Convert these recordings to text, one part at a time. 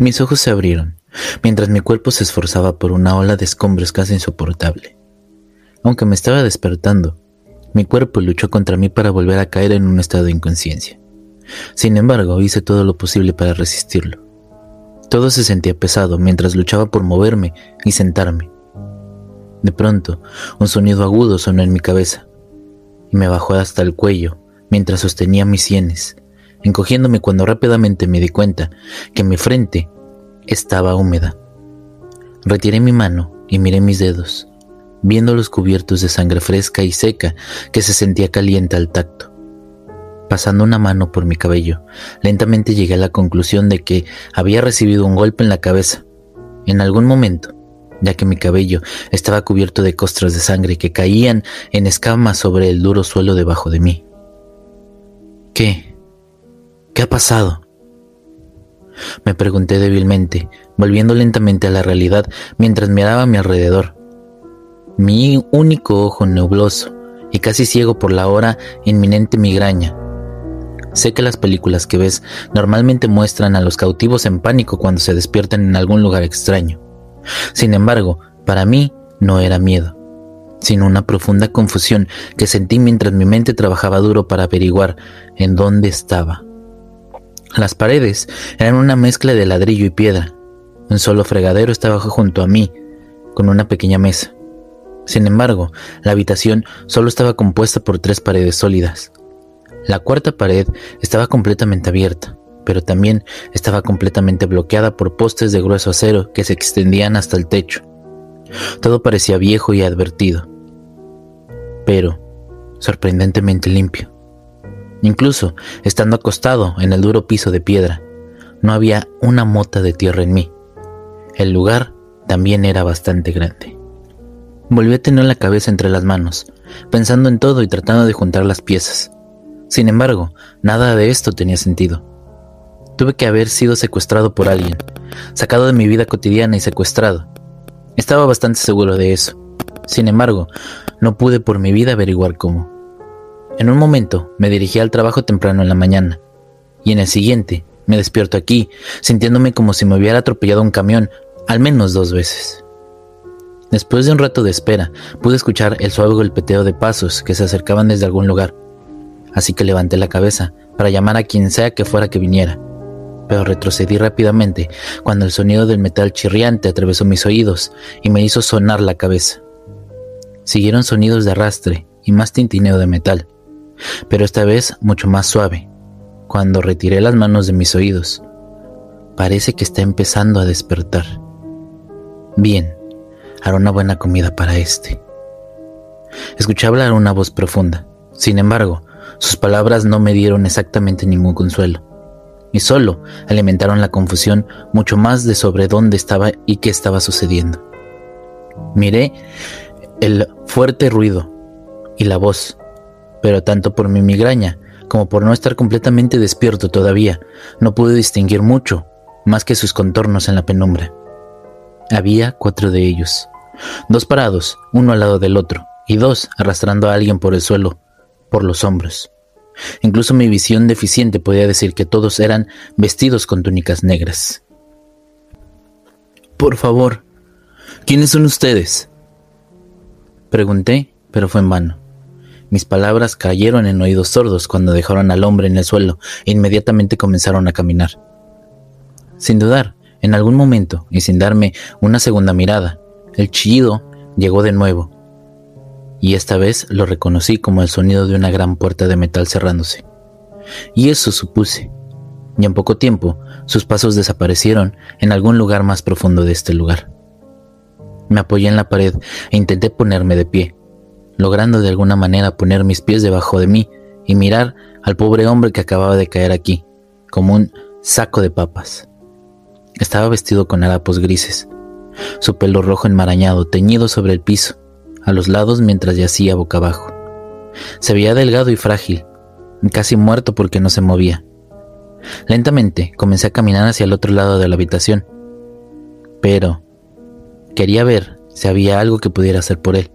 Mis ojos se abrieron, mientras mi cuerpo se esforzaba por una ola de escombros casi insoportable. Aunque me estaba despertando, mi cuerpo luchó contra mí para volver a caer en un estado de inconsciencia. Sin embargo, hice todo lo posible para resistirlo. Todo se sentía pesado mientras luchaba por moverme y sentarme. De pronto, un sonido agudo sonó en mi cabeza y me bajó hasta el cuello mientras sostenía mis sienes, encogiéndome cuando rápidamente me di cuenta que mi frente estaba húmeda. Retiré mi mano y miré mis dedos, viéndolos cubiertos de sangre fresca y seca que se sentía caliente al tacto. Pasando una mano por mi cabello, lentamente llegué a la conclusión de que había recibido un golpe en la cabeza. En algún momento, ya que mi cabello estaba cubierto de costras de sangre que caían en escamas sobre el duro suelo debajo de mí. ¿Qué? ¿Qué ha pasado? Me pregunté débilmente, volviendo lentamente a la realidad mientras miraba a mi alrededor. Mi único ojo nubloso y casi ciego por la hora inminente migraña. Sé que las películas que ves normalmente muestran a los cautivos en pánico cuando se despiertan en algún lugar extraño. Sin embargo, para mí no era miedo, sino una profunda confusión que sentí mientras mi mente trabajaba duro para averiguar en dónde estaba. Las paredes eran una mezcla de ladrillo y piedra. Un solo fregadero estaba junto a mí, con una pequeña mesa. Sin embargo, la habitación solo estaba compuesta por tres paredes sólidas. La cuarta pared estaba completamente abierta pero también estaba completamente bloqueada por postes de grueso acero que se extendían hasta el techo. Todo parecía viejo y advertido, pero sorprendentemente limpio. Incluso estando acostado en el duro piso de piedra, no había una mota de tierra en mí. El lugar también era bastante grande. Volví a tener la cabeza entre las manos, pensando en todo y tratando de juntar las piezas. Sin embargo, nada de esto tenía sentido. Tuve que haber sido secuestrado por alguien, sacado de mi vida cotidiana y secuestrado. Estaba bastante seguro de eso. Sin embargo, no pude por mi vida averiguar cómo. En un momento me dirigí al trabajo temprano en la mañana, y en el siguiente me despierto aquí, sintiéndome como si me hubiera atropellado un camión al menos dos veces. Después de un rato de espera, pude escuchar el suave golpeteo de pasos que se acercaban desde algún lugar, así que levanté la cabeza para llamar a quien sea que fuera que viniera pero retrocedí rápidamente cuando el sonido del metal chirriante atravesó mis oídos y me hizo sonar la cabeza. Siguieron sonidos de arrastre y más tintineo de metal, pero esta vez mucho más suave. Cuando retiré las manos de mis oídos, parece que está empezando a despertar. Bien, hará una buena comida para este. Escuché hablar una voz profunda. Sin embargo, sus palabras no me dieron exactamente ningún consuelo y solo alimentaron la confusión mucho más de sobre dónde estaba y qué estaba sucediendo. Miré el fuerte ruido y la voz, pero tanto por mi migraña como por no estar completamente despierto todavía, no pude distinguir mucho más que sus contornos en la penumbra. Había cuatro de ellos, dos parados, uno al lado del otro, y dos arrastrando a alguien por el suelo, por los hombros. Incluso mi visión deficiente podía decir que todos eran vestidos con túnicas negras. Por favor, ¿quiénes son ustedes? Pregunté, pero fue en vano. Mis palabras cayeron en oídos sordos cuando dejaron al hombre en el suelo e inmediatamente comenzaron a caminar. Sin dudar, en algún momento, y sin darme una segunda mirada, el chillido llegó de nuevo, y esta vez lo reconocí como el sonido de una gran puerta de metal cerrándose. Y eso supuse. Y en poco tiempo sus pasos desaparecieron en algún lugar más profundo de este lugar. Me apoyé en la pared e intenté ponerme de pie, logrando de alguna manera poner mis pies debajo de mí y mirar al pobre hombre que acababa de caer aquí, como un saco de papas. Estaba vestido con harapos grises, su pelo rojo enmarañado teñido sobre el piso, a los lados mientras yacía boca abajo. Se veía delgado y frágil, casi muerto porque no se movía. Lentamente comencé a caminar hacia el otro lado de la habitación, pero quería ver si había algo que pudiera hacer por él.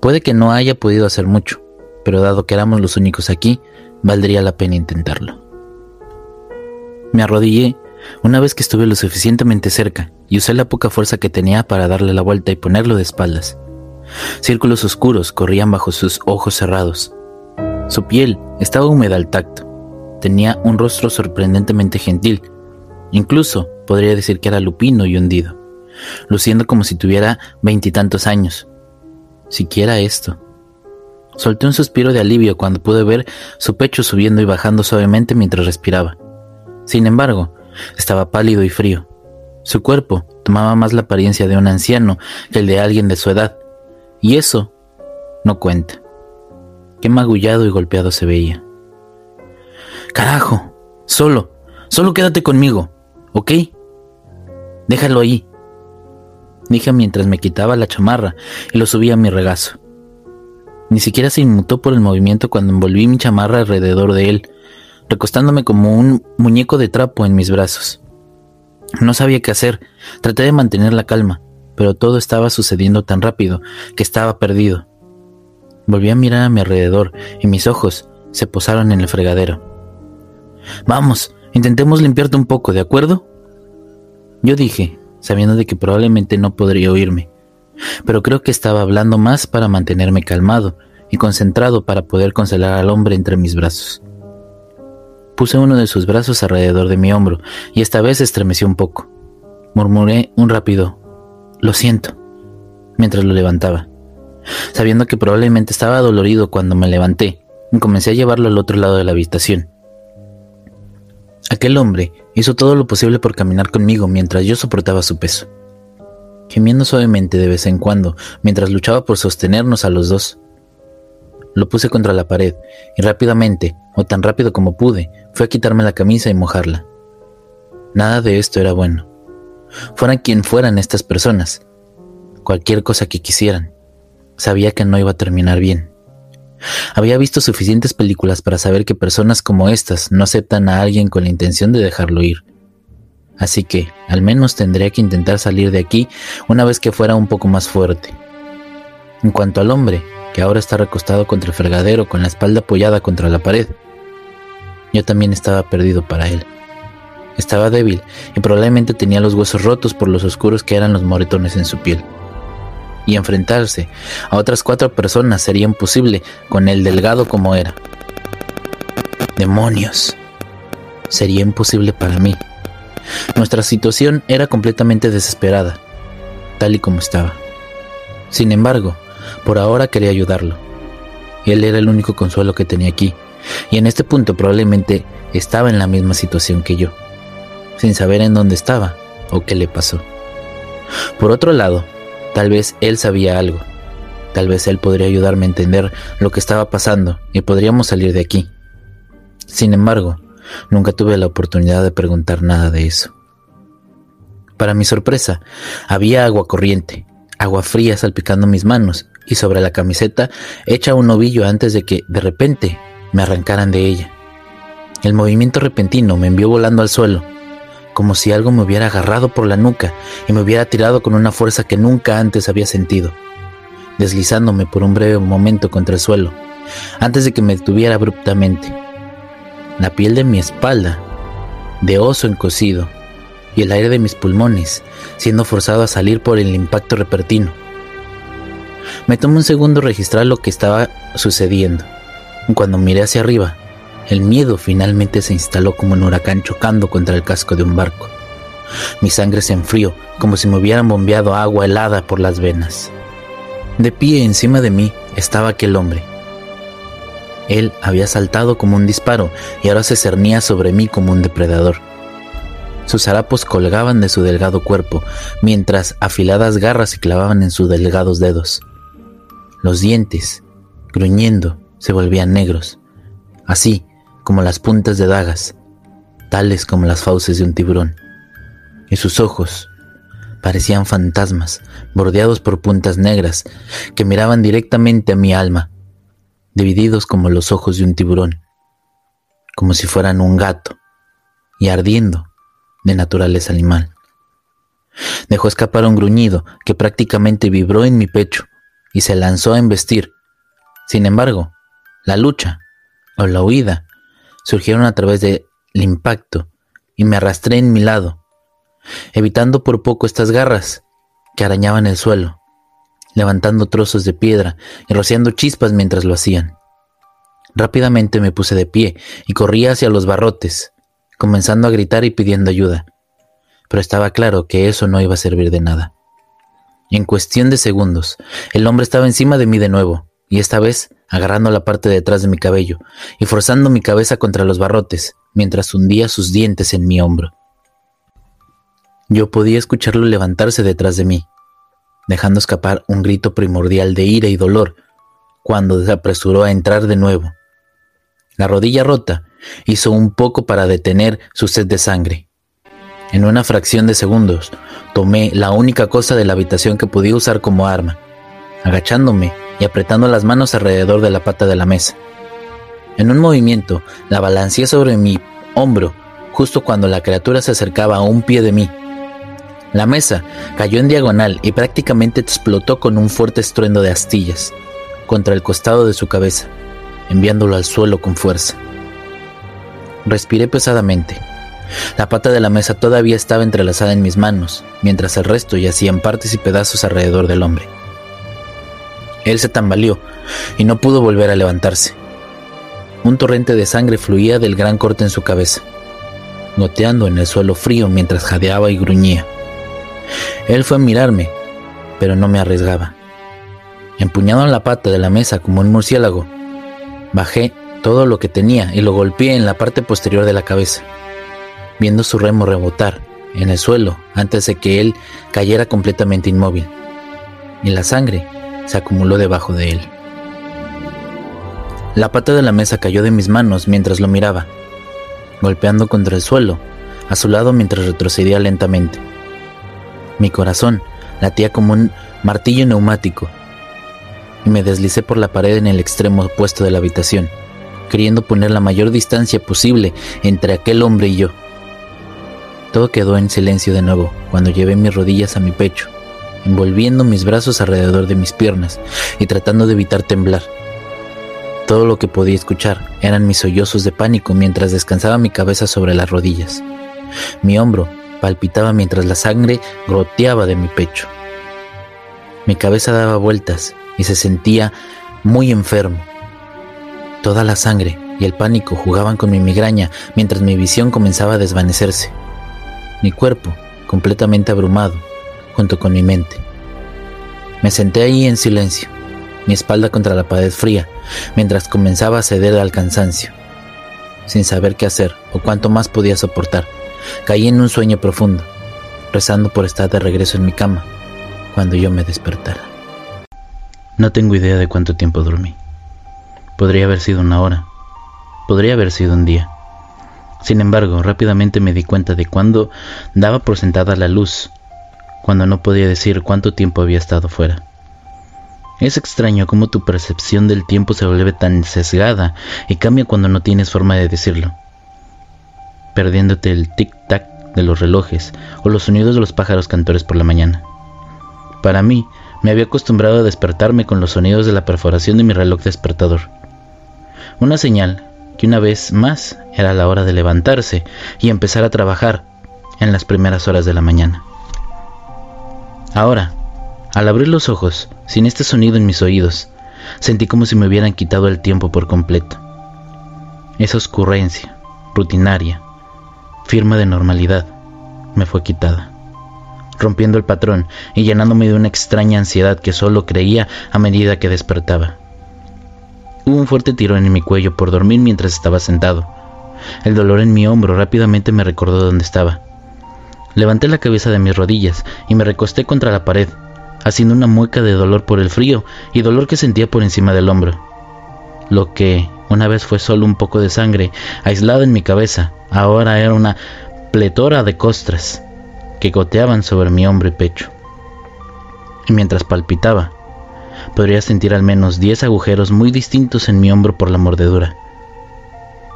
Puede que no haya podido hacer mucho, pero dado que éramos los únicos aquí, valdría la pena intentarlo. Me arrodillé una vez que estuve lo suficientemente cerca y usé la poca fuerza que tenía para darle la vuelta y ponerlo de espaldas. Círculos oscuros corrían bajo sus ojos cerrados. Su piel estaba húmeda al tacto. Tenía un rostro sorprendentemente gentil. Incluso podría decir que era lupino y hundido, luciendo como si tuviera veintitantos años. Siquiera esto. Solté un suspiro de alivio cuando pude ver su pecho subiendo y bajando suavemente mientras respiraba. Sin embargo, estaba pálido y frío. Su cuerpo tomaba más la apariencia de un anciano que el de alguien de su edad, y eso no cuenta. Qué magullado y golpeado se veía. Carajo, solo, solo quédate conmigo, ¿ok? Déjalo ahí, dije mientras me quitaba la chamarra y lo subía a mi regazo. Ni siquiera se inmutó por el movimiento cuando envolví mi chamarra alrededor de él, recostándome como un muñeco de trapo en mis brazos. No sabía qué hacer, traté de mantener la calma, pero todo estaba sucediendo tan rápido que estaba perdido. Volví a mirar a mi alrededor y mis ojos se posaron en el fregadero. Vamos, intentemos limpiarte un poco, ¿de acuerdo? Yo dije, sabiendo de que probablemente no podría oírme pero creo que estaba hablando más para mantenerme calmado y concentrado para poder consolar al hombre entre mis brazos. Puse uno de sus brazos alrededor de mi hombro y esta vez estremeció un poco. Murmuré un rápido, lo siento, mientras lo levantaba. Sabiendo que probablemente estaba dolorido cuando me levanté, comencé a llevarlo al otro lado de la habitación. Aquel hombre hizo todo lo posible por caminar conmigo mientras yo soportaba su peso gimiendo suavemente de vez en cuando mientras luchaba por sostenernos a los dos. Lo puse contra la pared y rápidamente, o tan rápido como pude, fue a quitarme la camisa y mojarla. Nada de esto era bueno. Fueran quien fueran estas personas, cualquier cosa que quisieran, sabía que no iba a terminar bien. Había visto suficientes películas para saber que personas como estas no aceptan a alguien con la intención de dejarlo ir así que al menos tendría que intentar salir de aquí una vez que fuera un poco más fuerte. En cuanto al hombre, que ahora está recostado contra el fregadero con la espalda apoyada contra la pared, yo también estaba perdido para él. Estaba débil y probablemente tenía los huesos rotos por los oscuros que eran los moretones en su piel. Y enfrentarse a otras cuatro personas sería imposible con el delgado como era. ¡Demonios! Sería imposible para mí. Nuestra situación era completamente desesperada, tal y como estaba. Sin embargo, por ahora quería ayudarlo. Él era el único consuelo que tenía aquí, y en este punto probablemente estaba en la misma situación que yo, sin saber en dónde estaba o qué le pasó. Por otro lado, tal vez él sabía algo. Tal vez él podría ayudarme a entender lo que estaba pasando y podríamos salir de aquí. Sin embargo, Nunca tuve la oportunidad de preguntar nada de eso. Para mi sorpresa, había agua corriente, agua fría salpicando mis manos y sobre la camiseta hecha un ovillo antes de que, de repente, me arrancaran de ella. El movimiento repentino me envió volando al suelo, como si algo me hubiera agarrado por la nuca y me hubiera tirado con una fuerza que nunca antes había sentido, deslizándome por un breve momento contra el suelo, antes de que me detuviera abruptamente la piel de mi espalda, de oso encocido, y el aire de mis pulmones, siendo forzado a salir por el impacto repentino. Me tomó un segundo registrar lo que estaba sucediendo. Cuando miré hacia arriba, el miedo finalmente se instaló como un huracán chocando contra el casco de un barco. Mi sangre se enfrió como si me hubieran bombeado agua helada por las venas. De pie encima de mí estaba aquel hombre, él había saltado como un disparo y ahora se cernía sobre mí como un depredador. Sus harapos colgaban de su delgado cuerpo, mientras afiladas garras se clavaban en sus delgados dedos. Los dientes, gruñendo, se volvían negros, así como las puntas de dagas. tales como las fauces de un tiburón, y sus ojos parecían fantasmas bordeados por puntas negras que miraban directamente a mi alma, divididos como los ojos de un tiburón, como si fueran un gato, y ardiendo de naturaleza animal. Dejó escapar un gruñido que prácticamente vibró en mi pecho y se lanzó a embestir. Sin embargo, la lucha o la huida surgieron a través del impacto y me arrastré en mi lado, evitando por poco estas garras que arañaban el suelo, levantando trozos de piedra y rociando chispas mientras lo hacían. Rápidamente me puse de pie y corrí hacia los barrotes, comenzando a gritar y pidiendo ayuda, pero estaba claro que eso no iba a servir de nada. En cuestión de segundos, el hombre estaba encima de mí de nuevo, y esta vez agarrando la parte de atrás de mi cabello y forzando mi cabeza contra los barrotes, mientras hundía sus dientes en mi hombro. Yo podía escucharlo levantarse detrás de mí, dejando escapar un grito primordial de ira y dolor cuando se apresuró a entrar de nuevo. La rodilla rota hizo un poco para detener su sed de sangre. En una fracción de segundos, tomé la única cosa de la habitación que podía usar como arma, agachándome y apretando las manos alrededor de la pata de la mesa. En un movimiento, la balanceé sobre mi hombro justo cuando la criatura se acercaba a un pie de mí. La mesa cayó en diagonal y prácticamente explotó con un fuerte estruendo de astillas contra el costado de su cabeza, enviándolo al suelo con fuerza. Respiré pesadamente. La pata de la mesa todavía estaba entrelazada en mis manos, mientras el resto yacía en partes y pedazos alrededor del hombre. Él se tambaleó y no pudo volver a levantarse. Un torrente de sangre fluía del gran corte en su cabeza, goteando en el suelo frío mientras jadeaba y gruñía. Él fue a mirarme, pero no me arriesgaba. Empuñado en la pata de la mesa como un murciélago, bajé todo lo que tenía y lo golpeé en la parte posterior de la cabeza, viendo su remo rebotar en el suelo antes de que él cayera completamente inmóvil. Y la sangre se acumuló debajo de él. La pata de la mesa cayó de mis manos mientras lo miraba, golpeando contra el suelo, a su lado mientras retrocedía lentamente. Mi corazón latía como un martillo neumático y me deslicé por la pared en el extremo opuesto de la habitación, queriendo poner la mayor distancia posible entre aquel hombre y yo. Todo quedó en silencio de nuevo cuando llevé mis rodillas a mi pecho envolviendo mis brazos alrededor de mis piernas y tratando de evitar temblar. Todo lo que podía escuchar eran mis sollozos de pánico mientras descansaba mi cabeza sobre las rodillas. Mi hombro palpitaba mientras la sangre goteaba de mi pecho. Mi cabeza daba vueltas y se sentía muy enfermo. Toda la sangre y el pánico jugaban con mi migraña mientras mi visión comenzaba a desvanecerse. Mi cuerpo, completamente abrumado, junto con mi mente. Me senté ahí en silencio, mi espalda contra la pared fría, mientras comenzaba a ceder al cansancio. Sin saber qué hacer o cuánto más podía soportar, caí en un sueño profundo, rezando por estar de regreso en mi cama cuando yo me despertara. No tengo idea de cuánto tiempo dormí. Podría haber sido una hora, podría haber sido un día. Sin embargo, rápidamente me di cuenta de cuando daba por sentada la luz cuando no podía decir cuánto tiempo había estado fuera. Es extraño cómo tu percepción del tiempo se vuelve tan sesgada y cambia cuando no tienes forma de decirlo, perdiéndote el tic-tac de los relojes o los sonidos de los pájaros cantores por la mañana. Para mí, me había acostumbrado a despertarme con los sonidos de la perforación de mi reloj despertador. Una señal que una vez más era la hora de levantarse y empezar a trabajar en las primeras horas de la mañana. Ahora, al abrir los ojos, sin este sonido en mis oídos, sentí como si me hubieran quitado el tiempo por completo. Esa oscurrencia, rutinaria, firma de normalidad, me fue quitada, rompiendo el patrón y llenándome de una extraña ansiedad que solo creía a medida que despertaba. Hubo un fuerte tirón en mi cuello por dormir mientras estaba sentado. El dolor en mi hombro rápidamente me recordó dónde estaba. Levanté la cabeza de mis rodillas y me recosté contra la pared, haciendo una mueca de dolor por el frío y dolor que sentía por encima del hombro. Lo que, Una vez fue solo un poco de sangre aislada en mi cabeza, ahora era una pletora de costras que goteaban sobre mi hombro y pecho. Y mientras palpitaba, podría sentir al menos diez agujeros muy distintos en mi hombro por la mordedura,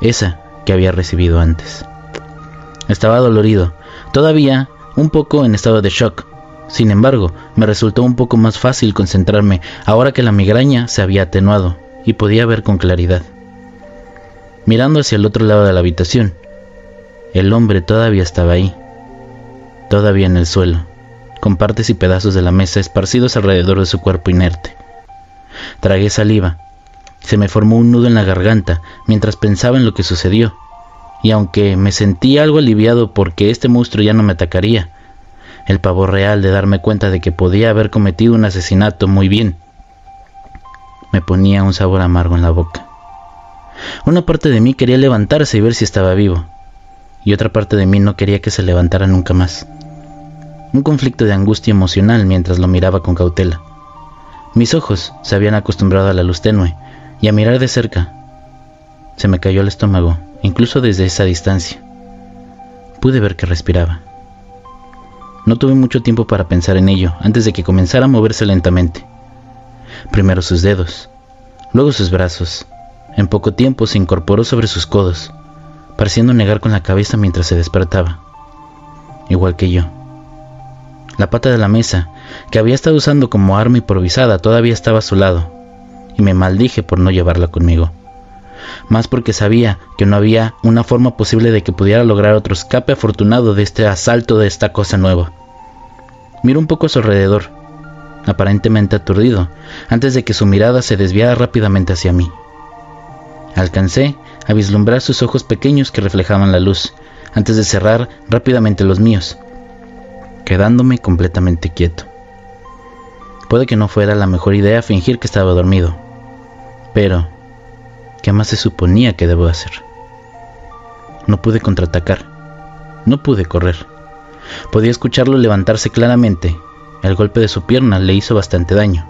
esa que había recibido antes. Estaba dolorido, todavía un poco en estado de shock. Sin embargo, me resultó un poco más fácil concentrarme ahora que la migraña se había atenuado y podía ver con claridad. Mirando hacia el otro lado de la habitación, el hombre todavía estaba ahí, todavía en el suelo, con partes y pedazos de la mesa esparcidos alrededor de su cuerpo inerte. Tragué saliva. Se me formó un nudo en la garganta mientras pensaba en lo que sucedió, y aunque me sentí algo aliviado porque este monstruo ya no me atacaría, el pavor real de darme cuenta de que podía haber cometido un asesinato muy bien, me ponía un sabor amargo en la boca. Una parte de mí quería levantarse y ver si estaba vivo, y otra parte de mí no quería que se levantara nunca más. Un conflicto de angustia emocional mientras lo miraba con cautela. Mis ojos se habían acostumbrado a la luz tenue y a mirar de cerca. Se me cayó el estómago, incluso desde esa distancia. Pude ver que respiraba. No tuve mucho tiempo para pensar en ello antes de que comenzara a moverse lentamente. Primero sus dedos, luego sus brazos. En poco tiempo se incorporó sobre sus codos, pareciendo negar con la cabeza mientras se despertaba, igual que yo. La pata de la mesa, que había estado usando como arma improvisada, todavía estaba a su lado, y me maldije por no llevarla conmigo. Más porque sabía que no había una forma posible de que pudiera lograr otro escape afortunado de este asalto de esta cosa nueva. Miro un poco a su alrededor, aparentemente aturdido, antes de que su mirada se desviara rápidamente hacia mí. Alcancé a vislumbrar sus ojos pequeños que reflejaban la luz, antes de cerrar rápidamente los míos, quedándome completamente quieto. Puede que no fuera la mejor idea fingir que estaba dormido, pero ¿qué más se suponía que debo hacer? No pude contraatacar, no pude correr. Podía escucharlo levantarse claramente el golpe de su pierna le hizo bastante daño,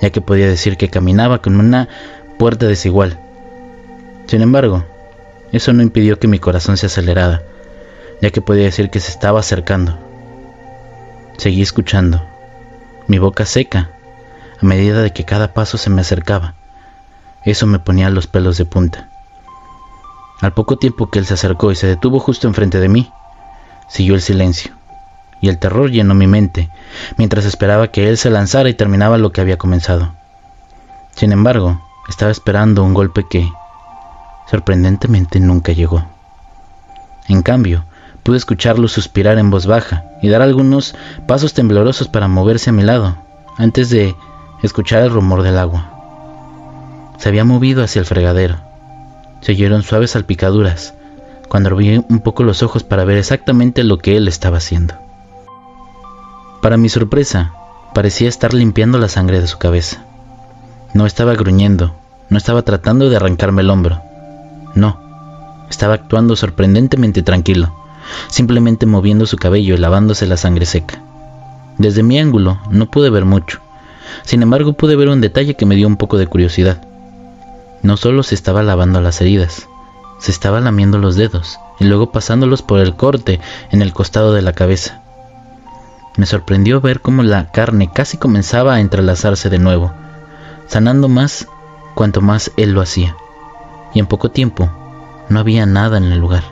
ya que podía decir que caminaba con una puerta desigual. Sin embargo, eso no impidió que mi corazón se acelerara, ya que podía decir que se estaba acercando. Seguí escuchando, mi boca seca, a medida de que cada paso se me acercaba. Eso me ponía los pelos de punta. Al poco tiempo que él se acercó y se detuvo justo enfrente de mí, siguió el silencio y el terror llenó mi mente, mientras esperaba que él se lanzara y terminaba lo que había comenzado. Sin embargo, estaba esperando un golpe que, sorprendentemente, nunca llegó. En cambio, pude escucharlo suspirar en voz baja y dar algunos pasos temblorosos para moverse a mi lado, antes de escuchar el rumor del agua. Se había movido hacia el fregadero. Se oyeron suaves salpicaduras, cuando abrí un poco los ojos para ver exactamente lo que él estaba haciendo. Para mi sorpresa, parecía estar limpiando la sangre de su cabeza. No estaba gruñendo, no estaba tratando de arrancarme el hombro. No, estaba actuando sorprendentemente tranquilo, simplemente moviendo su cabello y lavándose la sangre seca. Desde mi ángulo no pude ver mucho, sin embargo pude ver un detalle que me dio un poco de curiosidad. No solo se estaba lavando las heridas, se estaba lamiendo los dedos y luego pasándolos por el corte en el costado de la cabeza. Me sorprendió ver cómo la carne casi comenzaba a entrelazarse de nuevo, sanando más cuanto más él lo hacía. Y en poco tiempo no había nada en el lugar,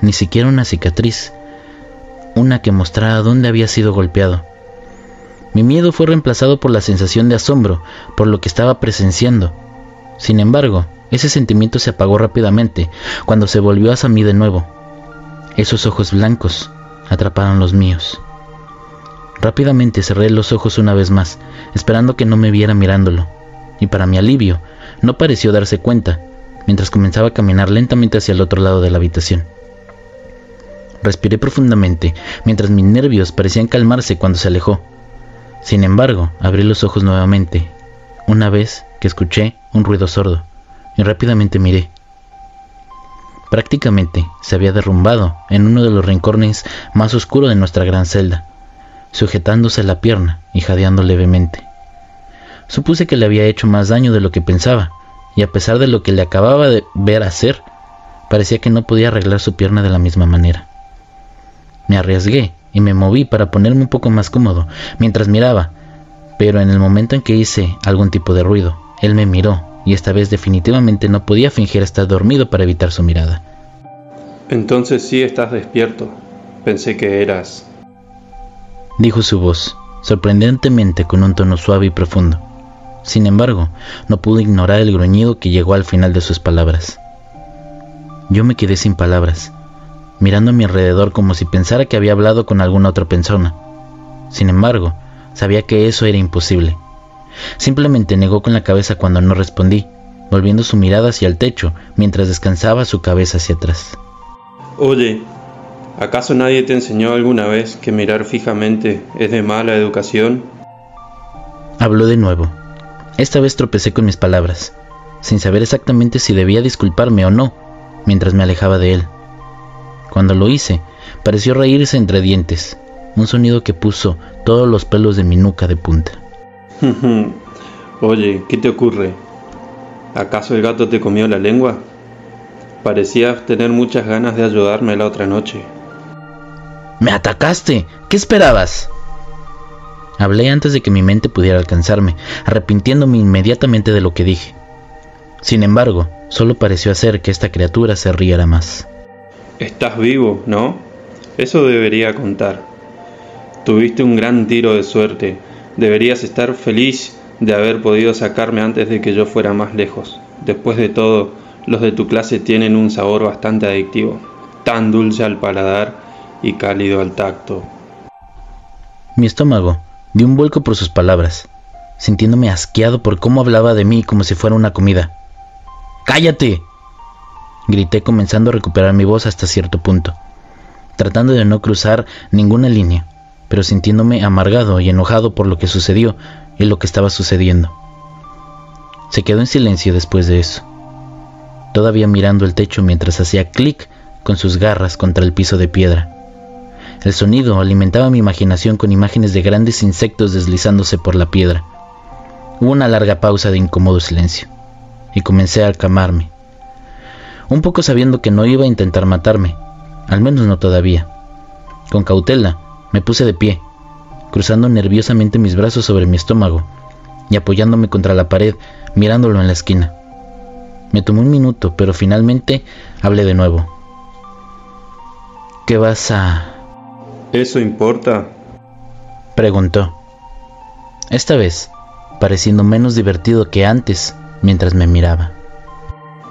ni siquiera una cicatriz, una que mostrara dónde había sido golpeado. Mi miedo fue reemplazado por la sensación de asombro por lo que estaba presenciando. Sin embargo, ese sentimiento se apagó rápidamente cuando se volvió hacia mí de nuevo. Esos ojos blancos atraparon los míos. Rápidamente cerré los ojos una vez más, esperando que no me viera mirándolo, y para mi alivio, no pareció darse cuenta, mientras comenzaba a caminar lentamente hacia el otro lado de la habitación. Respiré profundamente, mientras mis nervios parecían calmarse cuando se alejó. Sin embargo, abrí los ojos nuevamente, una vez que escuché un ruido sordo, y rápidamente miré. Prácticamente se había derrumbado en uno de los rincones más oscuros de nuestra gran celda sujetándose la pierna y jadeando levemente. Supuse que le había hecho más daño de lo que pensaba, y a pesar de lo que le acababa de ver hacer, parecía que no podía arreglar su pierna de la misma manera. Me arriesgué y me moví para ponerme un poco más cómodo mientras miraba, pero en el momento en que hice algún tipo de ruido, él me miró y esta vez definitivamente no podía fingir estar dormido para evitar su mirada. Entonces sí estás despierto. Pensé que eras... Dijo su voz, sorprendentemente con un tono suave y profundo. Sin embargo, no pude ignorar el gruñido que llegó al final de sus palabras. Yo me quedé sin palabras, mirando a mi alrededor como si pensara que había hablado con alguna otra persona. Sin embargo, sabía que eso era imposible. Simplemente negó con la cabeza cuando no respondí, volviendo su mirada hacia el techo mientras descansaba su cabeza hacia atrás. Oye, ¿acaso nadie te enseñó alguna vez que mirar fijamente es de mala educación? Habló de nuevo. Esta vez tropecé con mis palabras, sin saber exactamente si debía disculparme o no, mientras me alejaba de él. Cuando lo hice, pareció reírse entre dientes, un sonido que puso todos los pelos de mi nuca de punta. Oye, ¿qué te ocurre? ¿Acaso el gato te comió la lengua? Parecías tener muchas ganas de ayudarme la otra noche. ¡Me atacaste! ¿Qué esperabas? Hablé antes de que mi mente pudiera alcanzarme, arrepintiéndome inmediatamente de lo que dije. Sin embargo, solo pareció hacer que esta criatura se riera más. Estás vivo, ¿no? Eso debería contar. Tuviste un gran tiro de suerte. Deberías estar feliz de haber podido sacarme antes de que yo fuera más lejos. Después de todo, los de tu clase tienen un sabor bastante adictivo, tan dulce al paladar y cálido al tacto. Mi estómago dio un vuelco por sus palabras, sintiéndome asqueado por cómo hablaba de mí como si fuera una comida. ¡Cállate! grité comenzando a recuperar mi voz hasta cierto punto, tratando de no cruzar ninguna línea, pero sintiéndome amargado y enojado por lo que sucedió y lo que estaba sucediendo. Se quedó en silencio después de eso, todavía mirando el techo mientras hacía clic con sus garras contra el piso de piedra. El sonido alimentaba mi imaginación con imágenes de grandes insectos deslizándose por la piedra. Hubo una larga pausa de incómodo silencio, y comencé a alcamarme, un poco sabiendo que no iba a intentar matarme, al menos no todavía. Con cautela, me puse de pie, cruzando nerviosamente mis brazos sobre mi estómago y apoyándome contra la pared, mirándolo en la esquina. Me tomó un minuto, pero finalmente hablé de nuevo. ¿Qué vas a...? ¿Eso importa? Preguntó. Esta vez, pareciendo menos divertido que antes mientras me miraba.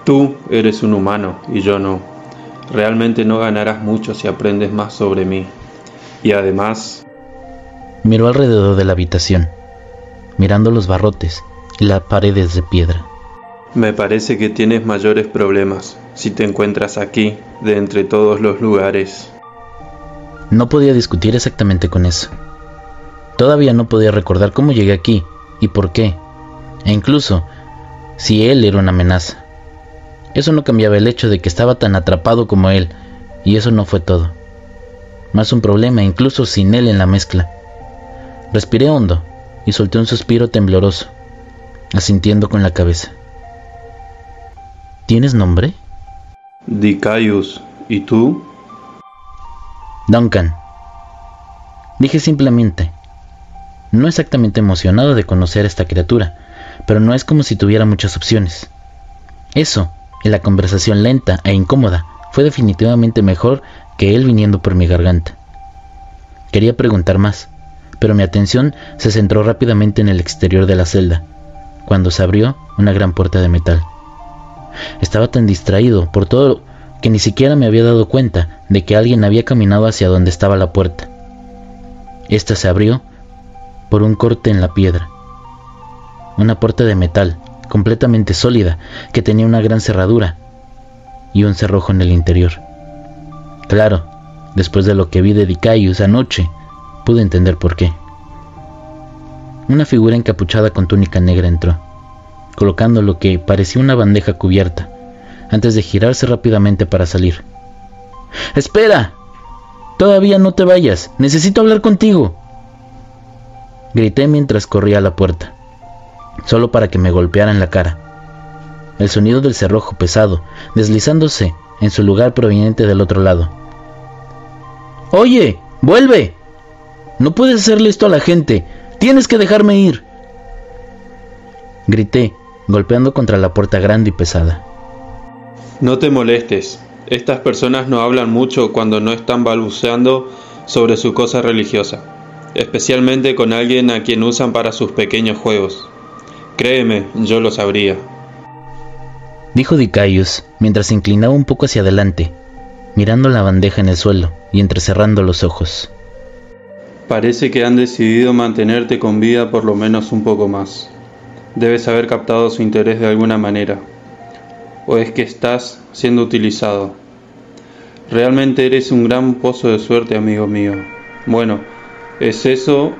Tú eres un humano y yo no. Realmente no ganarás mucho si aprendes más sobre mí. Y además... Miró alrededor de la habitación, mirando los barrotes y las paredes de piedra. Me parece que tienes mayores problemas si te encuentras aquí, de entre todos los lugares. No podía discutir exactamente con eso. Todavía no podía recordar cómo llegué aquí y por qué, e incluso si él era una amenaza. Eso no cambiaba el hecho de que estaba tan atrapado como él, y eso no fue todo. Más un problema, incluso sin él en la mezcla. Respiré hondo y solté un suspiro tembloroso, asintiendo con la cabeza. ¿Tienes nombre? Dicaius. ¿Y tú? Duncan. Dije simplemente. No exactamente emocionado de conocer a esta criatura, pero no es como si tuviera muchas opciones. Eso y la conversación lenta e incómoda fue definitivamente mejor que él viniendo por mi garganta. Quería preguntar más, pero mi atención se centró rápidamente en el exterior de la celda, cuando se abrió una gran puerta de metal. Estaba tan distraído por todo que ni siquiera me había dado cuenta de que alguien había caminado hacia donde estaba la puerta. Esta se abrió por un corte en la piedra. Una puerta de metal completamente sólida, que tenía una gran cerradura y un cerrojo en el interior. Claro, después de lo que vi de Dicaius anoche, pude entender por qué. Una figura encapuchada con túnica negra entró, colocando lo que parecía una bandeja cubierta, antes de girarse rápidamente para salir. ¡Espera! Todavía no te vayas. Necesito hablar contigo. Grité mientras corría a la puerta solo para que me golpeara en la cara. el sonido del cerrojo pesado, deslizándose en su lugar proveniente del otro lado. Oye, vuelve. No puedes hacerle esto a la gente. Tienes que dejarme ir. Grité, golpeando contra la puerta grande y pesada. No te molestes. Estas personas no hablan mucho cuando no están balbuceando sobre su cosa religiosa, especialmente con alguien a quien usan para sus pequeños juegos. Créeme, yo lo sabría. Dijo Dicaius mientras se inclinaba un poco hacia adelante, mirando la bandeja en el suelo y entrecerrando los ojos. Parece que han decidido mantenerte con vida por lo menos un poco más. Debes haber captado su interés de alguna manera. ¿O es que estás siendo utilizado? Realmente eres un gran pozo de suerte, amigo mío. Bueno, ¿es eso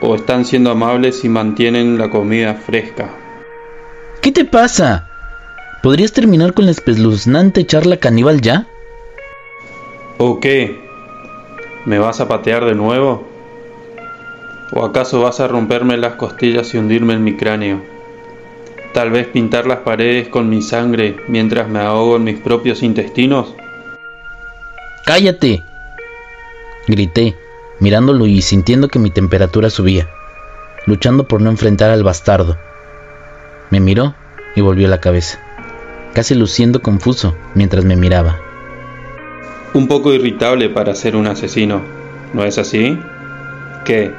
o están siendo amables y mantienen la comida fresca? ¿Qué te pasa? ¿Podrías terminar con la espeluznante charla caníbal ya? ¿O qué? ¿Me vas a patear de nuevo? ¿O acaso vas a romperme las costillas y hundirme en mi cráneo? ¿Tal vez pintar las paredes con mi sangre mientras me ahogo en mis propios intestinos? ¡Cállate! Grité, mirándolo y sintiendo que mi temperatura subía, luchando por no enfrentar al bastardo. Me miró y volvió la cabeza, casi luciendo confuso mientras me miraba. Un poco irritable para ser un asesino, ¿no es así? ¿Qué?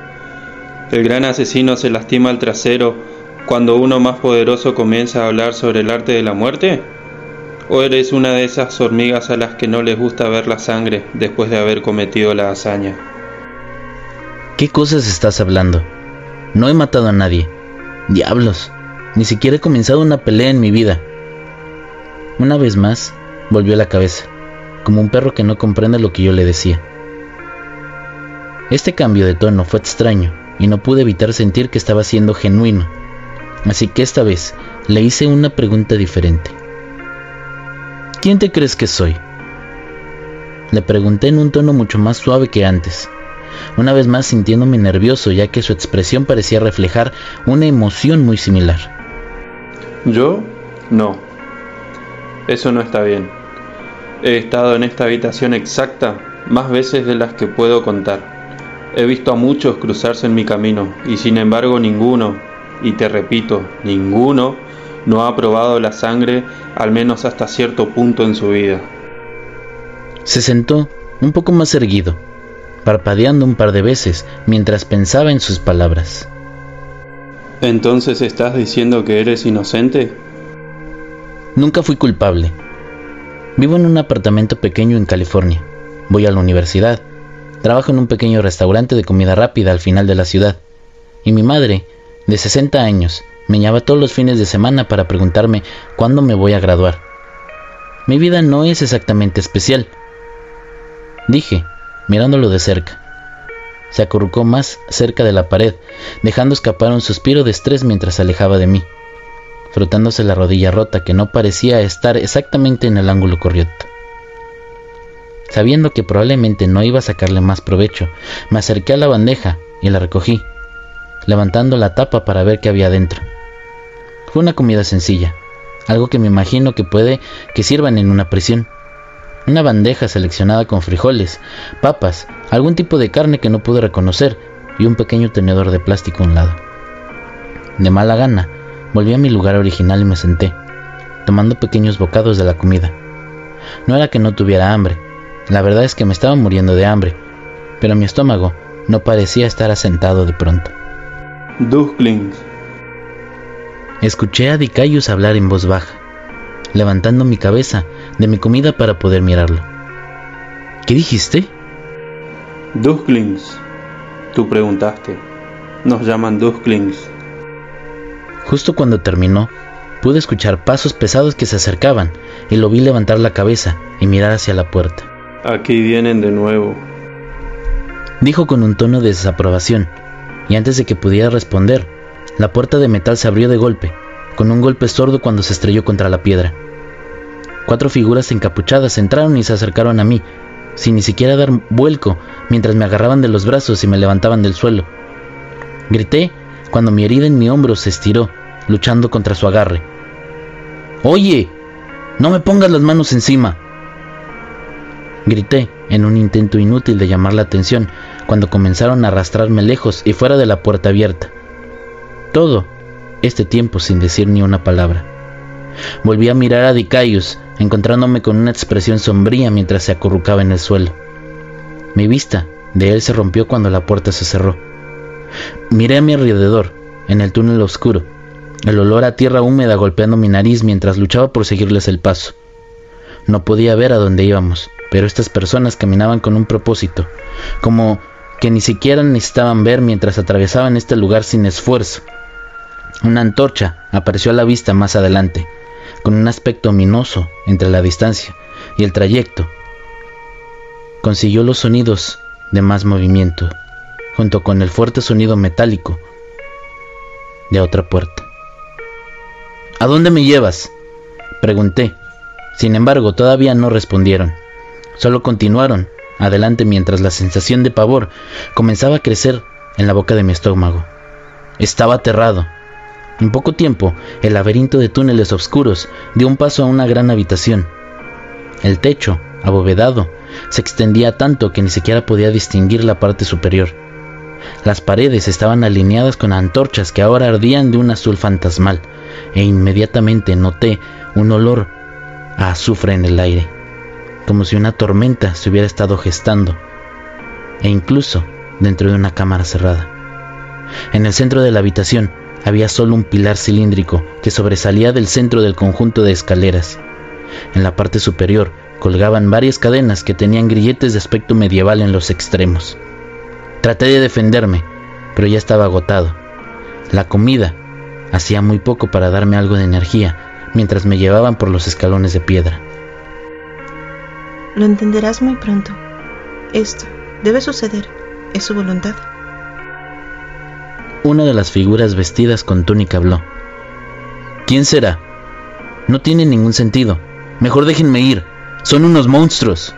¿El gran asesino se lastima el trasero cuando uno más poderoso comienza a hablar sobre el arte de la muerte? ¿O eres una de esas hormigas a las que no les gusta ver la sangre después de haber cometido la hazaña? ¿Qué cosas estás hablando? No he matado a nadie. Diablos, ni siquiera he comenzado una pelea en mi vida. Una vez más, volvió la cabeza como un perro que no comprende lo que yo le decía. Este cambio de tono fue extraño y no pude evitar sentir que estaba siendo genuino, así que esta vez le hice una pregunta diferente. ¿Quién te crees que soy? Le pregunté en un tono mucho más suave que antes, una vez más sintiéndome nervioso ya que su expresión parecía reflejar una emoción muy similar. ¿Yo? No. Eso no está bien. He estado en esta habitación exacta más veces de las que puedo contar. He visto a muchos cruzarse en mi camino y sin embargo ninguno, y te repito, ninguno, no ha probado la sangre al menos hasta cierto punto en su vida. Se sentó un poco más erguido, parpadeando un par de veces mientras pensaba en sus palabras. ¿Entonces estás diciendo que eres inocente? Nunca fui culpable, Vivo en un apartamento pequeño en California. Voy a la universidad. Trabajo en un pequeño restaurante de comida rápida al final de la ciudad. Y mi madre, de 60 años, me llamaba todos los fines de semana para preguntarme cuándo me voy a graduar. Mi vida no es exactamente especial, dije, mirándolo de cerca. Se acurrucó más cerca de la pared, dejando escapar un suspiro de estrés mientras se alejaba de mí frotándose la rodilla rota que no parecía estar exactamente en el ángulo correcto. Sabiendo que probablemente no iba a sacarle más provecho, me acerqué a la bandeja y la recogí, levantando la tapa para ver qué había dentro. Fue una comida sencilla, algo que me imagino que puede que sirvan en una prisión. Una bandeja seleccionada con frijoles, papas, algún tipo de carne que no pude reconocer y un pequeño tenedor de plástico a un lado. De mala gana, Volví a mi lugar original y me senté, tomando pequeños bocados de la comida. No era que no tuviera hambre, la verdad es que me estaba muriendo de hambre, pero mi estómago no parecía estar asentado de pronto. Ducklings. Escuché a Dicayus hablar en voz baja, levantando mi cabeza de mi comida para poder mirarlo. ¿Qué dijiste? Ducklings. Tú preguntaste. Nos llaman Ducklings. Justo cuando terminó, pude escuchar pasos pesados que se acercaban y lo vi levantar la cabeza y mirar hacia la puerta. Aquí vienen de nuevo. Dijo con un tono de desaprobación, y antes de que pudiera responder, la puerta de metal se abrió de golpe, con un golpe sordo cuando se estrelló contra la piedra. Cuatro figuras encapuchadas entraron y se acercaron a mí, sin ni siquiera dar vuelco, mientras me agarraban de los brazos y me levantaban del suelo. Grité cuando mi herida en mi hombro se estiró, luchando contra su agarre. Oye, no me pongas las manos encima. Grité en un intento inútil de llamar la atención cuando comenzaron a arrastrarme lejos y fuera de la puerta abierta. Todo este tiempo sin decir ni una palabra. Volví a mirar a Dicaius, encontrándome con una expresión sombría mientras se acurrucaba en el suelo. Mi vista de él se rompió cuando la puerta se cerró. Miré a mi alrededor, en el túnel oscuro, el olor a tierra húmeda golpeando mi nariz mientras luchaba por seguirles el paso. No podía ver a dónde íbamos, pero estas personas caminaban con un propósito, como que ni siquiera necesitaban ver mientras atravesaban este lugar sin esfuerzo. Una antorcha apareció a la vista más adelante, con un aspecto ominoso entre la distancia y el trayecto. Consiguió los sonidos de más movimiento, junto con el fuerte sonido metálico de otra puerta. ¿A dónde me llevas? Pregunté. Sin embargo, todavía no respondieron. Solo continuaron adelante mientras la sensación de pavor comenzaba a crecer en la boca de mi estómago. Estaba aterrado. En poco tiempo, el laberinto de túneles oscuros dio un paso a una gran habitación. El techo, abovedado, se extendía tanto que ni siquiera podía distinguir la parte superior. Las paredes estaban alineadas con antorchas que ahora ardían de un azul fantasmal, e inmediatamente noté un olor a azufre en el aire, como si una tormenta se hubiera estado gestando, e incluso dentro de una cámara cerrada. En el centro de la habitación había solo un pilar cilíndrico que sobresalía del centro del conjunto de escaleras. En la parte superior colgaban varias cadenas que tenían grilletes de aspecto medieval en los extremos. Traté de defenderme, pero ya estaba agotado. La comida hacía muy poco para darme algo de energía mientras me llevaban por los escalones de piedra. Lo entenderás muy pronto. Esto debe suceder. Es su voluntad. Una de las figuras vestidas con túnica habló. ¿Quién será? No tiene ningún sentido. Mejor déjenme ir. Son unos monstruos.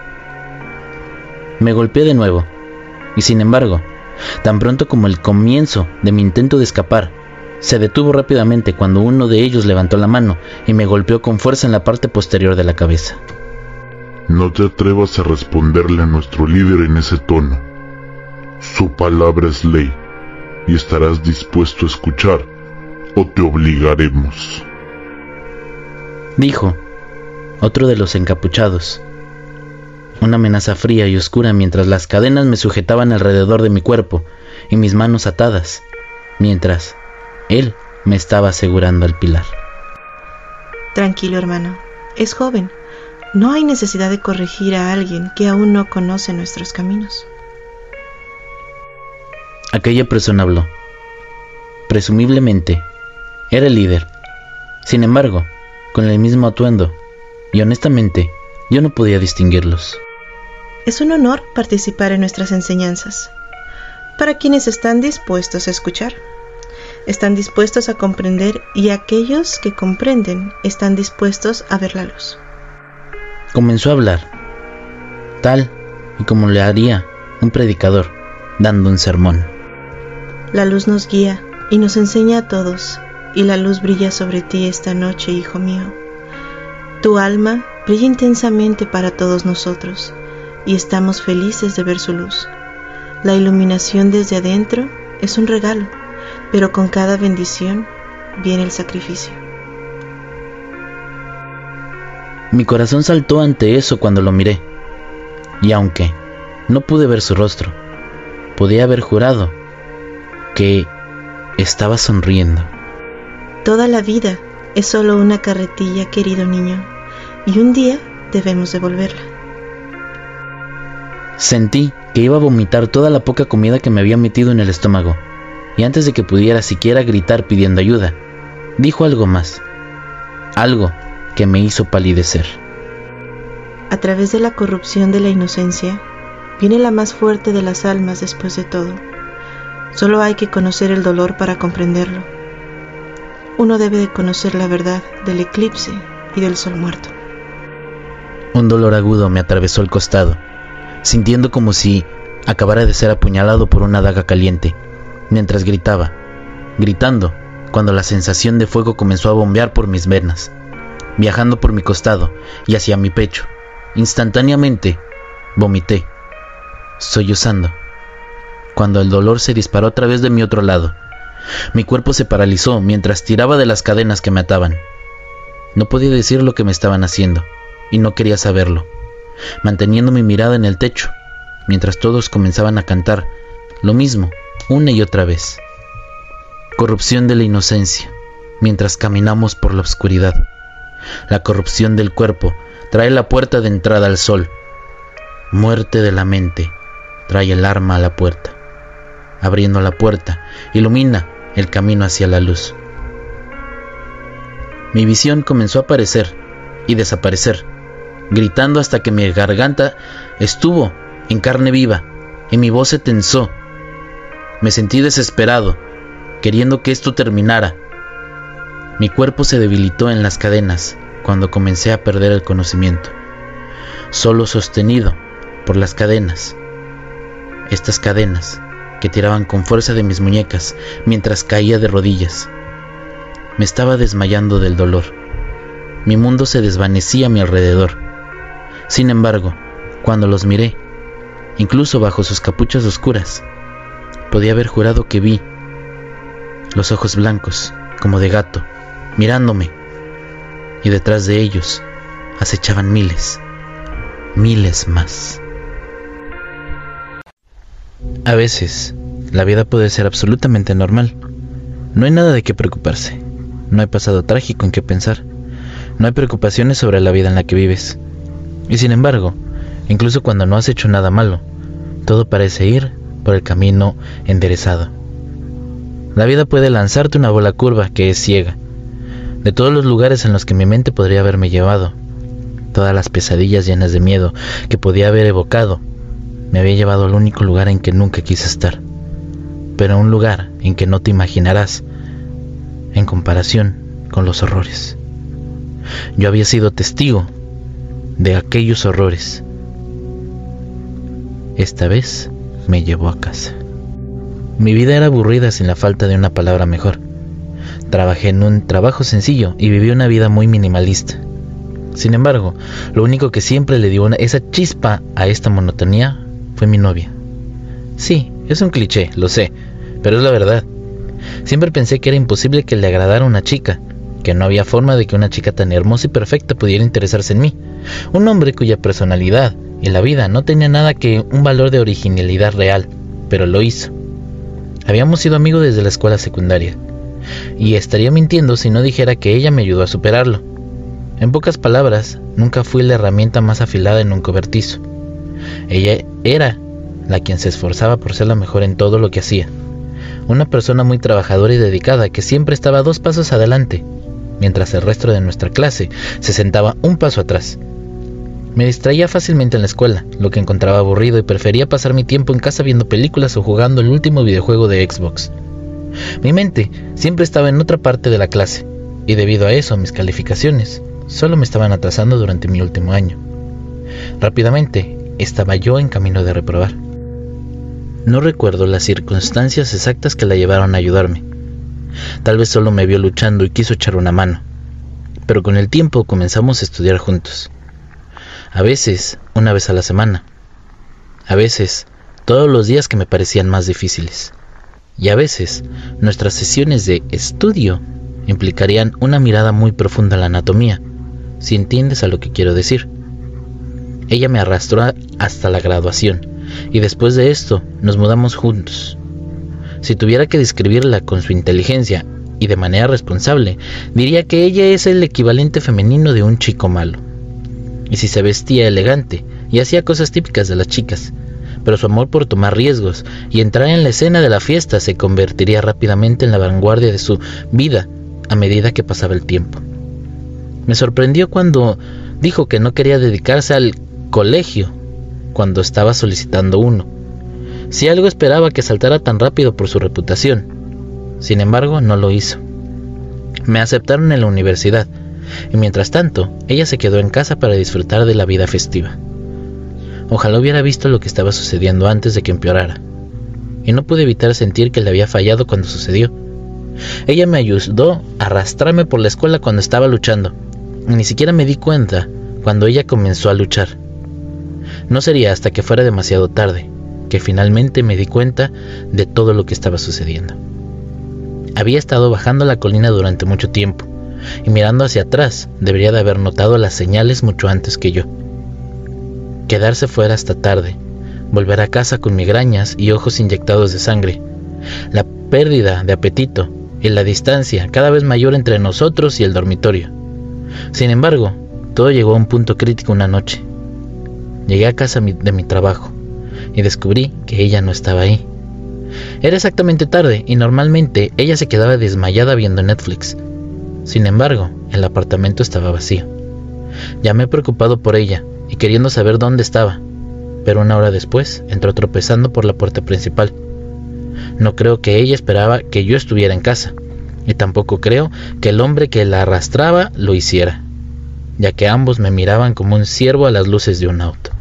Me golpeé de nuevo y sin embargo, tan pronto como el comienzo de mi intento de escapar, se detuvo rápidamente cuando uno de ellos levantó la mano y me golpeó con fuerza en la parte posterior de la cabeza. No te atrevas a responderle a nuestro líder en ese tono. Su palabra es ley y estarás dispuesto a escuchar o te obligaremos. Dijo otro de los encapuchados, una amenaza fría y oscura mientras las cadenas me sujetaban alrededor de mi cuerpo y mis manos atadas, mientras él me estaba asegurando al pilar. Tranquilo, hermano. Es joven. No hay necesidad de corregir a alguien que aún no conoce nuestros caminos. Aquella persona habló. Presumiblemente, era el líder. Sin embargo, con el mismo atuendo, y honestamente, yo no podía distinguirlos. Es un honor participar en nuestras enseñanzas. Para quienes están dispuestos a escuchar, están dispuestos a comprender y aquellos que comprenden están dispuestos a ver la luz. Comenzó a hablar, tal y como le haría un predicador dando un sermón. La luz nos guía y nos enseña a todos, y la luz brilla sobre ti esta noche, hijo mío. Tu alma brilla intensamente para todos nosotros y estamos felices de ver su luz. La iluminación desde adentro es un regalo, pero con cada bendición viene el sacrificio. Mi corazón saltó ante eso cuando lo miré, y aunque no pude ver su rostro, podía haber jurado que estaba sonriendo. Toda la vida es solo una carretilla, querido niño, y un día debemos devolverla. Sentí que iba a vomitar toda la poca comida que me había metido en el estómago, y antes de que pudiera siquiera gritar pidiendo ayuda, dijo algo más, algo que me hizo palidecer. A través de la corrupción de la inocencia, viene la más fuerte de las almas después de todo. Solo hay que conocer el dolor para comprenderlo. Uno debe de conocer la verdad del eclipse y del sol muerto. Un dolor agudo me atravesó el costado sintiendo como si acabara de ser apuñalado por una daga caliente, mientras gritaba, gritando, cuando la sensación de fuego comenzó a bombear por mis venas. viajando por mi costado y hacia mi pecho. Instantáneamente, vomité, sollozando, cuando el dolor se disparó a través de mi otro lado. Mi cuerpo se paralizó mientras tiraba de las cadenas que me ataban. No podía decir lo que me estaban haciendo, y no quería saberlo, manteniendo mi mirada en el techo, mientras todos comenzaban a cantar lo mismo una y otra vez. Corrupción de la inocencia, mientras caminamos por la oscuridad. La corrupción del cuerpo trae la puerta de entrada al sol. Muerte de la mente trae el arma a la puerta. Abriendo la puerta, ilumina el camino hacia la luz. Mi visión comenzó a aparecer y desaparecer, gritando hasta que mi garganta estuvo en carne viva y mi voz se tensó. Me sentí desesperado, queriendo que esto terminara. Mi cuerpo se debilitó en las cadenas cuando comencé a perder el conocimiento, solo sostenido por las cadenas. Estas cadenas que tiraban con fuerza de mis muñecas mientras caía de rodillas. Me estaba desmayando del dolor. Mi mundo se desvanecía a mi alrededor. Sin embargo, cuando los miré, incluso bajo sus capuchas oscuras, podía haber jurado que vi los ojos blancos, como de gato, mirándome, y detrás de ellos acechaban miles, miles más. A veces, la vida puede ser absolutamente normal. No hay nada de qué preocuparse. No hay pasado trágico en qué pensar. No hay preocupaciones sobre la vida en la que vives. Y sin embargo, incluso cuando no has hecho nada malo, todo parece ir por el camino enderezado. La vida puede lanzarte una bola curva que es ciega. De todos los lugares en los que mi mente podría haberme llevado, todas las pesadillas llenas de miedo que podía haber evocado, me había llevado al único lugar en que nunca quise estar, pero a un lugar en que no te imaginarás en comparación con los horrores. Yo había sido testigo de aquellos horrores. Esta vez me llevó a casa. Mi vida era aburrida sin la falta de una palabra mejor. Trabajé en un trabajo sencillo y viví una vida muy minimalista. Sin embargo, lo único que siempre le dio esa chispa a esta monotonía fue mi novia. Sí, es un cliché, lo sé, pero es la verdad. Siempre pensé que era imposible que le agradara una chica, que no había forma de que una chica tan hermosa y perfecta pudiera interesarse en mí. Un hombre cuya personalidad y la vida no tenía nada que un valor de originalidad real, pero lo hizo. Habíamos sido amigos desde la escuela secundaria, y estaría mintiendo si no dijera que ella me ayudó a superarlo. En pocas palabras, nunca fui la herramienta más afilada en un cobertizo. Ella era la quien se esforzaba por ser la mejor en todo lo que hacía. Una persona muy trabajadora y dedicada que siempre estaba dos pasos adelante, mientras el resto de nuestra clase se sentaba un paso atrás. Me distraía fácilmente en la escuela, lo que encontraba aburrido y prefería pasar mi tiempo en casa viendo películas o jugando el último videojuego de Xbox. Mi mente siempre estaba en otra parte de la clase, y debido a eso mis calificaciones solo me estaban atrasando durante mi último año. Rápidamente estaba yo en camino de reprobar. No recuerdo las circunstancias exactas que la llevaron a ayudarme. Tal vez solo me vio luchando y quiso echar una mano. Pero con el tiempo comenzamos a estudiar juntos. A veces, una vez a la semana. A veces, todos los días que me parecían más difíciles. Y a veces, nuestras sesiones de estudio implicarían una mirada muy profunda a la anatomía, si entiendes a lo que quiero decir. Ella me arrastró hasta la graduación y después de esto nos mudamos juntos. Si tuviera que describirla con su inteligencia y de manera responsable, diría que ella es el equivalente femenino de un chico malo. Y si se vestía elegante y hacía cosas típicas de las chicas, pero su amor por tomar riesgos y entrar en la escena de la fiesta se convertiría rápidamente en la vanguardia de su vida a medida que pasaba el tiempo. Me sorprendió cuando dijo que no quería dedicarse al colegio cuando estaba solicitando uno. Si algo esperaba que saltara tan rápido por su reputación. Sin embargo, no lo hizo. Me aceptaron en la universidad y mientras tanto, ella se quedó en casa para disfrutar de la vida festiva. Ojalá hubiera visto lo que estaba sucediendo antes de que empeorara. Y no pude evitar sentir que le había fallado cuando sucedió. Ella me ayudó a arrastrarme por la escuela cuando estaba luchando, Ni siquiera me di cuenta cuando ella comenzó a luchar. No sería hasta que fuera demasiado tarde que finalmente me di cuenta de todo lo que estaba sucediendo. Había estado bajando la colina durante mucho tiempo y mirando hacia atrás debería de haber notado las señales mucho antes que yo. Quedarse fuera hasta tarde, volver a casa con migrañas y ojos inyectados de sangre, la pérdida de apetito y la distancia cada vez mayor entre nosotros y el dormitorio. Sin embargo, todo llegó a un punto crítico una noche. Llegué a casa de mi trabajo y descubrí que ella no estaba ahí. Era exactamente tarde y normalmente ella se quedaba desmayada viendo Netflix. Sin embargo, el apartamento estaba vacío. Llamé preocupado por ella y queriendo saber dónde estaba, pero una hora después entró tropezando por la puerta principal. No creo que ella esperaba que yo estuviera en casa, y tampoco creo que el hombre que la arrastraba lo hiciera, ya que ambos me miraban como un ciervo a las luces de un auto.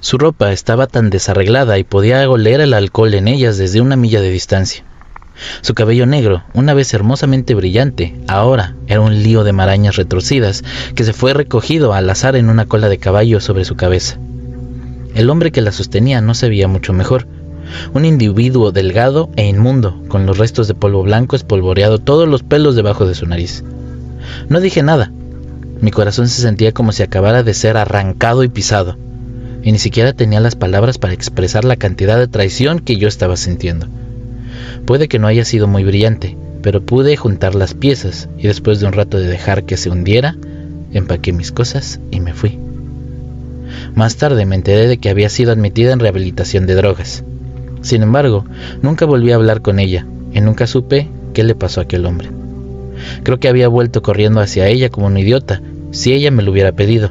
Su ropa estaba tan desarreglada y podía oler el alcohol en ellas desde una milla de distancia. Su cabello negro, una vez hermosamente brillante, ahora era un lío de marañas retorcidas que se fue recogido al azar en una cola de caballo sobre su cabeza. El hombre que la sostenía no se veía mucho mejor, un individuo delgado e inmundo, con los restos de polvo blanco espolvoreado todos los pelos debajo de su nariz. No dije nada. Mi corazón se sentía como si acabara de ser arrancado y pisado y ni siquiera tenía las palabras para expresar la cantidad de traición que yo estaba sintiendo. Puede que no haya sido muy brillante, pero pude juntar las piezas y después de un rato de dejar que se hundiera, empaqué mis cosas y me fui. Más tarde me enteré de que había sido admitida en rehabilitación de drogas. Sin embargo, nunca volví a hablar con ella y nunca supe qué le pasó a aquel hombre. Creo que había vuelto corriendo hacia ella como un idiota si ella me lo hubiera pedido,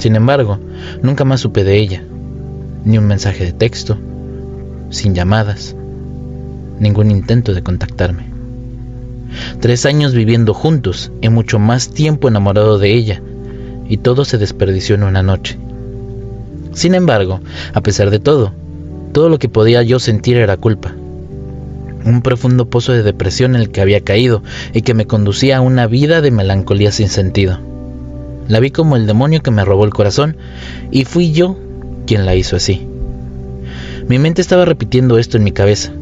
sin embargo, nunca más supe de ella, ni un mensaje de texto, sin llamadas, ningún intento de contactarme. Tres años viviendo juntos y mucho más tiempo enamorado de ella, y todo se desperdició en una noche. Sin embargo, a pesar de todo, todo lo que podía yo sentir era culpa. Un profundo pozo de depresión en el que había caído y que me conducía a una vida de melancolía sin sentido. La vi como el demonio que me robó el corazón y fui yo quien la hizo así. Mi mente estaba repitiendo esto en mi cabeza,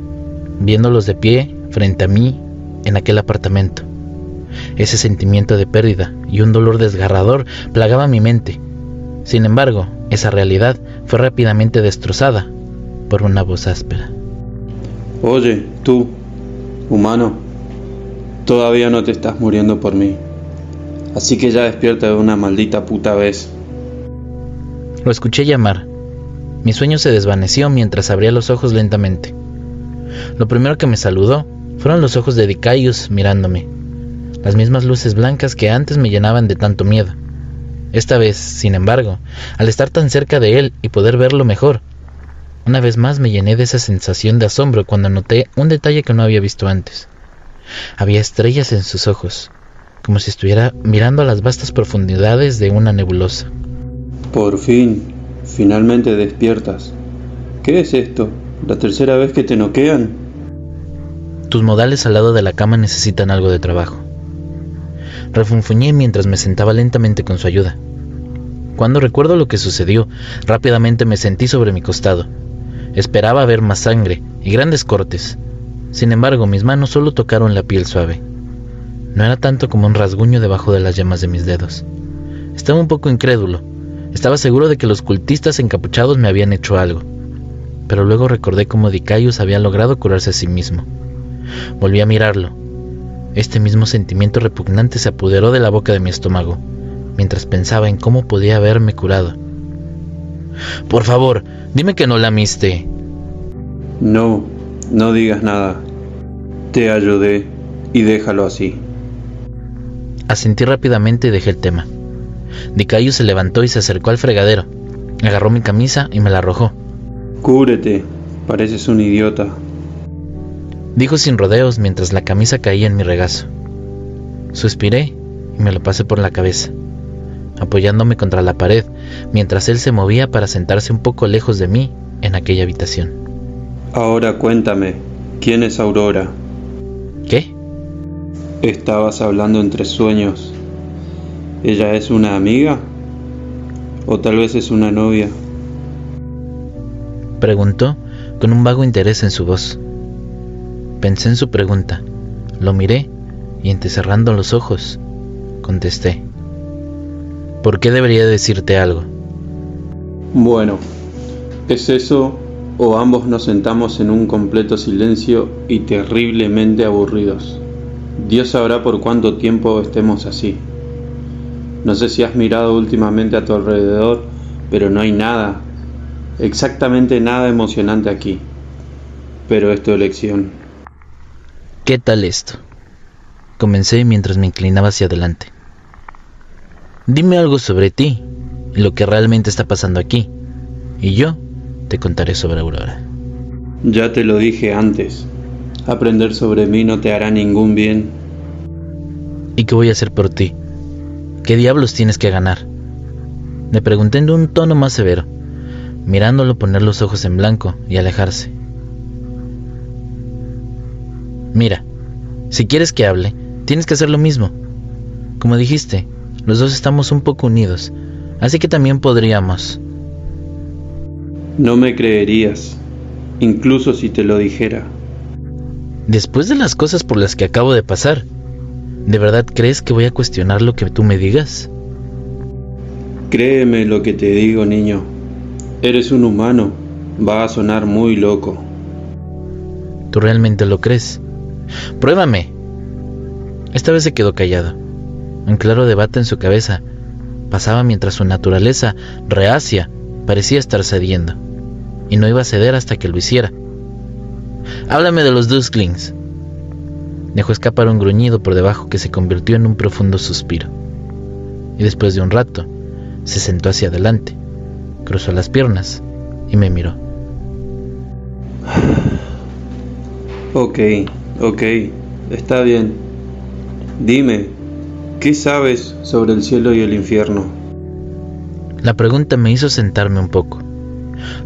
viéndolos de pie frente a mí en aquel apartamento. Ese sentimiento de pérdida y un dolor desgarrador plagaba mi mente. Sin embargo, esa realidad fue rápidamente destrozada por una voz áspera. Oye, tú, humano, todavía no te estás muriendo por mí. Así que ya despierta de una maldita puta vez. Lo escuché llamar. Mi sueño se desvaneció mientras abría los ojos lentamente. Lo primero que me saludó fueron los ojos de Dicaius mirándome, las mismas luces blancas que antes me llenaban de tanto miedo. Esta vez, sin embargo, al estar tan cerca de él y poder verlo mejor, una vez más me llené de esa sensación de asombro cuando noté un detalle que no había visto antes. Había estrellas en sus ojos, como si estuviera mirando a las vastas profundidades de una nebulosa. Por fin, finalmente despiertas. ¿Qué es esto? ¿La tercera vez que te noquean? Tus modales al lado de la cama necesitan algo de trabajo. Refunfuñé mientras me sentaba lentamente con su ayuda. Cuando recuerdo lo que sucedió, rápidamente me sentí sobre mi costado. Esperaba ver más sangre y grandes cortes. Sin embargo, mis manos solo tocaron la piel suave. No era tanto como un rasguño debajo de las llamas de mis dedos. Estaba un poco incrédulo. Estaba seguro de que los cultistas encapuchados me habían hecho algo. Pero luego recordé cómo Dicayus había logrado curarse a sí mismo. Volví a mirarlo. Este mismo sentimiento repugnante se apoderó de la boca de mi estómago, mientras pensaba en cómo podía haberme curado. Por favor, dime que no la miste. No, no digas nada. Te ayudé y déjalo así. Asentí rápidamente y dejé el tema. Dicayo se levantó y se acercó al fregadero. Agarró mi camisa y me la arrojó. Cúbrete, pareces un idiota. Dijo sin rodeos mientras la camisa caía en mi regazo. Suspiré y me lo pasé por la cabeza, apoyándome contra la pared mientras él se movía para sentarse un poco lejos de mí en aquella habitación. Ahora cuéntame, ¿quién es Aurora? ¿Qué? Estabas hablando entre sueños. ¿Ella es una amiga? ¿O tal vez es una novia? Preguntó con un vago interés en su voz. Pensé en su pregunta, lo miré y entrecerrando los ojos, contesté. ¿Por qué debería decirte algo? Bueno, es eso o ambos nos sentamos en un completo silencio y terriblemente aburridos. Dios sabrá por cuánto tiempo estemos así. No sé si has mirado últimamente a tu alrededor, pero no hay nada, exactamente nada emocionante aquí. Pero es tu elección. ¿Qué tal esto? Comencé mientras me inclinaba hacia adelante. Dime algo sobre ti y lo que realmente está pasando aquí, y yo te contaré sobre Aurora. Ya te lo dije antes. Aprender sobre mí no te hará ningún bien. ¿Y qué voy a hacer por ti? ¿Qué diablos tienes que ganar? Le pregunté en un tono más severo, mirándolo poner los ojos en blanco y alejarse. Mira, si quieres que hable, tienes que hacer lo mismo. Como dijiste, los dos estamos un poco unidos, así que también podríamos. No me creerías, incluso si te lo dijera. Después de las cosas por las que acabo de pasar, ¿de verdad crees que voy a cuestionar lo que tú me digas? Créeme lo que te digo, niño. Eres un humano. Va a sonar muy loco. ¿Tú realmente lo crees? Pruébame. Esta vez se quedó callado. Un claro debate en su cabeza pasaba mientras su naturaleza, reacia, parecía estar cediendo, y no iba a ceder hasta que lo hiciera. Háblame de los Dusklings. Dejó escapar un gruñido por debajo que se convirtió en un profundo suspiro. Y después de un rato, se sentó hacia adelante, cruzó las piernas y me miró. Ok, ok, está bien. Dime, ¿qué sabes sobre el cielo y el infierno? La pregunta me hizo sentarme un poco,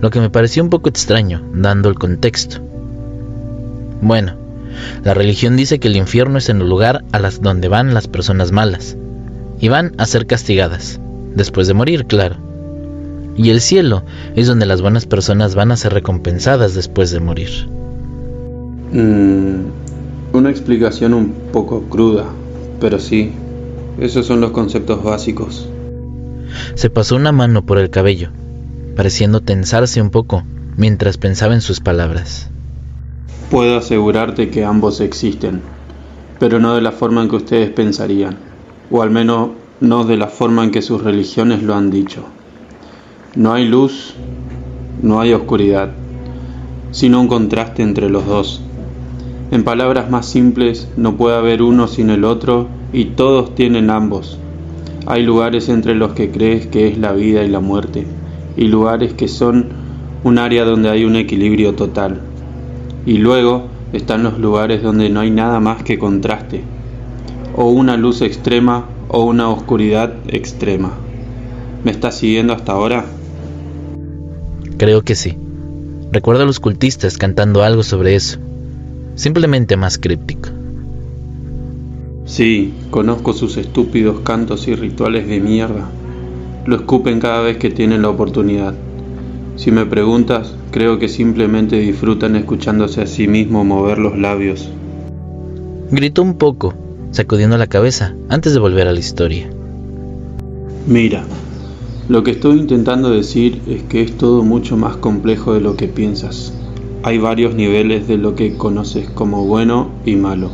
lo que me pareció un poco extraño, dando el contexto. Bueno, la religión dice que el infierno es en el lugar a las donde van las personas malas, y van a ser castigadas, después de morir, claro. Y el cielo es donde las buenas personas van a ser recompensadas después de morir. Mm, una explicación un poco cruda, pero sí, esos son los conceptos básicos. Se pasó una mano por el cabello, pareciendo tensarse un poco mientras pensaba en sus palabras. Puedo asegurarte que ambos existen, pero no de la forma en que ustedes pensarían, o al menos no de la forma en que sus religiones lo han dicho. No hay luz, no hay oscuridad, sino un contraste entre los dos. En palabras más simples, no puede haber uno sin el otro y todos tienen ambos. Hay lugares entre los que crees que es la vida y la muerte, y lugares que son un área donde hay un equilibrio total. Y luego están los lugares donde no hay nada más que contraste, o una luz extrema o una oscuridad extrema. ¿Me estás siguiendo hasta ahora? Creo que sí. Recuerdo a los cultistas cantando algo sobre eso, simplemente más críptico. Sí, conozco sus estúpidos cantos y rituales de mierda. Lo escupen cada vez que tienen la oportunidad. Si me preguntas, creo que simplemente disfrutan escuchándose a sí mismo mover los labios. Gritó un poco, sacudiendo la cabeza antes de volver a la historia. Mira, lo que estoy intentando decir es que es todo mucho más complejo de lo que piensas. Hay varios niveles de lo que conoces como bueno y malo,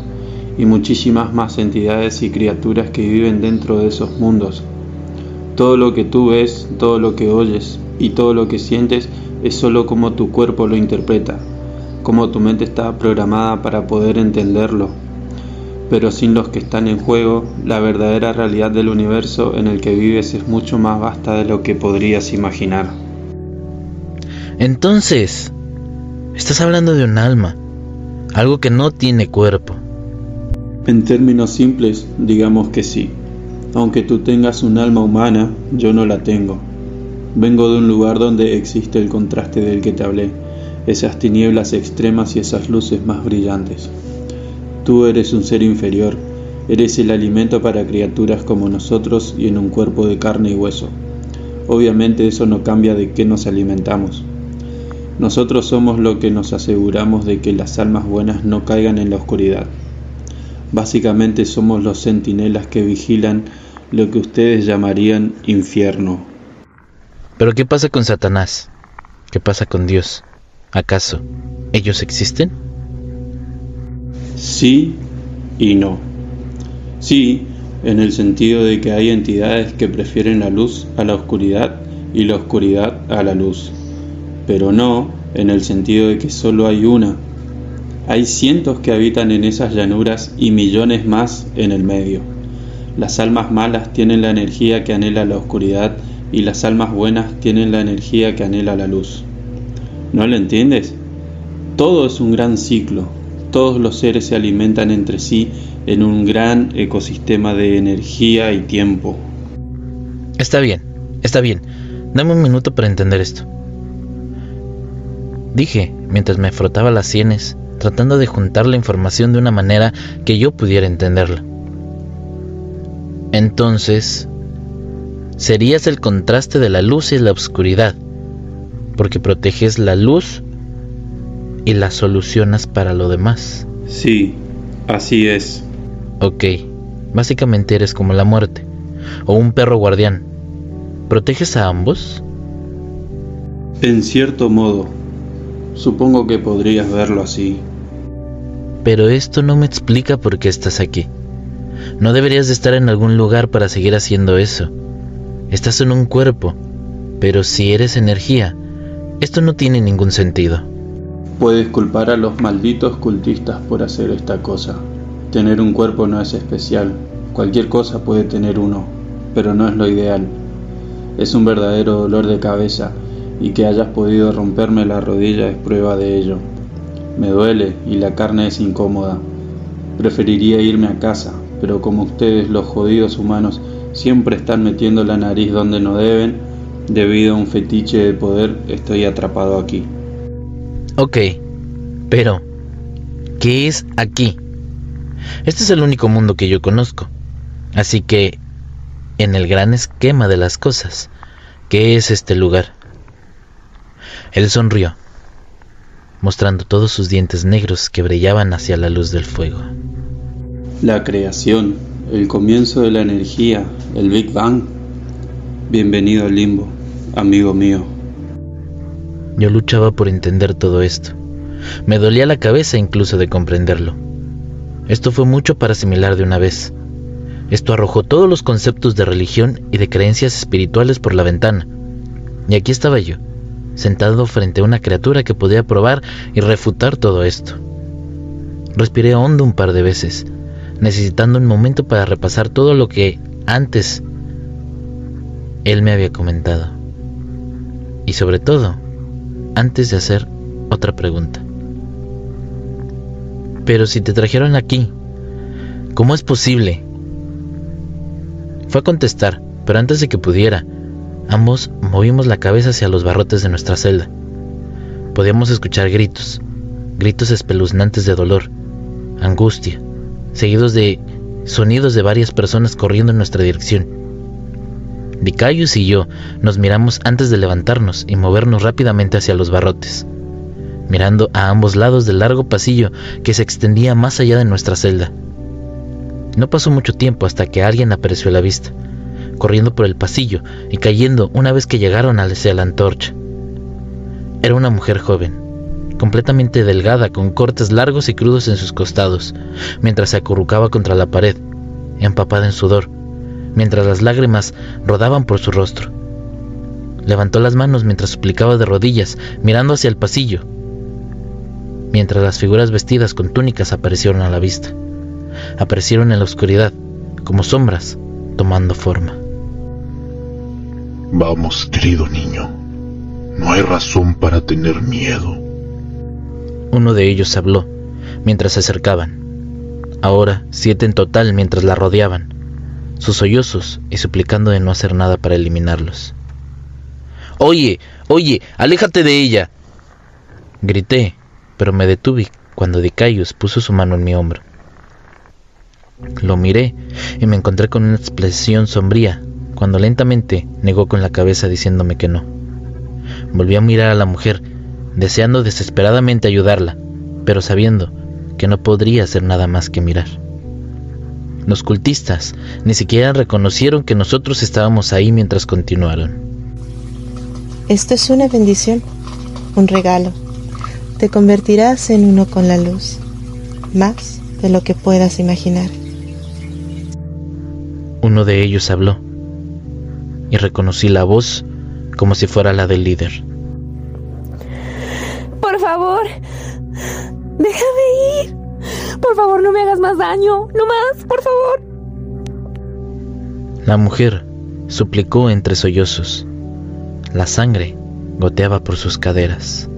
y muchísimas más entidades y criaturas que viven dentro de esos mundos. Todo lo que tú ves, todo lo que oyes y todo lo que sientes es solo como tu cuerpo lo interpreta, como tu mente está programada para poder entenderlo pero sin los que están en juego, la verdadera realidad del universo en el que vives es mucho más vasta de lo que podrías imaginar. Entonces, estás hablando de un alma, algo que no tiene cuerpo. En términos simples, digamos que sí. Aunque tú tengas un alma humana, yo no la tengo. Vengo de un lugar donde existe el contraste del que te hablé, esas tinieblas extremas y esas luces más brillantes. Tú eres un ser inferior, Eres el alimento para criaturas como nosotros y en un cuerpo de carne y hueso. Obviamente eso no cambia de qué nos alimentamos. Nosotros somos lo que nos aseguramos de que las almas buenas no caigan en la oscuridad. Básicamente somos los centinelas que vigilan lo que ustedes llamarían infierno. Pero ¿qué pasa con Satanás? ¿Qué pasa con Dios? ¿Acaso ellos existen? Sí y no. Sí, en el sentido de que hay entidades que prefieren la luz a la oscuridad y la oscuridad a la luz. Pero no en el sentido de que solo hay una. Hay cientos que habitan en esas llanuras y millones más en el medio. Las almas malas tienen la energía que anhela la oscuridad y las almas buenas tienen la energía que anhela la luz. ¿No lo entiendes? Todo es un gran ciclo. Todos los seres se alimentan entre sí en un gran ecosistema de energía y tiempo. Está bien, está bien. Dame un minuto para entender esto. Dije mientras me frotaba las sienes, tratando de juntar la información de una manera que yo pudiera entenderla. Entonces, serías el contraste de la luz y la oscuridad, porque proteges la luz y la solucionas para lo demás. Sí, así es. Ok, básicamente eres como la muerte, o un perro guardián. ¿Proteges a ambos? En cierto modo, supongo que podrías verlo así. Pero esto no me explica por qué estás aquí. No deberías de estar en algún lugar para seguir haciendo eso. Estás en un cuerpo, pero si eres energía, esto no tiene ningún sentido. Puedes culpar a los malditos cultistas por hacer esta cosa. Tener un cuerpo no es especial. Cualquier cosa puede tener uno, pero no es lo ideal. Es un verdadero dolor de cabeza y que hayas podido romperme la rodilla es prueba de ello. Me duele y la carne es incómoda. Preferiría irme a casa, pero como ustedes los jodidos humanos siempre están metiendo la nariz donde no deben, debido a un fetiche de poder, estoy atrapado aquí. Ok, pero, ¿qué es aquí? Este es el único mundo que yo conozco. Así que, en el gran esquema de las cosas, ¿qué es este lugar? Él sonrió, mostrando todos sus dientes negros que brillaban hacia la luz del fuego. La creación, el comienzo de la energía, el Big Bang. Bienvenido al limbo, amigo mío. Yo luchaba por entender todo esto. Me dolía la cabeza incluso de comprenderlo. Esto fue mucho para asimilar de una vez. Esto arrojó todos los conceptos de religión y de creencias espirituales por la ventana. Y aquí estaba yo, sentado frente a una criatura que podía probar y refutar todo esto. Respiré hondo un par de veces necesitando un momento para repasar todo lo que antes él me había comentado. Y sobre todo, antes de hacer otra pregunta. Pero si te trajeron aquí, ¿cómo es posible? Fue a contestar, pero antes de que pudiera, ambos movimos la cabeza hacia los barrotes de nuestra celda. Podíamos escuchar gritos, gritos espeluznantes de dolor, angustia, seguidos de sonidos de varias personas corriendo en nuestra dirección. Dicayus y yo nos miramos antes de levantarnos y movernos rápidamente hacia los barrotes, mirando a ambos lados del largo pasillo que se extendía más allá de nuestra celda. No pasó mucho tiempo hasta que alguien apareció a la vista, corriendo por el pasillo y cayendo una vez que llegaron hacia la antorcha. Era una mujer joven, completamente delgada, con cortes largos y crudos en sus costados, mientras se acurrucaba contra la pared, empapada en sudor, mientras las lágrimas rodaban por su rostro. Levantó las manos mientras suplicaba de rodillas, mirando hacia el pasillo, mientras las figuras vestidas con túnicas aparecieron a la vista. Aparecieron en la oscuridad, como sombras, tomando forma. Vamos, querido niño. No hay razón para tener miedo. Uno de ellos habló mientras se acercaban. Ahora siete en total mientras la rodeaban, sus sollozos y suplicando de no hacer nada para eliminarlos. Oye, oye, aléjate de ella. Grité, pero me detuve cuando Dicayus puso su mano en mi hombro. Lo miré y me encontré con una expresión sombría, cuando lentamente negó con la cabeza diciéndome que no. Volví a mirar a la mujer, deseando desesperadamente ayudarla, pero sabiendo que no podría hacer nada más que mirar. Los cultistas ni siquiera reconocieron que nosotros estábamos ahí mientras continuaron. Esto es una bendición, un regalo. Te convertirás en uno con la luz, más de lo que puedas imaginar. Uno de ellos habló y reconocí la voz como si fuera la del líder. Por favor, déjame ir. Por favor, no me hagas más daño. No más, por favor. La mujer suplicó entre sollozos. La sangre goteaba por sus caderas.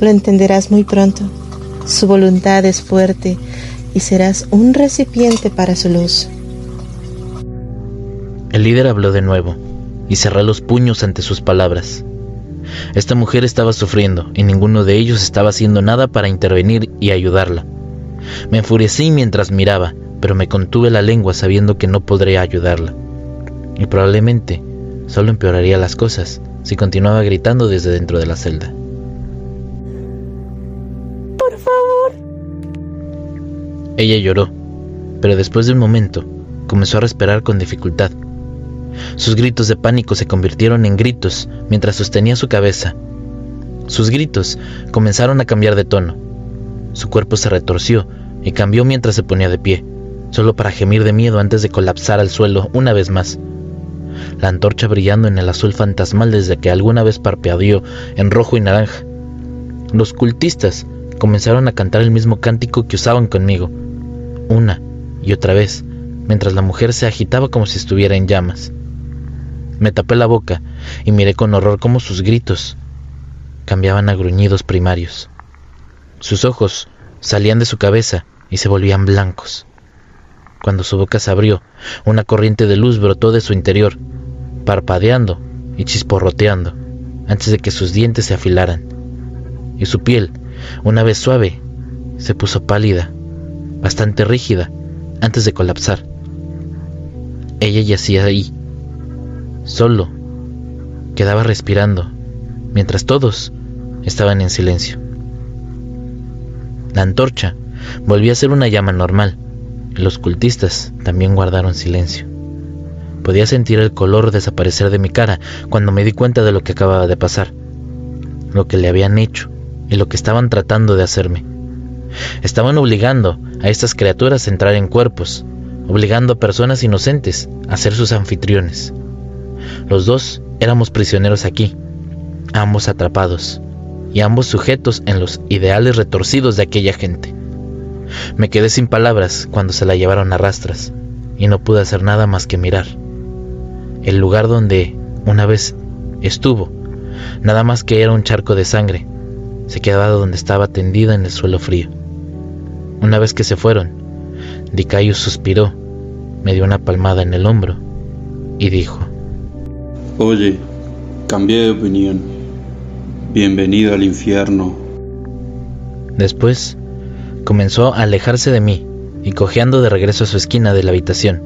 Lo entenderás muy pronto. Su voluntad es fuerte y serás un recipiente para su luz. El líder habló de nuevo y cerré los puños ante sus palabras. Esta mujer estaba sufriendo y ninguno de ellos estaba haciendo nada para intervenir y ayudarla. Me enfurecí mientras miraba, pero me contuve la lengua sabiendo que no podría ayudarla. Y probablemente solo empeoraría las cosas si continuaba gritando desde dentro de la celda. Por favor. Ella lloró, pero después de un momento comenzó a respirar con dificultad. Sus gritos de pánico se convirtieron en gritos mientras sostenía su cabeza. Sus gritos comenzaron a cambiar de tono. Su cuerpo se retorció y cambió mientras se ponía de pie, solo para gemir de miedo antes de colapsar al suelo una vez más. La antorcha brillando en el azul fantasmal desde que alguna vez parpadeó en rojo y naranja. Los cultistas comenzaron a cantar el mismo cántico que usaban conmigo, una y otra vez, mientras la mujer se agitaba como si estuviera en llamas. Me tapé la boca y miré con horror cómo sus gritos cambiaban a gruñidos primarios. Sus ojos salían de su cabeza y se volvían blancos. Cuando su boca se abrió, una corriente de luz brotó de su interior, parpadeando y chisporroteando, antes de que sus dientes se afilaran. Y su piel, una vez suave, se puso pálida, bastante rígida, antes de colapsar. Ella yacía ahí, solo, quedaba respirando, mientras todos estaban en silencio. La antorcha volvió a ser una llama normal. Los cultistas también guardaron silencio. Podía sentir el color desaparecer de mi cara cuando me di cuenta de lo que acababa de pasar, lo que le habían hecho y lo que estaban tratando de hacerme. Estaban obligando a estas criaturas a entrar en cuerpos, obligando a personas inocentes a ser sus anfitriones. Los dos éramos prisioneros aquí, ambos atrapados, y ambos sujetos en los ideales retorcidos de aquella gente. Me quedé sin palabras cuando se la llevaron a rastras y no pude hacer nada más que mirar. El lugar donde una vez estuvo, nada más que era un charco de sangre, se quedaba donde estaba tendida en el suelo frío. Una vez que se fueron, Dicayus suspiró, me dio una palmada en el hombro y dijo: Oye, cambié de opinión. Bienvenido al infierno. Después comenzó a alejarse de mí y cojeando de regreso a su esquina de la habitación.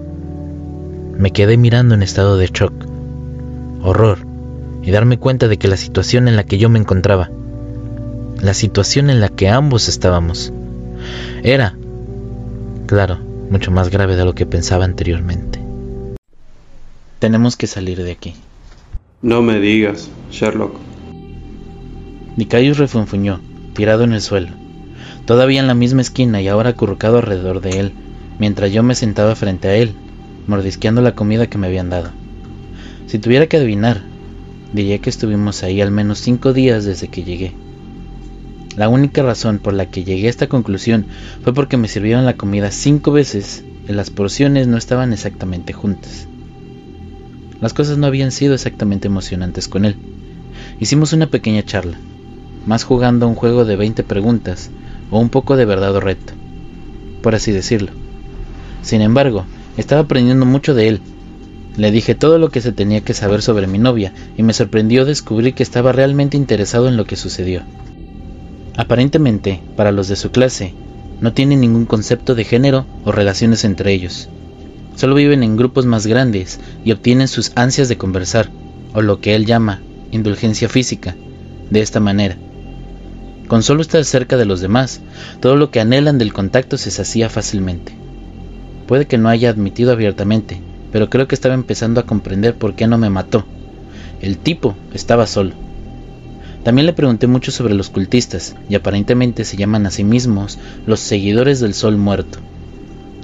Me quedé mirando en estado de shock, horror y darme cuenta de que la situación en la que yo me encontraba, la situación en la que ambos estábamos, era, claro, mucho más grave de lo que pensaba anteriormente. Tenemos que salir de aquí. No me digas, Sherlock. Nicayus refunfuñó, tirado en el suelo, todavía en la misma esquina y ahora acurrucado alrededor de él, mientras yo me sentaba frente a él, mordisqueando la comida que me habían dado. Si tuviera que adivinar, diría que estuvimos ahí al menos cinco días desde que llegué. La única razón por la que llegué a esta conclusión fue porque me sirvieron la comida cinco veces y las porciones no estaban exactamente juntas. Las cosas no habían sido exactamente emocionantes con él. Hicimos una pequeña charla, más jugando un juego de 20 preguntas o un poco de verdad o reto, por así decirlo. Sin embargo, estaba aprendiendo mucho de él. Le dije todo lo que se tenía que saber sobre mi novia y me sorprendió descubrir que estaba realmente interesado en lo que sucedió. Aparentemente, para los de su clase, no tienen ningún concepto de género o relaciones entre ellos. Solo viven en grupos más grandes y obtienen sus ansias de conversar, o lo que él llama indulgencia física, de esta manera. Con solo estar cerca de los demás, todo lo que anhelan del contacto se sacía fácilmente. Puede que no haya admitido abiertamente, pero creo que estaba empezando a comprender por qué no me mató. El tipo estaba solo. También le pregunté mucho sobre los cultistas, y aparentemente se llaman a sí mismos los seguidores del sol muerto.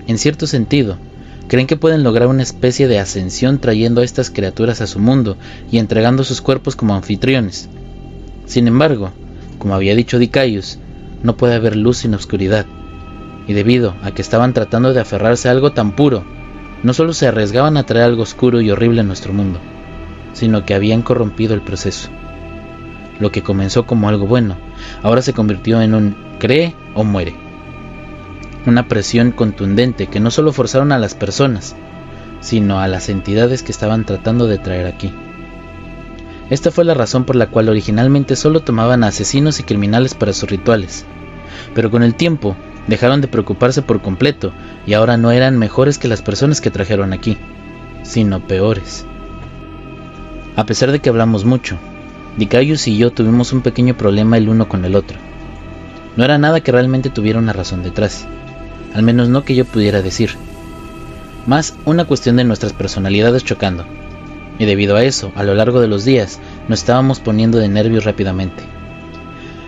En cierto sentido, creen que pueden lograr una especie de ascensión trayendo a estas criaturas a su mundo y entregando sus cuerpos como anfitriones. Sin embargo, como había dicho Dicaius, no puede haber luz sin oscuridad, y debido a que estaban tratando de aferrarse a algo tan puro, no solo se arriesgaban a traer algo oscuro y horrible a nuestro mundo, sino que habían corrompido el proceso. Lo que comenzó como algo bueno, ahora se convirtió en un cree o muere. Una presión contundente que no solo forzaron a las personas, sino a las entidades que estaban tratando de traer aquí. Esta fue la razón por la cual originalmente solo tomaban a asesinos y criminales para sus rituales, pero con el tiempo dejaron de preocuparse por completo y ahora no eran mejores que las personas que trajeron aquí, sino peores. A pesar de que hablamos mucho, Dicayus y yo tuvimos un pequeño problema el uno con el otro. No era nada que realmente tuviera una razón detrás, al menos no que yo pudiera decir. Más una cuestión de nuestras personalidades chocando. Y debido a eso, a lo largo de los días, nos estábamos poniendo de nervios rápidamente.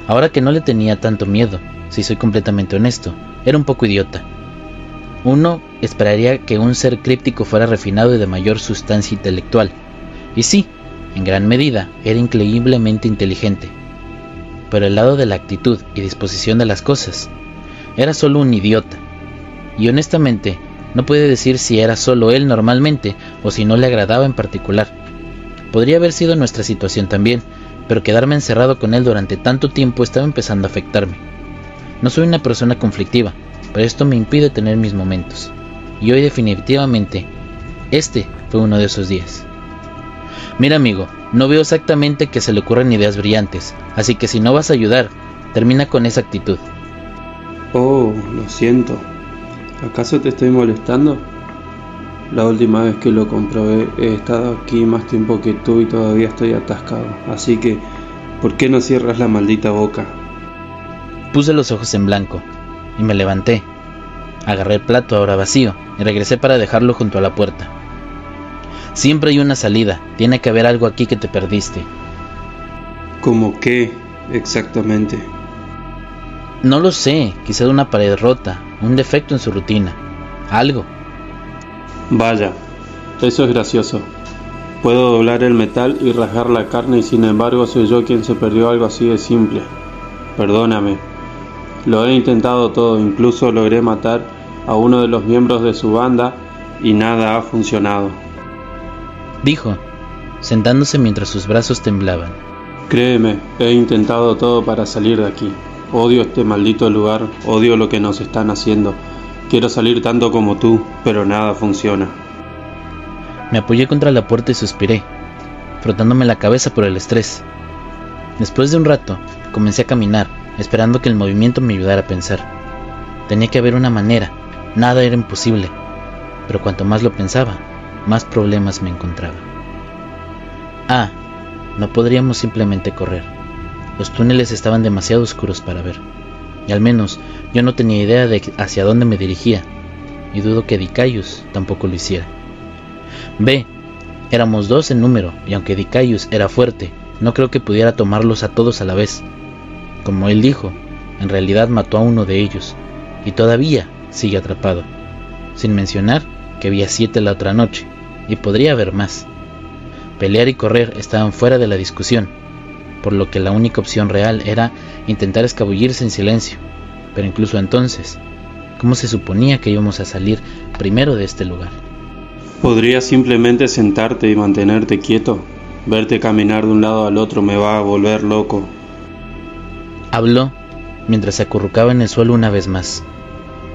Ahora que no le tenía tanto miedo, si soy completamente honesto, era un poco idiota. Uno esperaría que un ser críptico fuera refinado y de mayor sustancia intelectual. Y sí, en gran medida, era increíblemente inteligente. Pero el lado de la actitud y disposición de las cosas, era solo un idiota. Y honestamente, no puede decir si era solo él normalmente o si no le agradaba en particular. Podría haber sido nuestra situación también, pero quedarme encerrado con él durante tanto tiempo estaba empezando a afectarme. No soy una persona conflictiva, pero esto me impide tener mis momentos. Y hoy definitivamente, este fue uno de esos días. Mira amigo, no veo exactamente que se le ocurran ideas brillantes, así que si no vas a ayudar, termina con esa actitud. Oh, lo siento. ¿Acaso te estoy molestando? La última vez que lo comprobé he estado aquí más tiempo que tú y todavía estoy atascado, así que ¿por qué no cierras la maldita boca? Puse los ojos en blanco y me levanté. Agarré el plato ahora vacío y regresé para dejarlo junto a la puerta. Siempre hay una salida. Tiene que haber algo aquí que te perdiste. ¿Cómo qué exactamente? No lo sé. Quizá una pared rota, un defecto en su rutina. Algo. Vaya, eso es gracioso. Puedo doblar el metal y rasgar la carne y sin embargo soy yo quien se perdió algo así de simple. Perdóname. Lo he intentado todo, incluso logré matar a uno de los miembros de su banda y nada ha funcionado dijo, sentándose mientras sus brazos temblaban. Créeme, he intentado todo para salir de aquí. Odio este maldito lugar, odio lo que nos están haciendo. Quiero salir tanto como tú, pero nada funciona. Me apoyé contra la puerta y suspiré, frotándome la cabeza por el estrés. Después de un rato, comencé a caminar, esperando que el movimiento me ayudara a pensar. Tenía que haber una manera, nada era imposible, pero cuanto más lo pensaba, más problemas me encontraba. Ah, no podríamos simplemente correr. Los túneles estaban demasiado oscuros para ver, y al menos yo no tenía idea de hacia dónde me dirigía, y dudo que Dicayus tampoco lo hiciera. B. Éramos dos en número, y aunque Dicayus era fuerte, no creo que pudiera tomarlos a todos a la vez. Como él dijo, en realidad mató a uno de ellos, y todavía sigue atrapado, sin mencionar que había siete la otra noche, y podría haber más. Pelear y correr estaban fuera de la discusión, por lo que la única opción real era intentar escabullirse en silencio. Pero incluso entonces, ¿cómo se suponía que íbamos a salir primero de este lugar? Podrías simplemente sentarte y mantenerte quieto. Verte caminar de un lado al otro me va a volver loco. Habló mientras se acurrucaba en el suelo una vez más.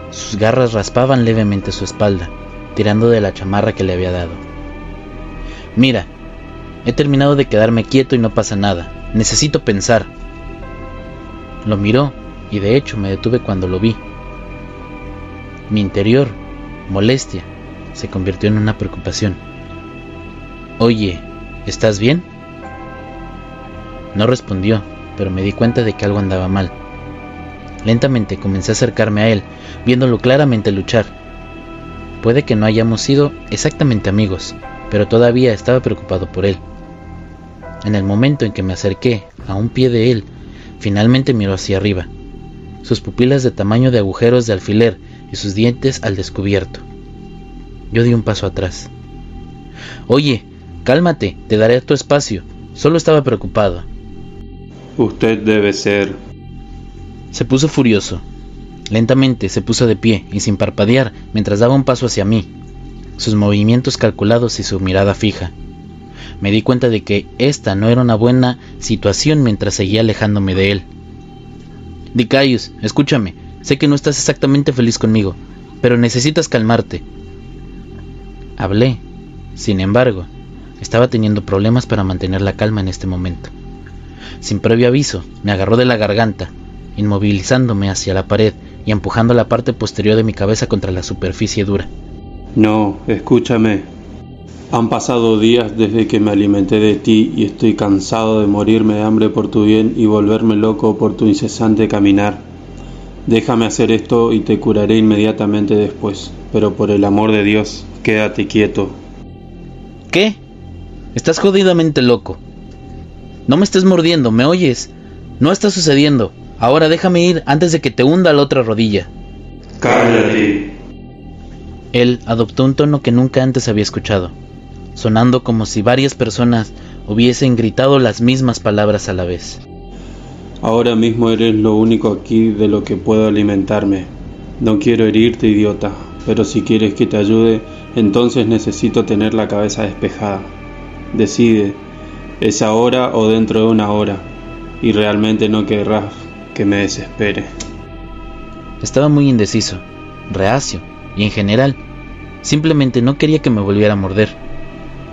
Sus garras raspaban levemente su espalda tirando de la chamarra que le había dado. Mira, he terminado de quedarme quieto y no pasa nada. Necesito pensar. Lo miró y de hecho me detuve cuando lo vi, Mi interior, molestia, se convirtió en una preocupación. Oye, ¿estás bien? No respondió, pero me di cuenta de que algo andaba mal. Lentamente comencé a acercarme a él, viéndolo claramente luchar. Puede que no hayamos sido exactamente amigos, pero todavía estaba preocupado por él. En el momento en que me acerqué a un pie de él, finalmente miró hacia arriba, sus pupilas de tamaño de agujeros de alfiler y sus dientes al descubierto. Yo di un paso atrás. Oye, cálmate, te daré tu espacio. Solo estaba preocupado. Usted debe ser... Se puso furioso. Lentamente se puso de pie y sin parpadear mientras daba un paso hacia mí, sus movimientos calculados y su mirada fija. Me di cuenta de que esta no era una buena situación mientras seguía alejándome de él. Dicaius, escúchame, sé que no estás exactamente feliz conmigo, pero necesitas calmarte. Hablé. Sin embargo, estaba teniendo problemas para mantener la calma en este momento. Sin previo aviso, me agarró de la garganta, inmovilizándome hacia la pared y empujando la parte posterior de mi cabeza contra la superficie dura. No, escúchame. Han pasado días desde que me alimenté de ti y estoy cansado de morirme de hambre por tu bien y volverme loco por tu incesante caminar. Déjame hacer esto y te curaré inmediatamente después, pero por el amor de Dios, quédate quieto. ¿Qué? Estás jodidamente loco. No me estés mordiendo, ¿me oyes? No está sucediendo. Ahora déjame ir antes de que te hunda la otra rodilla. Cállate. Él adoptó un tono que nunca antes había escuchado, sonando como si varias personas hubiesen gritado las mismas palabras a la vez. Ahora mismo eres lo único aquí de lo que puedo alimentarme. No quiero herirte, idiota, pero si quieres que te ayude, entonces necesito tener la cabeza despejada. Decide, ¿es ahora o dentro de una hora? Y realmente no querrás que me desespere. Estaba muy indeciso, reacio, y en general, simplemente no quería que me volviera a morder.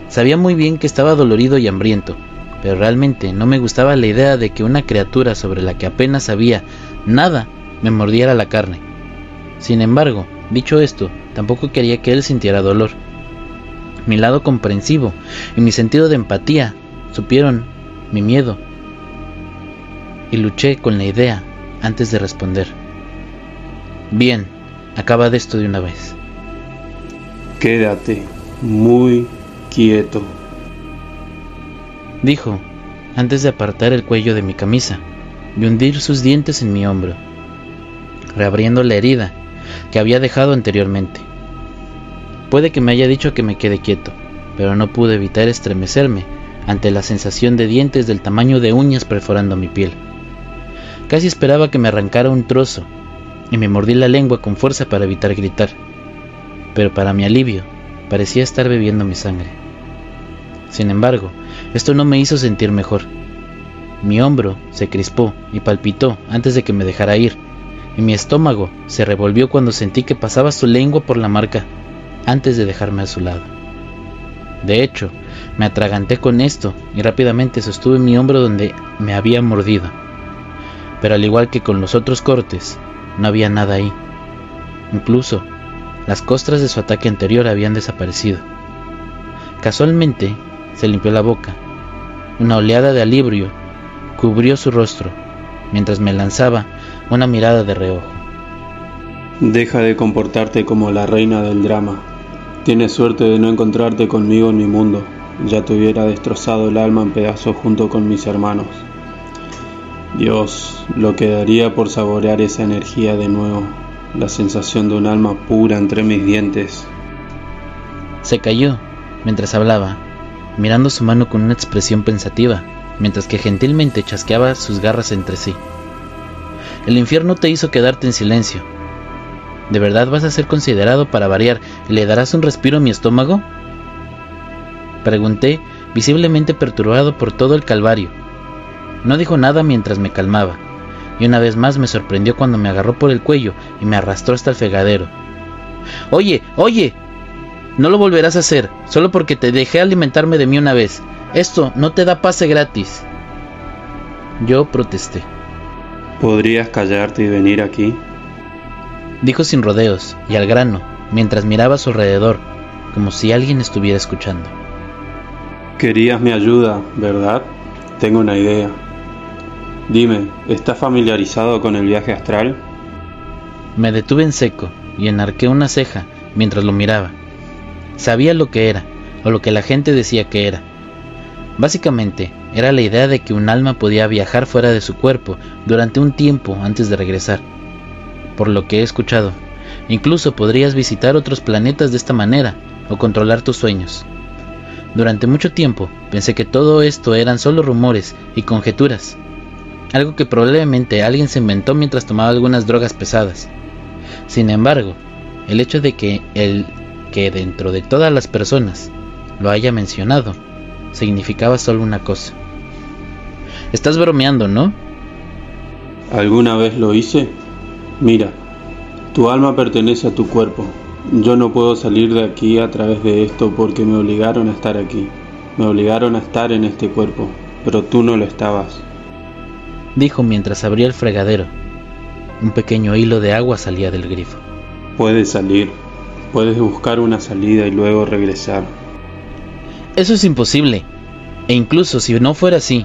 Sabía muy bien que estaba dolorido y hambriento, pero realmente no me gustaba la idea de que una criatura sobre la que apenas sabía nada me mordiera la carne. Sin embargo, dicho esto, tampoco quería que él sintiera dolor. Mi lado comprensivo y mi sentido de empatía supieron mi miedo y luché con la idea antes de responder. Bien, acaba de esto de una vez. Quédate muy quieto, dijo, antes de apartar el cuello de mi camisa y hundir sus dientes en mi hombro, reabriendo la herida que había dejado anteriormente. Puede que me haya dicho que me quede quieto, pero no pude evitar estremecerme ante la sensación de dientes del tamaño de uñas perforando mi piel. Casi esperaba que me arrancara un trozo y me mordí la lengua con fuerza para evitar gritar, pero para mi alivio parecía estar bebiendo mi sangre. Sin embargo, esto no me hizo sentir mejor. Mi hombro se crispó y palpitó antes de que me dejara ir, y mi estómago se revolvió cuando sentí que pasaba su lengua por la marca antes de dejarme a su lado. De hecho, me atraganté con esto y rápidamente sostuve mi hombro donde me había mordido. Pero al igual que con los otros cortes, no había nada ahí. Incluso, las costras de su ataque anterior habían desaparecido. Casualmente, se limpió la boca. Una oleada de alivio cubrió su rostro, mientras me lanzaba una mirada de reojo. Deja de comportarte como la reina del drama. Tienes suerte de no encontrarte conmigo en mi mundo. Ya te hubiera destrozado el alma en pedazos junto con mis hermanos. Dios, lo que daría por saborear esa energía de nuevo, la sensación de un alma pura entre mis dientes. Se cayó mientras hablaba, mirando su mano con una expresión pensativa, mientras que gentilmente chasqueaba sus garras entre sí. El infierno te hizo quedarte en silencio. ¿De verdad vas a ser considerado para variar y le darás un respiro a mi estómago? Pregunté, visiblemente perturbado por todo el calvario. No dijo nada mientras me calmaba, y una vez más me sorprendió cuando me agarró por el cuello y me arrastró hasta el fregadero. Oye, oye, no lo volverás a hacer, solo porque te dejé alimentarme de mí una vez. Esto no te da pase gratis. Yo protesté. ¿Podrías callarte y venir aquí? Dijo sin rodeos y al grano, mientras miraba a su alrededor, como si alguien estuviera escuchando. Querías mi ayuda, ¿verdad? Tengo una idea. Dime, ¿estás familiarizado con el viaje astral? Me detuve en seco y enarqué una ceja mientras lo miraba. Sabía lo que era, o lo que la gente decía que era. Básicamente, era la idea de que un alma podía viajar fuera de su cuerpo durante un tiempo antes de regresar. Por lo que he escuchado, incluso podrías visitar otros planetas de esta manera o controlar tus sueños. Durante mucho tiempo pensé que todo esto eran solo rumores y conjeturas, algo que probablemente alguien se inventó mientras tomaba algunas drogas pesadas. Sin embargo, el hecho de que el que dentro de todas las personas lo haya mencionado significaba solo una cosa. Estás bromeando, ¿no? ¿Alguna vez lo hice? Mira, tu alma pertenece a tu cuerpo. Yo no puedo salir de aquí a través de esto porque me obligaron a estar aquí. Me obligaron a estar en este cuerpo, pero tú no lo estabas. Dijo mientras abría el fregadero. Un pequeño hilo de agua salía del grifo. Puedes salir, puedes buscar una salida y luego regresar. Eso es imposible. E incluso si no fuera así,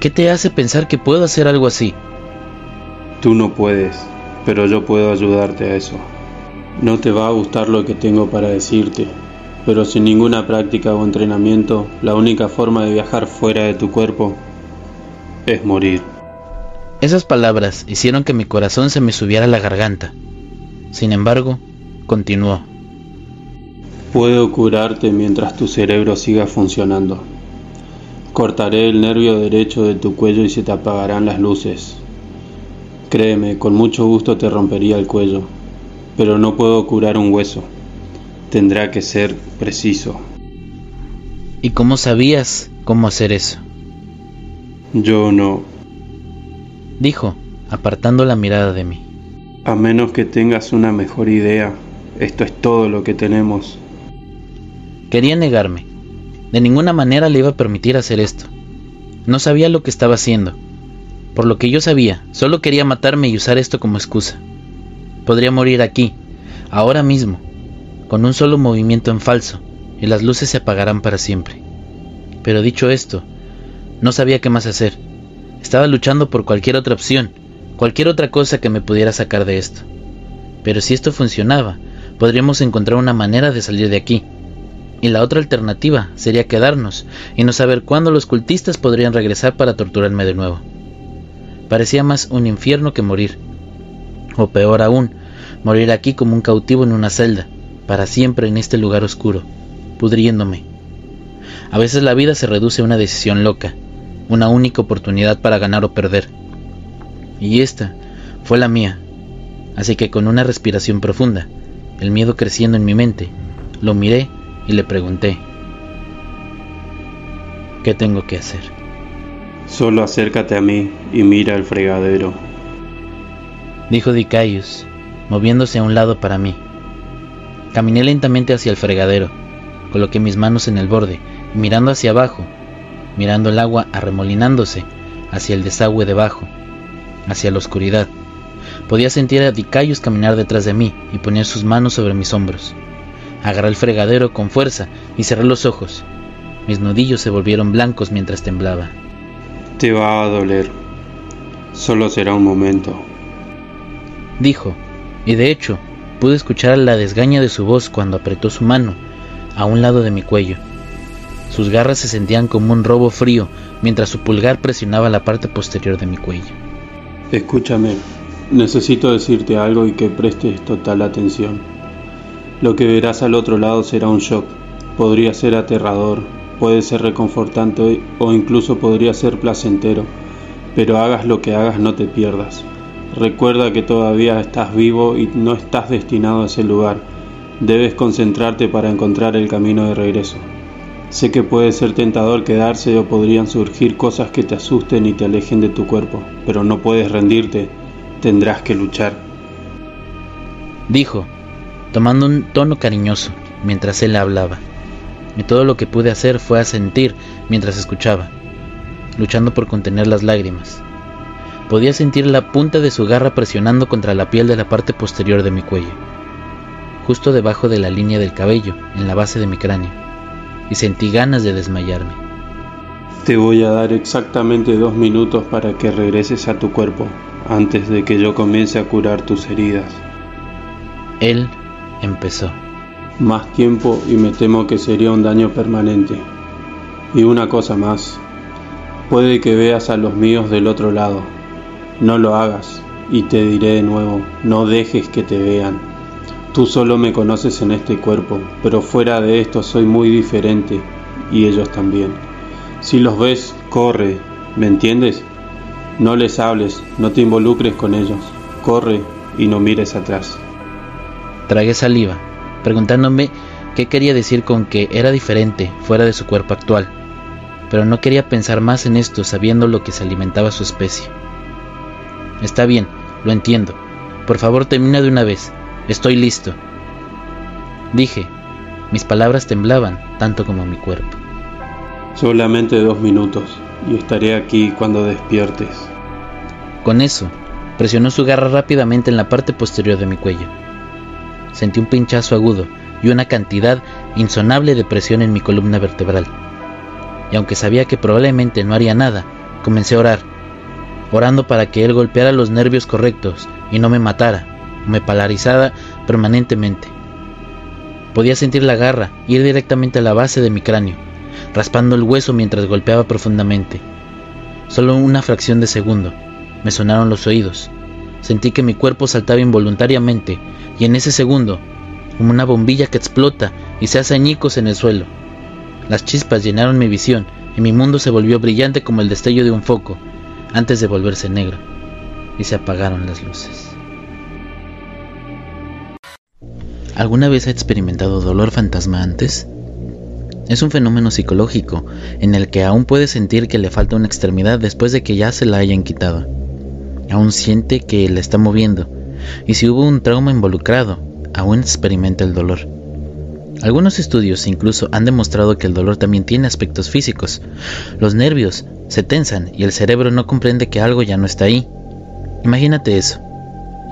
¿qué te hace pensar que puedo hacer algo así? Tú no puedes, pero yo puedo ayudarte a eso. No te va a gustar lo que tengo para decirte, pero sin ninguna práctica o entrenamiento, la única forma de viajar fuera de tu cuerpo es morir. Esas palabras hicieron que mi corazón se me subiera a la garganta. Sin embargo, continuó. Puedo curarte mientras tu cerebro siga funcionando. Cortaré el nervio derecho de tu cuello y se te apagarán las luces. Créeme, con mucho gusto te rompería el cuello, pero no puedo curar un hueso. Tendrá que ser preciso. ¿Y cómo sabías cómo hacer eso? Yo no. Dijo, apartando la mirada de mí. A menos que tengas una mejor idea, esto es todo lo que tenemos. Quería negarme. De ninguna manera le iba a permitir hacer esto. No sabía lo que estaba haciendo. Por lo que yo sabía, solo quería matarme y usar esto como excusa. Podría morir aquí, ahora mismo, con un solo movimiento en falso, y las luces se apagarán para siempre. Pero dicho esto, no sabía qué más hacer. Estaba luchando por cualquier otra opción, cualquier otra cosa que me pudiera sacar de esto. Pero si esto funcionaba, podríamos encontrar una manera de salir de aquí y la otra alternativa sería quedarnos y no saber cuándo los cultistas podrían regresar para torturarme de nuevo. Parecía más un infierno que morir. O peor aún, morir aquí como un cautivo en una celda, para siempre en este lugar oscuro, pudriéndome. A veces la vida se reduce a una decisión loca, una única oportunidad para ganar o perder. Y esta fue la mía. Así que con una respiración profunda, el miedo creciendo en mi mente, lo miré y le pregunté, ¿qué tengo que hacer? Solo acércate a mí y mira el fregadero, dijo Dicaius, moviéndose a un lado para mí. Caminé lentamente hacia el fregadero, coloqué mis manos en el borde y mirando hacia abajo, mirando el agua arremolinándose hacia el desagüe debajo, hacia la oscuridad. Podía sentir a Dicaius caminar detrás de mí y poner sus manos sobre mis hombros. Agarré el fregadero con fuerza y cerré los ojos. Mis nudillos se volvieron blancos mientras temblaba. Te va a doler. Solo será un momento. Dijo, y de hecho pude escuchar la desgaña de su voz cuando apretó su mano a un lado de mi cuello. Sus garras se sentían como un robo frío mientras su pulgar presionaba la parte posterior de mi cuello. Escúchame, necesito decirte algo y que prestes total atención. Lo que verás al otro lado será un shock. Podría ser aterrador, puede ser reconfortante o incluso podría ser placentero, pero hagas lo que hagas no te pierdas. Recuerda que todavía estás vivo y no estás destinado a ese lugar. Debes concentrarte para encontrar el camino de regreso. Sé que puede ser tentador quedarse o podrían surgir cosas que te asusten y te alejen de tu cuerpo, pero no puedes rendirte, tendrás que luchar. Dijo, tomando un tono cariñoso mientras él hablaba, y todo lo que pude hacer fue asentir mientras escuchaba, luchando por contener las lágrimas. Podía sentir la punta de su garra presionando contra la piel de la parte posterior de mi cuello, justo debajo de la línea del cabello, en la base de mi cráneo, y sentí ganas de desmayarme. Te voy a dar exactamente dos minutos para que regreses a tu cuerpo, antes de que yo comience a curar tus heridas. Él empezó. Más tiempo y me temo que sería un daño permanente. Y una cosa más, puede que veas a los míos del otro lado. No lo hagas, y te diré de nuevo, no dejes que te vean. Tú solo me conoces en este cuerpo, pero fuera de esto soy muy diferente, y ellos también. Si los ves, corre, ¿me entiendes? No les hables, no te involucres con ellos, corre y no mires atrás. Tragué saliva, preguntándome qué quería decir con que era diferente fuera de su cuerpo actual pero no quería pensar más en esto sabiendo lo que se alimentaba su especie. Está bien, lo entiendo. Por favor termina de una vez. Estoy listo. Dije. Mis palabras temblaban tanto como mi cuerpo. Solamente dos minutos y estaré aquí cuando despiertes. Con eso, presionó su garra rápidamente en la parte posterior de mi cuello. Sentí un pinchazo agudo y una cantidad insonable de presión en mi columna vertebral y aunque sabía que probablemente no haría nada, comencé a orar, orando para que él golpeara los nervios correctos y no me matara me polarizara permanentemente. Podía sentir la garra ir directamente a la base de mi cráneo, raspando el hueso mientras golpeaba profundamente. Solo una fracción de segundo me sonaron los oídos. Sentí que mi cuerpo saltaba involuntariamente y en ese segundo, como una bombilla que explota y se hace añicos en el suelo, las chispas llenaron mi visión y mi mundo se volvió brillante como el destello de un foco, antes de volverse negro, y se apagaron las luces. ¿Alguna vez ha experimentado dolor fantasma antes? Es un fenómeno psicológico en el que aún puede sentir que le falta una extremidad después de que ya se la hayan quitado. Aún siente que la está moviendo, y si hubo un trauma involucrado, aún experimenta el dolor. Algunos estudios incluso han demostrado que el dolor también tiene aspectos físicos. Los nervios se tensan y el cerebro no comprende que algo ya no está ahí. Imagínate eso.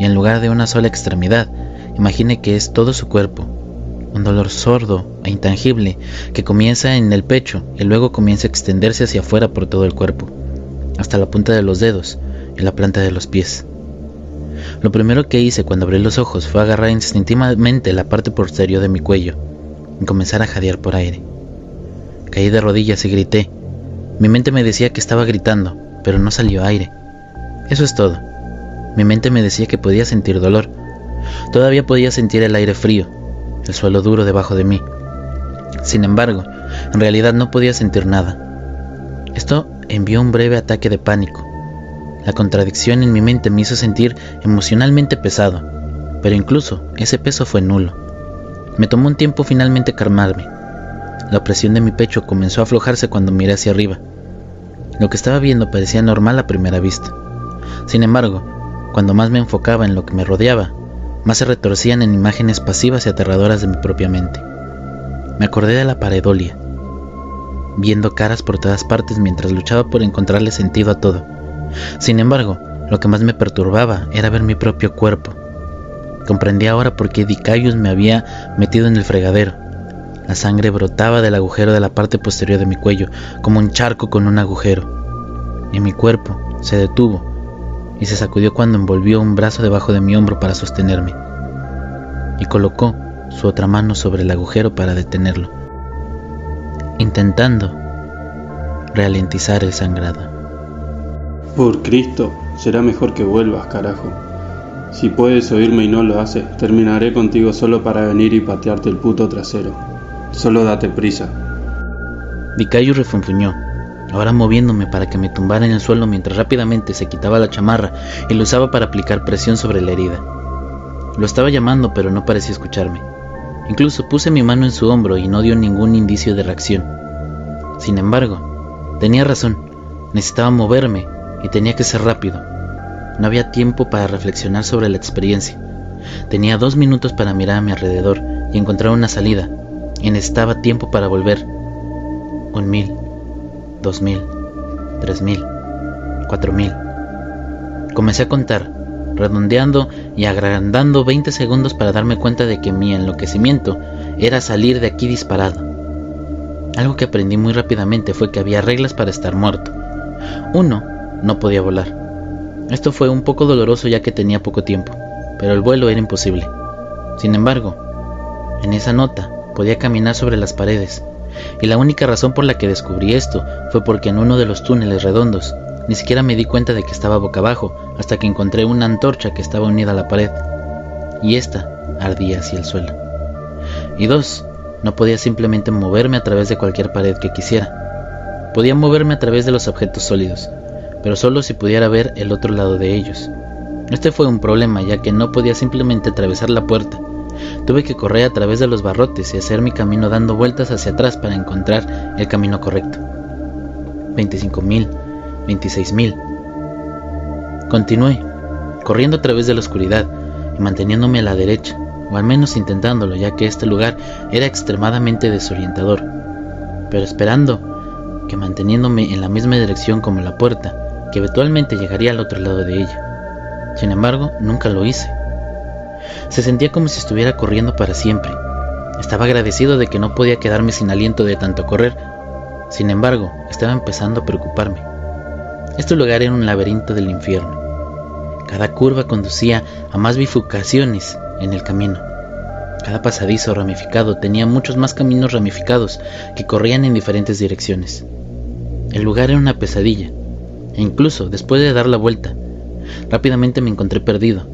Y en lugar de una sola extremidad, imagine que es todo su cuerpo. Un dolor sordo e intangible que comienza en el pecho y luego comienza a extenderse hacia afuera por todo el cuerpo, hasta la punta de los dedos y la planta de los pies. Lo primero que hice cuando abrí los ojos fue agarrar instintivamente la parte posterior de mi cuello y comenzar a jadear por aire. Caí de rodillas y grité. Mi mente me decía que estaba gritando, pero no salió aire. Eso es todo. Mi mente me decía que podía sentir dolor. Todavía podía sentir el aire frío, el suelo duro debajo de mí. Sin embargo, en realidad no podía sentir nada. Esto envió un breve ataque de pánico. La contradicción en mi mente me hizo sentir emocionalmente pesado, pero incluso ese peso fue nulo. Me tomó un tiempo finalmente calmarme. La opresión de mi pecho comenzó a aflojarse cuando miré hacia arriba. Lo que estaba viendo parecía normal a primera vista. Sin embargo, cuando más me enfocaba en lo que me rodeaba, más se retorcían en imágenes pasivas y aterradoras de mi propia mente. Me acordé de la paredolia, viendo caras por todas partes mientras luchaba por encontrarle sentido a todo. Sin embargo, lo que más me perturbaba era ver mi propio cuerpo, Comprendí ahora por qué Dicayus me había metido en el fregadero. La sangre brotaba del agujero de la parte posterior de mi cuello, como un charco con un agujero. Y mi cuerpo se detuvo y se sacudió cuando envolvió un brazo debajo de mi hombro para sostenerme. Y colocó su otra mano sobre el agujero para detenerlo, intentando ralentizar el sangrado. Por Cristo, será mejor que vuelvas, carajo. Si puedes oírme y no lo haces, terminaré contigo solo para venir y patearte el puto trasero. Solo date prisa. Vicayo refunfuñó, ahora moviéndome para que me tumbara en el suelo mientras rápidamente se quitaba la chamarra y lo usaba para aplicar presión sobre la herida. Lo estaba llamando pero no parecía escucharme. Incluso puse mi mano en su hombro y no dio ningún indicio de reacción. Sin embargo, tenía razón, necesitaba moverme y tenía que ser rápido. No había tiempo para reflexionar sobre la experiencia. Tenía dos minutos para mirar a mi alrededor y encontrar una salida, y necesitaba tiempo para volver. Un mil, dos mil, tres mil, cuatro mil. Comencé a contar, redondeando y agrandando 20 segundos para darme cuenta de que mi enloquecimiento era salir de aquí disparado. Algo que aprendí muy rápidamente fue que había reglas para estar muerto. Uno, no podía volar. Esto fue un poco doloroso ya que tenía poco tiempo, pero el vuelo era imposible. Sin embargo, en esa nota podía caminar sobre las paredes, y la única razón por la que descubrí esto fue porque en uno de los túneles redondos ni siquiera me di cuenta de que estaba boca abajo hasta que encontré una antorcha que estaba unida a la pared, y esta ardía hacia el suelo. Y dos, no podía simplemente moverme a través de cualquier pared que quisiera. Podía moverme a través de los objetos sólidos, pero solo si pudiera ver el otro lado de ellos. Este fue un problema ya que no podía simplemente atravesar la puerta. Tuve que correr a través de los barrotes y hacer mi camino dando vueltas hacia atrás para encontrar el camino correcto. 25.000, 26.000. Continué, corriendo a través de la oscuridad y manteniéndome a la derecha, o al menos intentándolo ya que este lugar era extremadamente desorientador, pero esperando que manteniéndome en la misma dirección como la puerta, que eventualmente llegaría al otro lado de ella. Sin embargo, nunca lo hice. Se sentía como si estuviera corriendo para siempre. Estaba agradecido de que no podía quedarme sin aliento de tanto correr. Sin embargo, estaba empezando a preocuparme. Este lugar era un laberinto del infierno. Cada curva conducía a más bifurcaciones en el camino. Cada pasadizo ramificado tenía muchos más caminos ramificados que corrían en diferentes direcciones. El lugar era una pesadilla, e incluso después de dar la vuelta, rápidamente me encontré perdido.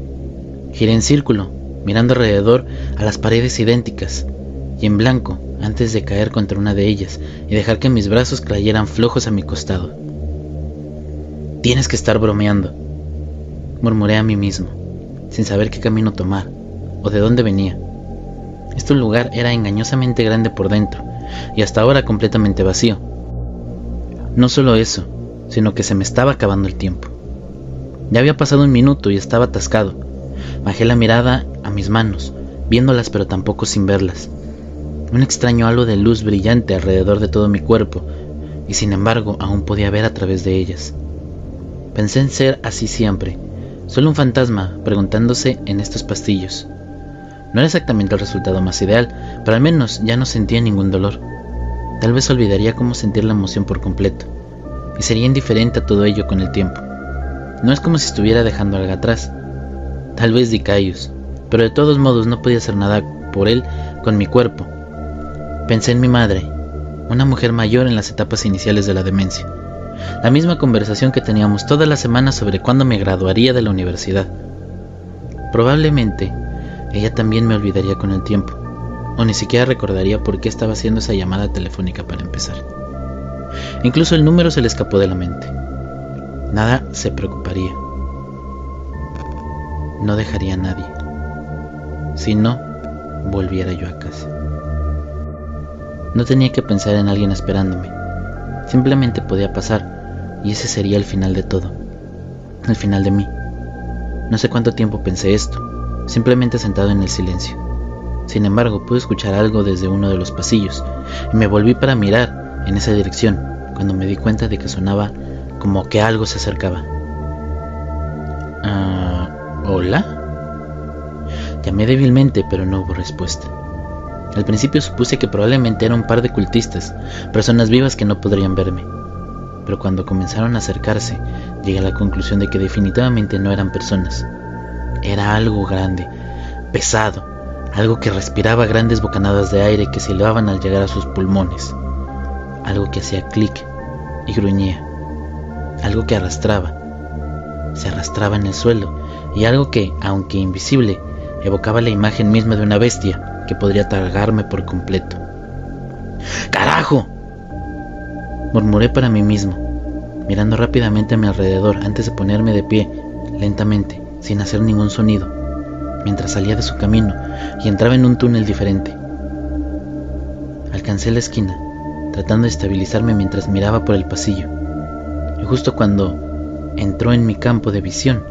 Giré en círculo, mirando alrededor a las paredes idénticas y en blanco antes de caer contra una de ellas y dejar que mis brazos cayeran flojos a mi costado. Tienes que estar bromeando, murmuré a mí mismo, sin saber qué camino tomar o de dónde venía. Este lugar era engañosamente grande por dentro y hasta ahora completamente vacío. No solo eso, sino que se me estaba acabando el tiempo. Ya había pasado un minuto y estaba atascado. Bajé la mirada a mis manos, viéndolas pero tampoco sin verlas. Un extraño halo de luz brillante alrededor de todo mi cuerpo, y sin embargo aún podía ver a través de ellas. Pensé en ser así siempre, solo un fantasma preguntándose en estos pastillos. No era exactamente el resultado más ideal, pero al menos ya no sentía ningún dolor. Tal vez olvidaría cómo sentir la emoción por completo y sería indiferente a todo ello con el tiempo. No es como si estuviera dejando algo atrás. Tal vez Dicaius, pero de todos modos no podía hacer nada por él con mi cuerpo. Pensé en mi madre, una mujer mayor en las etapas iniciales de la demencia. La misma conversación que teníamos todas las semanas sobre cuándo me graduaría de la universidad. Probablemente ella también me olvidaría con el tiempo, o ni siquiera recordaría por qué estaba haciendo esa llamada telefónica para empezar. Incluso el número se le escapó de la mente. Nada se preocuparía. No dejaría a nadie. Si no, volviera yo a casa. No tenía que pensar en alguien esperándome. Simplemente podía pasar y ese sería el final de todo. El final de mí. No sé cuánto tiempo pensé esto, simplemente sentado en el silencio. Sin embargo, pude escuchar algo desde uno de los pasillos y me volví para mirar en esa dirección cuando me di cuenta de que sonaba como que algo se acercaba. Ah, ¿Hola? Llamé débilmente, pero no hubo respuesta. Al principio supuse que probablemente era un par de cultistas, personas vivas que no podrían verme. Pero cuando comenzaron a acercarse, llegué a la conclusión de que definitivamente no eran personas. Era algo grande, pesado, algo que respiraba grandes bocanadas de aire que se elevaban al llegar a sus pulmones algo que hacía clic y gruñía, algo que arrastraba, se arrastraba en el suelo y algo que, aunque invisible, evocaba la imagen misma de una bestia que podría tragarme por completo. ¡Carajo! murmuré para mí mismo, mirando rápidamente a mi alrededor antes de ponerme de pie, lentamente, sin hacer ningún sonido, mientras salía de su camino y entraba en un túnel diferente. Alcancé la esquina tratando de estabilizarme mientras miraba por el pasillo. Y justo cuando entró en mi campo de visión,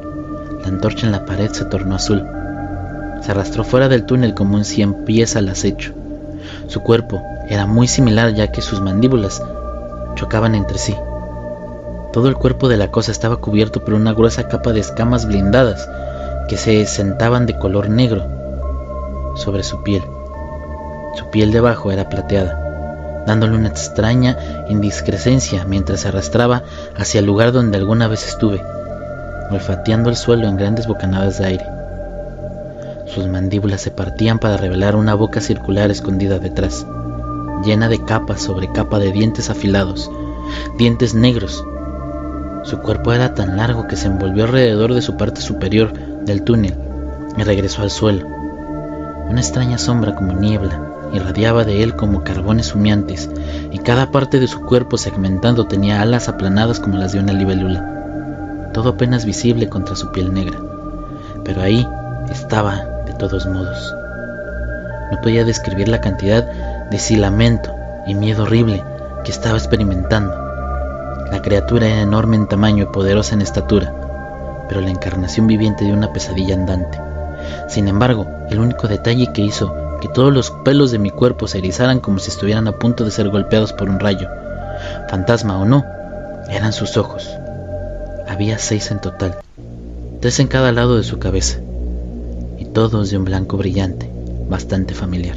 la antorcha en la pared se tornó azul. Se arrastró fuera del túnel como un cien pies al acecho. Su cuerpo era muy similar ya que sus mandíbulas chocaban entre sí. Todo el cuerpo de la cosa estaba cubierto por una gruesa capa de escamas blindadas que se sentaban de color negro sobre su piel. Su piel debajo era plateada, dándole una extraña indiscrescencia mientras se arrastraba hacia el lugar donde alguna vez estuve, olfateando el suelo en grandes bocanadas de aire. Sus mandíbulas se partían para revelar una boca circular escondida detrás, llena de capa sobre capa de dientes afilados, dientes negros. Su cuerpo era tan largo que se envolvió alrededor de su parte superior del túnel y regresó al suelo. Una extraña sombra como niebla irradiaba de él como carbones humeantes, y cada parte de su cuerpo segmentando tenía alas aplanadas como las de una libélula, todo apenas visible contra su piel negra. Pero ahí estaba de todos modos. No podía describir la cantidad de silamento y miedo horrible que estaba experimentando. La criatura era enorme en tamaño y poderosa en estatura, pero la encarnación viviente de una pesadilla andante. Sin embargo, el único detalle que hizo que todos los pelos de mi cuerpo se erizaran como si estuvieran a punto de ser golpeados por un rayo, fantasma o no, eran sus ojos. Había seis en total, tres en cada lado de su cabeza, y todos de un blanco brillante, bastante familiar.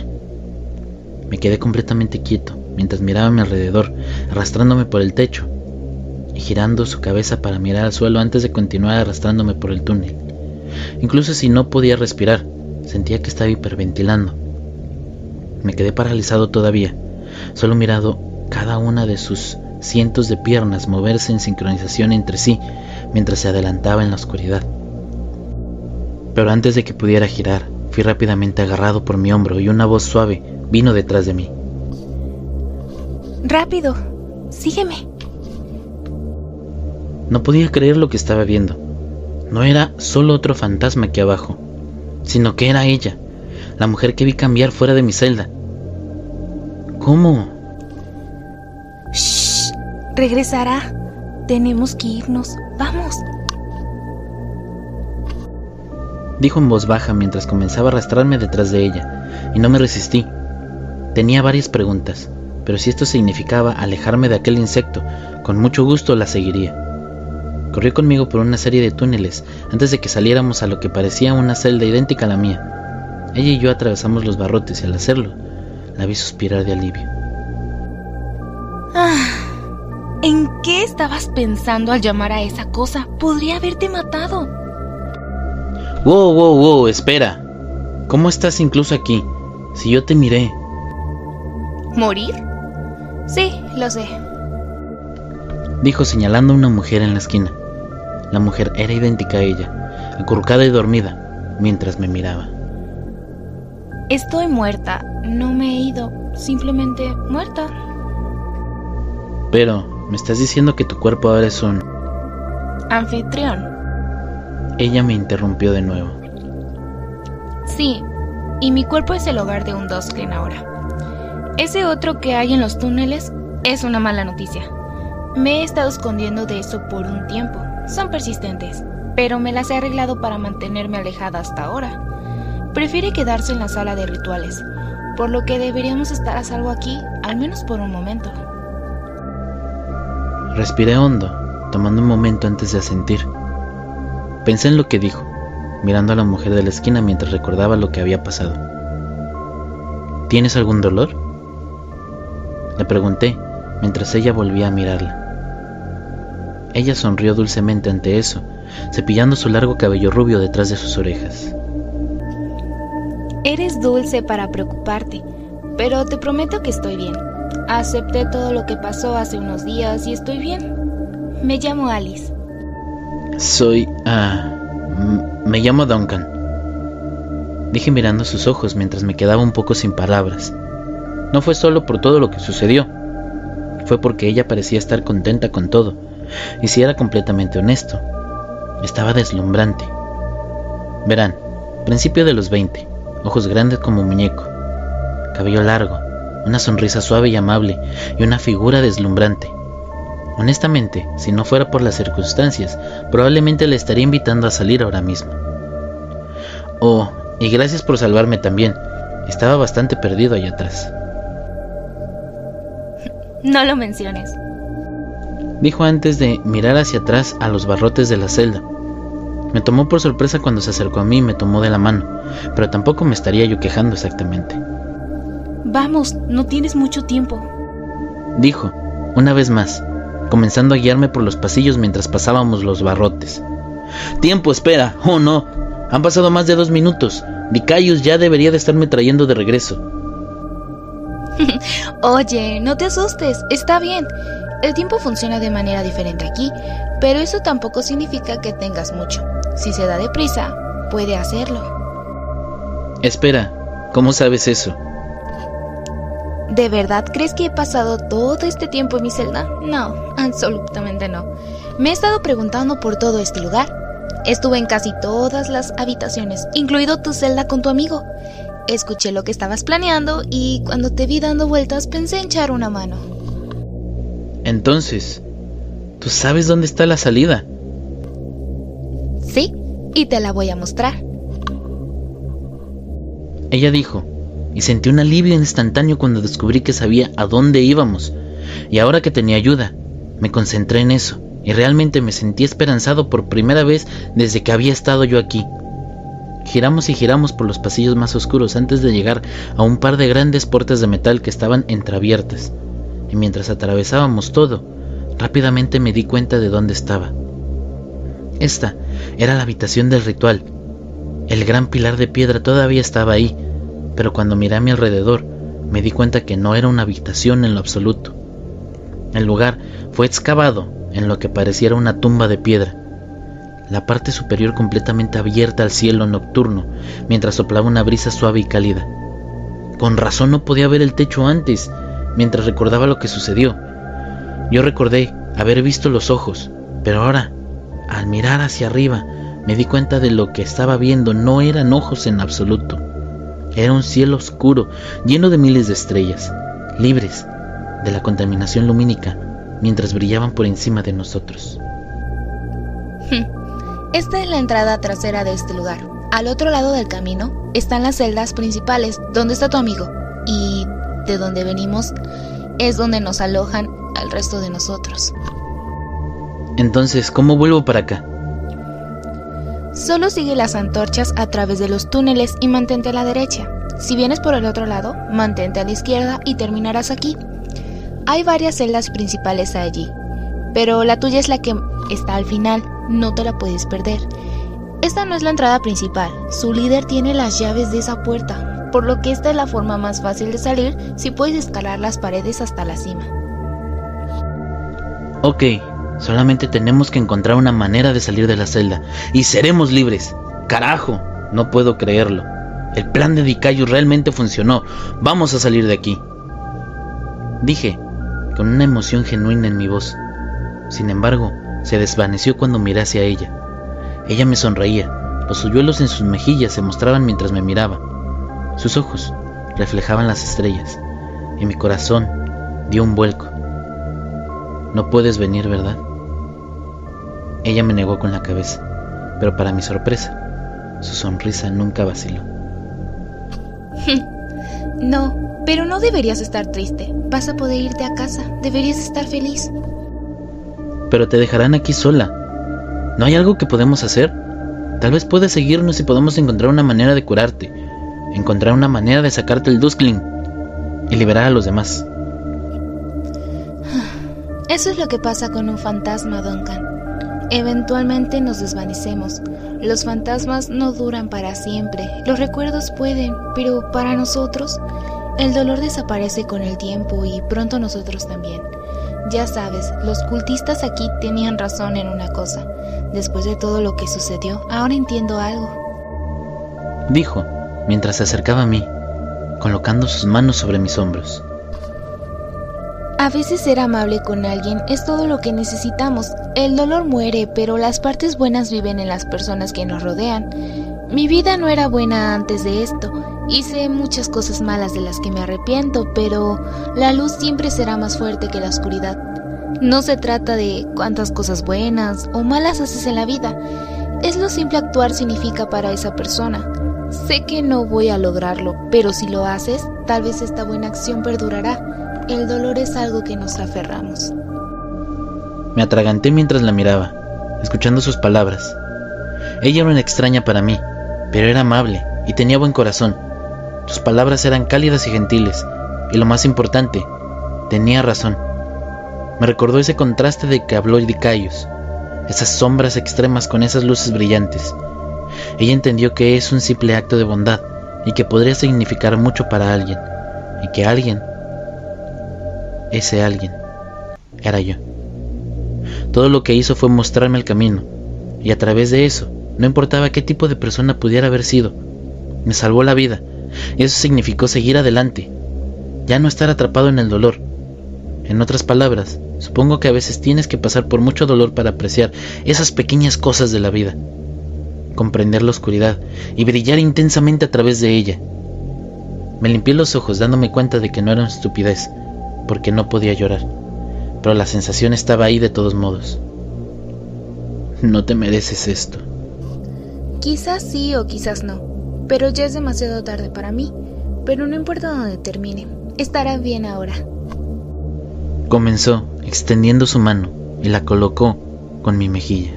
Me quedé completamente quieto mientras miraba a mi alrededor, arrastrándome por el techo y girando su cabeza para mirar al suelo antes de continuar arrastrándome por el túnel. Incluso si no podía respirar, sentía que estaba hiperventilando. Me quedé paralizado todavía, solo mirado cada una de sus cientos de piernas moverse en sincronización entre sí mientras se adelantaba en la oscuridad. Pero antes de que pudiera girar, fui rápidamente agarrado por mi hombro y una voz suave vino detrás de mí. Rápido, sígueme. No podía creer lo que estaba viendo. No era solo otro fantasma aquí abajo, sino que era ella, la mujer que vi cambiar fuera de mi celda. ¿Cómo? Shh, regresará. Tenemos que irnos. Vamos. Dijo en voz baja mientras comenzaba a arrastrarme detrás de ella, y no me resistí. Tenía varias preguntas, pero si esto significaba alejarme de aquel insecto, con mucho gusto la seguiría. Corrió conmigo por una serie de túneles antes de que saliéramos a lo que parecía una celda idéntica a la mía. Ella y yo atravesamos los barrotes y al hacerlo, la vi suspirar de alivio. Ah, ¿En qué estabas pensando al llamar a esa cosa? Podría haberte matado. Wow, wow, wow, espera. ¿Cómo estás incluso aquí? Si yo te miré. ¿Morir? Sí, lo sé. Dijo señalando a una mujer en la esquina. La mujer era idéntica a ella, acurrucada y dormida, mientras me miraba. Estoy muerta. No me he ido. Simplemente muerta. Pero, ¿me estás diciendo que tu cuerpo ahora es un... Anfitrión. Ella me interrumpió de nuevo. Sí, y mi cuerpo es el hogar de un Dosklen ahora. Ese otro que hay en los túneles es una mala noticia. Me he estado escondiendo de eso por un tiempo. Son persistentes, pero me las he arreglado para mantenerme alejada hasta ahora. Prefiere quedarse en la sala de rituales, por lo que deberíamos estar a salvo aquí, al menos por un momento. Respiré hondo, tomando un momento antes de asentir. Pensé en lo que dijo, mirando a la mujer de la esquina mientras recordaba lo que había pasado. ¿Tienes algún dolor? Le pregunté mientras ella volvía a mirarla. Ella sonrió dulcemente ante eso, cepillando su largo cabello rubio detrás de sus orejas. Eres dulce para preocuparte, pero te prometo que estoy bien. Acepté todo lo que pasó hace unos días y estoy bien. Me llamo Alice. Soy... Ah... me llamo Duncan. Dije mirando sus ojos mientras me quedaba un poco sin palabras. No fue solo por todo lo que sucedió, fue porque ella parecía estar contenta con todo, y si era completamente honesto, estaba deslumbrante. Verán, principio de los 20, ojos grandes como muñeco, cabello largo, una sonrisa suave y amable y una figura deslumbrante. Honestamente, si no fuera por las circunstancias, probablemente le estaría invitando a salir ahora mismo. Oh, y gracias por salvarme también. Estaba bastante perdido allá atrás. No lo menciones. dijo antes de mirar hacia atrás a los barrotes de la celda. Me tomó por sorpresa cuando se acercó a mí y me tomó de la mano, pero tampoco me estaría yo quejando exactamente. Vamos, no tienes mucho tiempo. Dijo, una vez más, comenzando a guiarme por los pasillos mientras pasábamos los barrotes. Tiempo, espera. Oh, no. Han pasado más de dos minutos. Dicayus ya debería de estarme trayendo de regreso. Oye, no te asustes. Está bien. El tiempo funciona de manera diferente aquí, pero eso tampoco significa que tengas mucho. Si se da deprisa, puede hacerlo. Espera, ¿cómo sabes eso? ¿De verdad crees que he pasado todo este tiempo en mi celda? No, absolutamente no. Me he estado preguntando por todo este lugar. Estuve en casi todas las habitaciones, incluido tu celda con tu amigo. Escuché lo que estabas planeando y cuando te vi dando vueltas pensé en echar una mano. Entonces, ¿tú sabes dónde está la salida? Sí, y te la voy a mostrar. Ella dijo, y sentí un alivio instantáneo cuando descubrí que sabía a dónde íbamos. Y ahora que tenía ayuda, me concentré en eso y realmente me sentí esperanzado por primera vez desde que había estado yo aquí. Giramos y giramos por los pasillos más oscuros antes de llegar a un par de grandes puertas de metal que estaban entreabiertas. Y mientras atravesábamos todo, rápidamente me di cuenta de dónde estaba. Esta era la habitación del ritual. El gran pilar de piedra todavía estaba ahí, pero cuando miré a mi alrededor, me di cuenta que no era una habitación en lo absoluto. El lugar fue excavado en lo que pareciera una tumba de piedra, la parte superior completamente abierta al cielo nocturno, mientras soplaba una brisa suave y cálida. Con razón no podía ver el techo antes, mientras recordaba lo que sucedió. Yo recordé haber visto los ojos, pero ahora, al mirar hacia arriba, me di cuenta de lo que estaba viendo no eran ojos en absoluto. Era un cielo oscuro, lleno de miles de estrellas, libres de la contaminación lumínica mientras brillaban por encima de nosotros. Esta es la entrada trasera de este lugar. Al otro lado del camino están las celdas principales, donde está tu amigo. Y de donde venimos es donde nos alojan al resto de nosotros. Entonces, ¿cómo vuelvo para acá? Solo sigue las antorchas a través de los túneles y mantente a la derecha. Si vienes por el otro lado, mantente a la izquierda y terminarás aquí. Hay varias celdas principales allí, pero la tuya es la que está al final, no te la puedes perder. Esta no es la entrada principal, su líder tiene las llaves de esa puerta, por lo que esta es la forma más fácil de salir si puedes escalar las paredes hasta la cima. Ok, solamente tenemos que encontrar una manera de salir de la celda y seremos libres. Carajo, no puedo creerlo. El plan de Dikayu realmente funcionó. Vamos a salir de aquí. Dije, con una emoción genuina en mi voz. Sin embargo, se desvaneció cuando miré hacia ella. Ella me sonreía, los hoyuelos en sus mejillas se mostraban mientras me miraba. Sus ojos reflejaban las estrellas, y mi corazón dio un vuelco. No puedes venir, ¿verdad? Ella me negó con la cabeza, pero para mi sorpresa, su sonrisa nunca vaciló. no, pero no deberías estar triste. Vas a poder irte a casa. Deberías estar feliz. Pero te dejarán aquí sola. ¿No hay algo que podemos hacer? Tal vez puedes seguirnos y podamos encontrar una manera de curarte. Encontrar una manera de sacarte el Duskling y liberar a los demás. Eso es lo que pasa con un fantasma, Duncan. Eventualmente nos desvanecemos. Los fantasmas no duran para siempre. Los recuerdos pueden, pero para nosotros el dolor desaparece con el tiempo y pronto nosotros también. Ya sabes, los cultistas aquí tenían razón en una cosa. Después de todo lo que sucedió, ahora entiendo algo. Dijo, mientras se acercaba a mí, colocando sus manos sobre mis hombros. A veces ser amable con alguien es todo lo que necesitamos. El dolor muere, pero las partes buenas viven en las personas que nos rodean. Mi vida no era buena antes de esto. Hice muchas cosas malas de las que me arrepiento, pero la luz siempre será más fuerte que la oscuridad. No se trata de cuántas cosas buenas o malas haces en la vida. Es lo simple actuar significa para esa persona. Sé que no voy a lograrlo, pero si lo haces, tal vez esta buena acción perdurará. El dolor es algo que nos aferramos. Me atraganté mientras la miraba, escuchando sus palabras. Ella era una extraña para mí, pero era amable y tenía buen corazón. Sus palabras eran cálidas y gentiles, y lo más importante, tenía razón. Me recordó ese contraste de que habló Cayos, esas sombras extremas con esas luces brillantes. Ella entendió que es un simple acto de bondad y que podría significar mucho para alguien, y que alguien, ese alguien, era yo. Todo lo que hizo fue mostrarme el camino, y a través de eso, no importaba qué tipo de persona pudiera haber sido, me salvó la vida, y eso significó seguir adelante, ya no estar atrapado en el dolor. En otras palabras, supongo que a veces tienes que pasar por mucho dolor para apreciar esas pequeñas cosas de la vida comprender la oscuridad y brillar intensamente a través de ella. Me limpié los ojos dándome cuenta de que no era una estupidez, porque no podía llorar, pero la sensación estaba ahí de todos modos. No te mereces esto. Quizás sí o quizás no, pero ya es demasiado tarde para mí, pero no importa dónde termine, estará bien ahora. Comenzó extendiendo su mano y la colocó con mi mejilla.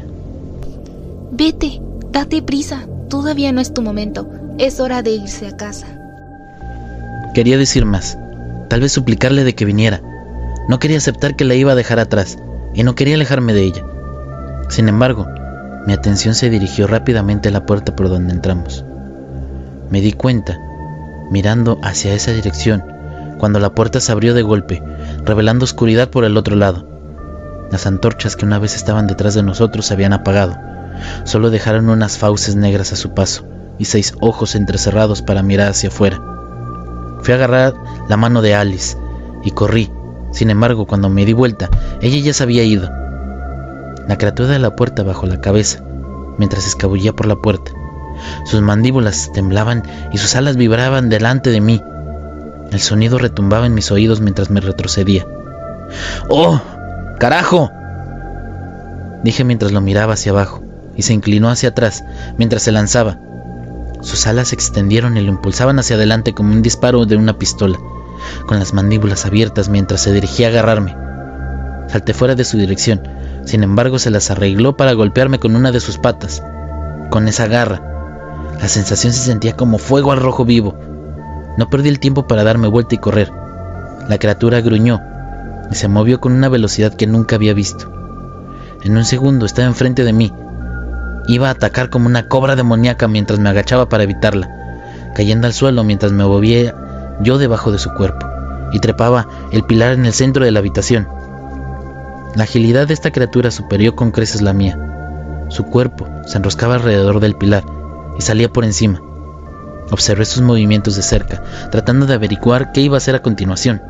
Vete, Date prisa, todavía no es tu momento, es hora de irse a casa. Quería decir más, tal vez suplicarle de que viniera. No quería aceptar que la iba a dejar atrás y no quería alejarme de ella. Sin embargo, mi atención se dirigió rápidamente a la puerta por donde entramos. Me di cuenta, mirando hacia esa dirección, cuando la puerta se abrió de golpe, revelando oscuridad por el otro lado. Las antorchas que una vez estaban detrás de nosotros se habían apagado Solo dejaron unas fauces negras a su paso y seis ojos entrecerrados para mirar hacia afuera. Fui a agarrar la mano de Alice y corrí. Sin embargo, cuando me di vuelta, ella ya se había ido. La criatura de la puerta bajo la cabeza, mientras escabullía por la puerta. Sus mandíbulas temblaban y sus alas vibraban delante de mí. El sonido retumbaba en mis oídos mientras me retrocedía. ¡Oh! ¡Carajo! Dije mientras lo miraba hacia abajo y se inclinó hacia atrás mientras se lanzaba. Sus alas se extendieron y lo impulsaban hacia adelante como un disparo de una pistola, con las mandíbulas abiertas mientras se dirigía a agarrarme. Salté fuera de su dirección, sin embargo se las arregló para golpearme con una de sus patas. Con esa garra, la sensación se sentía como fuego al rojo vivo. No perdí el tiempo para darme vuelta y correr. La criatura gruñó y se movió con una velocidad que nunca había visto. En un segundo estaba enfrente de mí, Iba a atacar como una cobra demoníaca mientras me agachaba para evitarla, cayendo al suelo mientras me movía yo debajo de su cuerpo, y trepaba el pilar en el centro de la habitación. La agilidad de esta criatura superior con creces la mía. Su cuerpo se enroscaba alrededor del pilar y salía por encima. Observé sus movimientos de cerca, tratando de averiguar qué iba a hacer a continuación.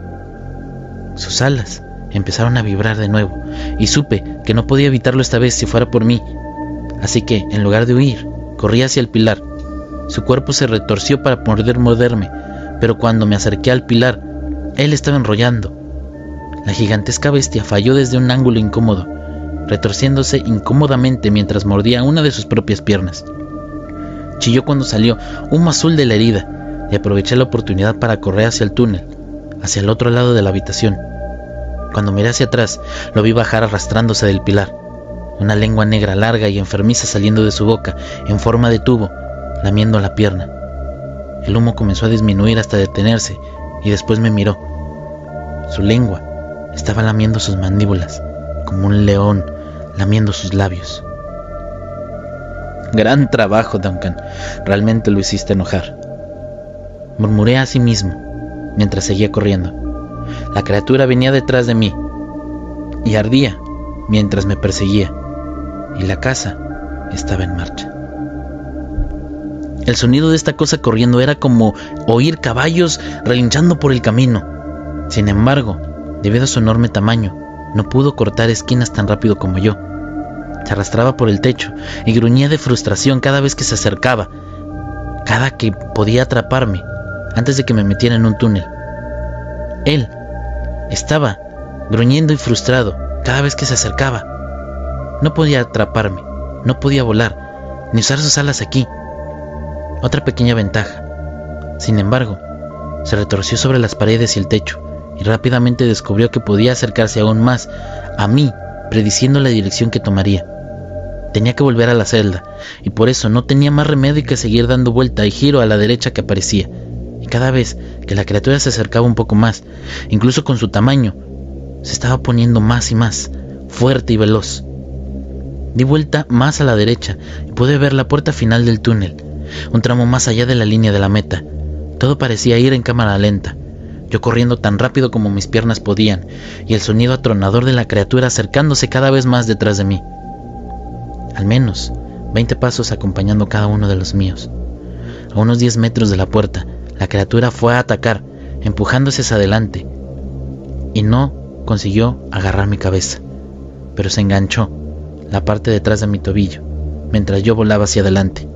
Sus alas empezaron a vibrar de nuevo, y supe que no podía evitarlo esta vez si fuera por mí, Así que, en lugar de huir, corrí hacia el pilar. Su cuerpo se retorció para poder morderme, pero cuando me acerqué al pilar, él estaba enrollando. La gigantesca bestia falló desde un ángulo incómodo, retorciéndose incómodamente mientras mordía una de sus propias piernas. Chilló cuando salió humo azul de la herida y aproveché la oportunidad para correr hacia el túnel, hacia el otro lado de la habitación. Cuando miré hacia atrás, lo vi bajar arrastrándose del pilar una lengua negra larga y enfermiza saliendo de su boca, en forma de tubo, lamiendo la pierna. El humo comenzó a disminuir hasta detenerse y después me miró. Su lengua estaba lamiendo sus mandíbulas, como un león lamiendo sus labios. Gran trabajo, Duncan. Realmente lo hiciste enojar. Murmuré a sí mismo mientras seguía corriendo. La criatura venía detrás de mí y ardía mientras me perseguía y la casa estaba en marcha. El sonido de esta cosa corriendo era como oír caballos relinchando por el camino. Sin embargo, debido a su enorme tamaño, no pudo cortar esquinas tan rápido como yo. Se arrastraba por el techo y gruñía de frustración cada vez que se acercaba, cada que podía atraparme antes de que me metiera en un túnel. Él estaba gruñendo y frustrado cada vez que se acercaba. No podía atraparme, no podía volar, ni usar sus alas aquí. Otra pequeña ventaja. Sin embargo, se retorció sobre las paredes y el techo, y rápidamente descubrió que podía acercarse aún más a mí prediciendo la dirección que tomaría. Tenía que volver a la celda, y por eso no tenía más remedio que seguir dando vuelta y giro a la derecha que aparecía. Y cada vez que la criatura se acercaba un poco más, incluso con su tamaño, se estaba poniendo más y más, fuerte y veloz. Di vuelta más a la derecha y pude ver la puerta final del túnel, un tramo más allá de la línea de la meta. Todo parecía ir en cámara lenta, yo corriendo tan rápido como mis piernas podían, y el sonido atronador de la criatura acercándose cada vez más detrás de mí. Al menos veinte pasos acompañando cada uno de los míos. A unos diez metros de la puerta, la criatura fue a atacar, empujándose hacia adelante, y no consiguió agarrar mi cabeza, pero se enganchó la parte detrás de mi tobillo, mientras yo volaba hacia adelante.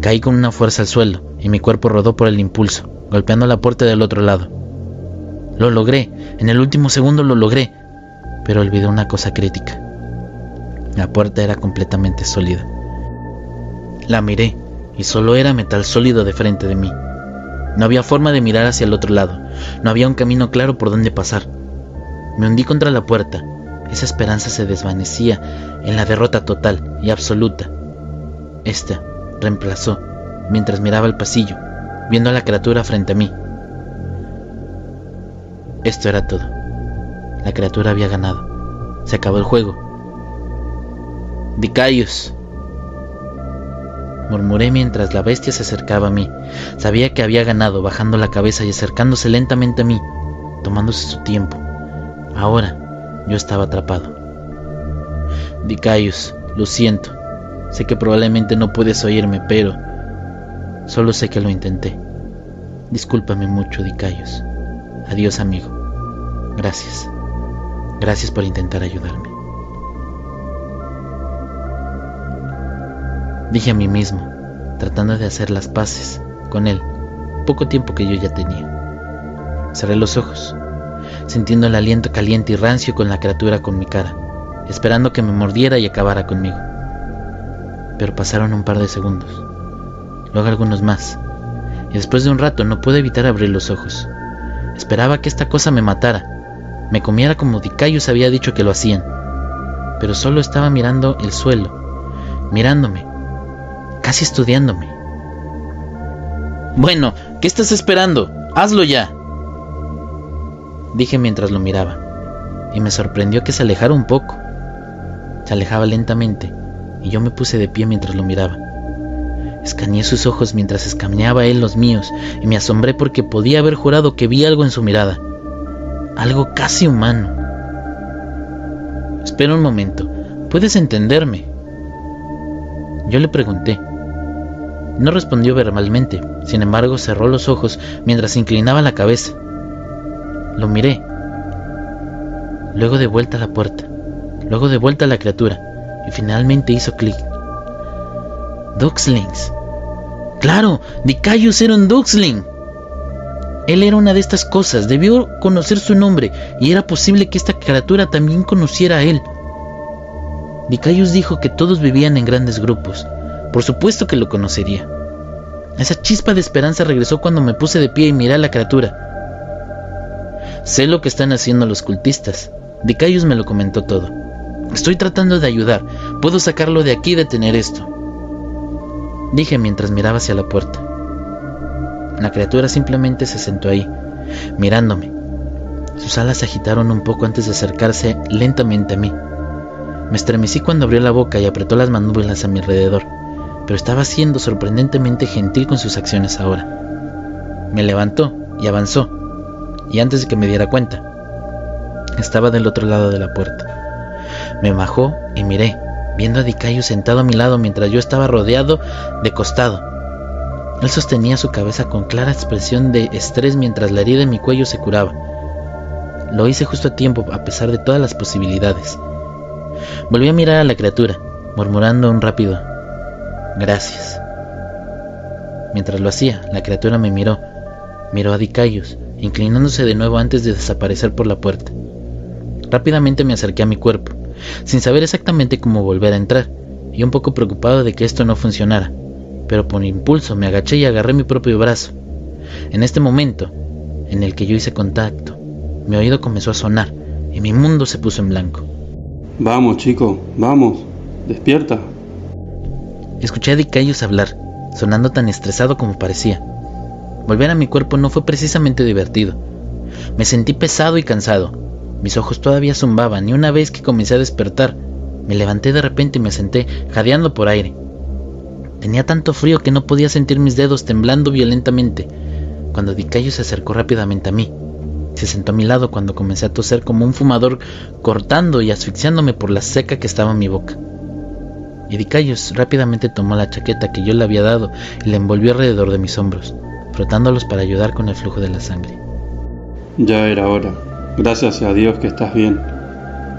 Caí con una fuerza al suelo y mi cuerpo rodó por el impulso, golpeando la puerta del otro lado. Lo logré, en el último segundo lo logré, pero olvidé una cosa crítica. La puerta era completamente sólida. La miré y solo era metal sólido de frente de mí. No había forma de mirar hacia el otro lado, no había un camino claro por donde pasar. Me hundí contra la puerta, esa esperanza se desvanecía en la derrota total y absoluta. Esta reemplazó mientras miraba el pasillo, viendo a la criatura frente a mí. Esto era todo. La criatura había ganado. Se acabó el juego. Dicayus. Murmuré mientras la bestia se acercaba a mí. Sabía que había ganado, bajando la cabeza y acercándose lentamente a mí, tomándose su tiempo. Ahora yo estaba atrapado. Dicayus, lo siento. Sé que probablemente no puedes oírme, pero solo sé que lo intenté. Discúlpame mucho, Dicayus. Adiós, amigo. Gracias. Gracias por intentar ayudarme. Dije a mí mismo, tratando de hacer las paces con él, poco tiempo que yo ya tenía. Cerré los ojos, sintiendo el aliento caliente y rancio con la criatura con mi cara, esperando que me mordiera y acabara conmigo. Pero pasaron un par de segundos, luego algunos más, y después de un rato no pude evitar abrir los ojos. Esperaba que esta cosa me matara, me comiera como Dicayus había dicho que lo hacían, pero solo estaba mirando el suelo, mirándome, casi estudiándome. Bueno, ¿qué estás esperando? Hazlo ya. Dije mientras lo miraba, y me sorprendió que se alejara un poco. Se alejaba lentamente, y yo me puse de pie mientras lo miraba. Escaneé sus ojos mientras escaneaba él los míos, y me asombré porque podía haber jurado que vi algo en su mirada. Algo casi humano. Espera un momento, ¿puedes entenderme? Yo le pregunté, no respondió verbalmente, sin embargo cerró los ojos mientras inclinaba la cabeza. Lo miré. Luego de vuelta a la puerta, luego de vuelta a la criatura, y finalmente hizo clic. Duxlings. Claro, Dicayus era un Duxling. Él era una de estas cosas, debió conocer su nombre, y era posible que esta criatura también conociera a él. Dicayus dijo que todos vivían en grandes grupos, por supuesto que lo conocería. Esa chispa de esperanza regresó cuando me puse de pie y miré a la criatura. Sé lo que están haciendo los cultistas. Dicayus me lo comentó todo. Estoy tratando de ayudar. Puedo sacarlo de aquí y detener esto. Dije mientras miraba hacia la puerta. La criatura simplemente se sentó ahí, mirándome. Sus alas se agitaron un poco antes de acercarse lentamente a mí. Me estremecí cuando abrió la boca y apretó las mandíbulas a mi alrededor pero estaba siendo sorprendentemente gentil con sus acciones ahora. Me levantó y avanzó, y antes de que me diera cuenta, estaba del otro lado de la puerta. Me bajó y miré, viendo a Dicayo sentado a mi lado mientras yo estaba rodeado de costado. Él sostenía su cabeza con clara expresión de estrés mientras la herida en mi cuello se curaba. Lo hice justo a tiempo a pesar de todas las posibilidades. Volví a mirar a la criatura, murmurando un rápido Gracias. Mientras lo hacía, la criatura me miró, miró a Dicayos, inclinándose de nuevo antes de desaparecer por la puerta. Rápidamente me acerqué a mi cuerpo, sin saber exactamente cómo volver a entrar, y un poco preocupado de que esto no funcionara, pero por impulso me agaché y agarré mi propio brazo. En este momento, en el que yo hice contacto, mi oído comenzó a sonar y mi mundo se puso en blanco. Vamos, chico, vamos, despierta. Escuché a Dicayos hablar, sonando tan estresado como parecía. Volver a mi cuerpo no fue precisamente divertido. Me sentí pesado y cansado. Mis ojos todavía zumbaban y una vez que comencé a despertar, me levanté de repente y me senté, jadeando por aire. Tenía tanto frío que no podía sentir mis dedos temblando violentamente, cuando Dicayo se acercó rápidamente a mí. Se sentó a mi lado cuando comencé a toser como un fumador, cortando y asfixiándome por la seca que estaba en mi boca. Dicayos rápidamente tomó la chaqueta que yo le había dado y la envolvió alrededor de mis hombros, frotándolos para ayudar con el flujo de la sangre. Ya era hora. Gracias a Dios que estás bien.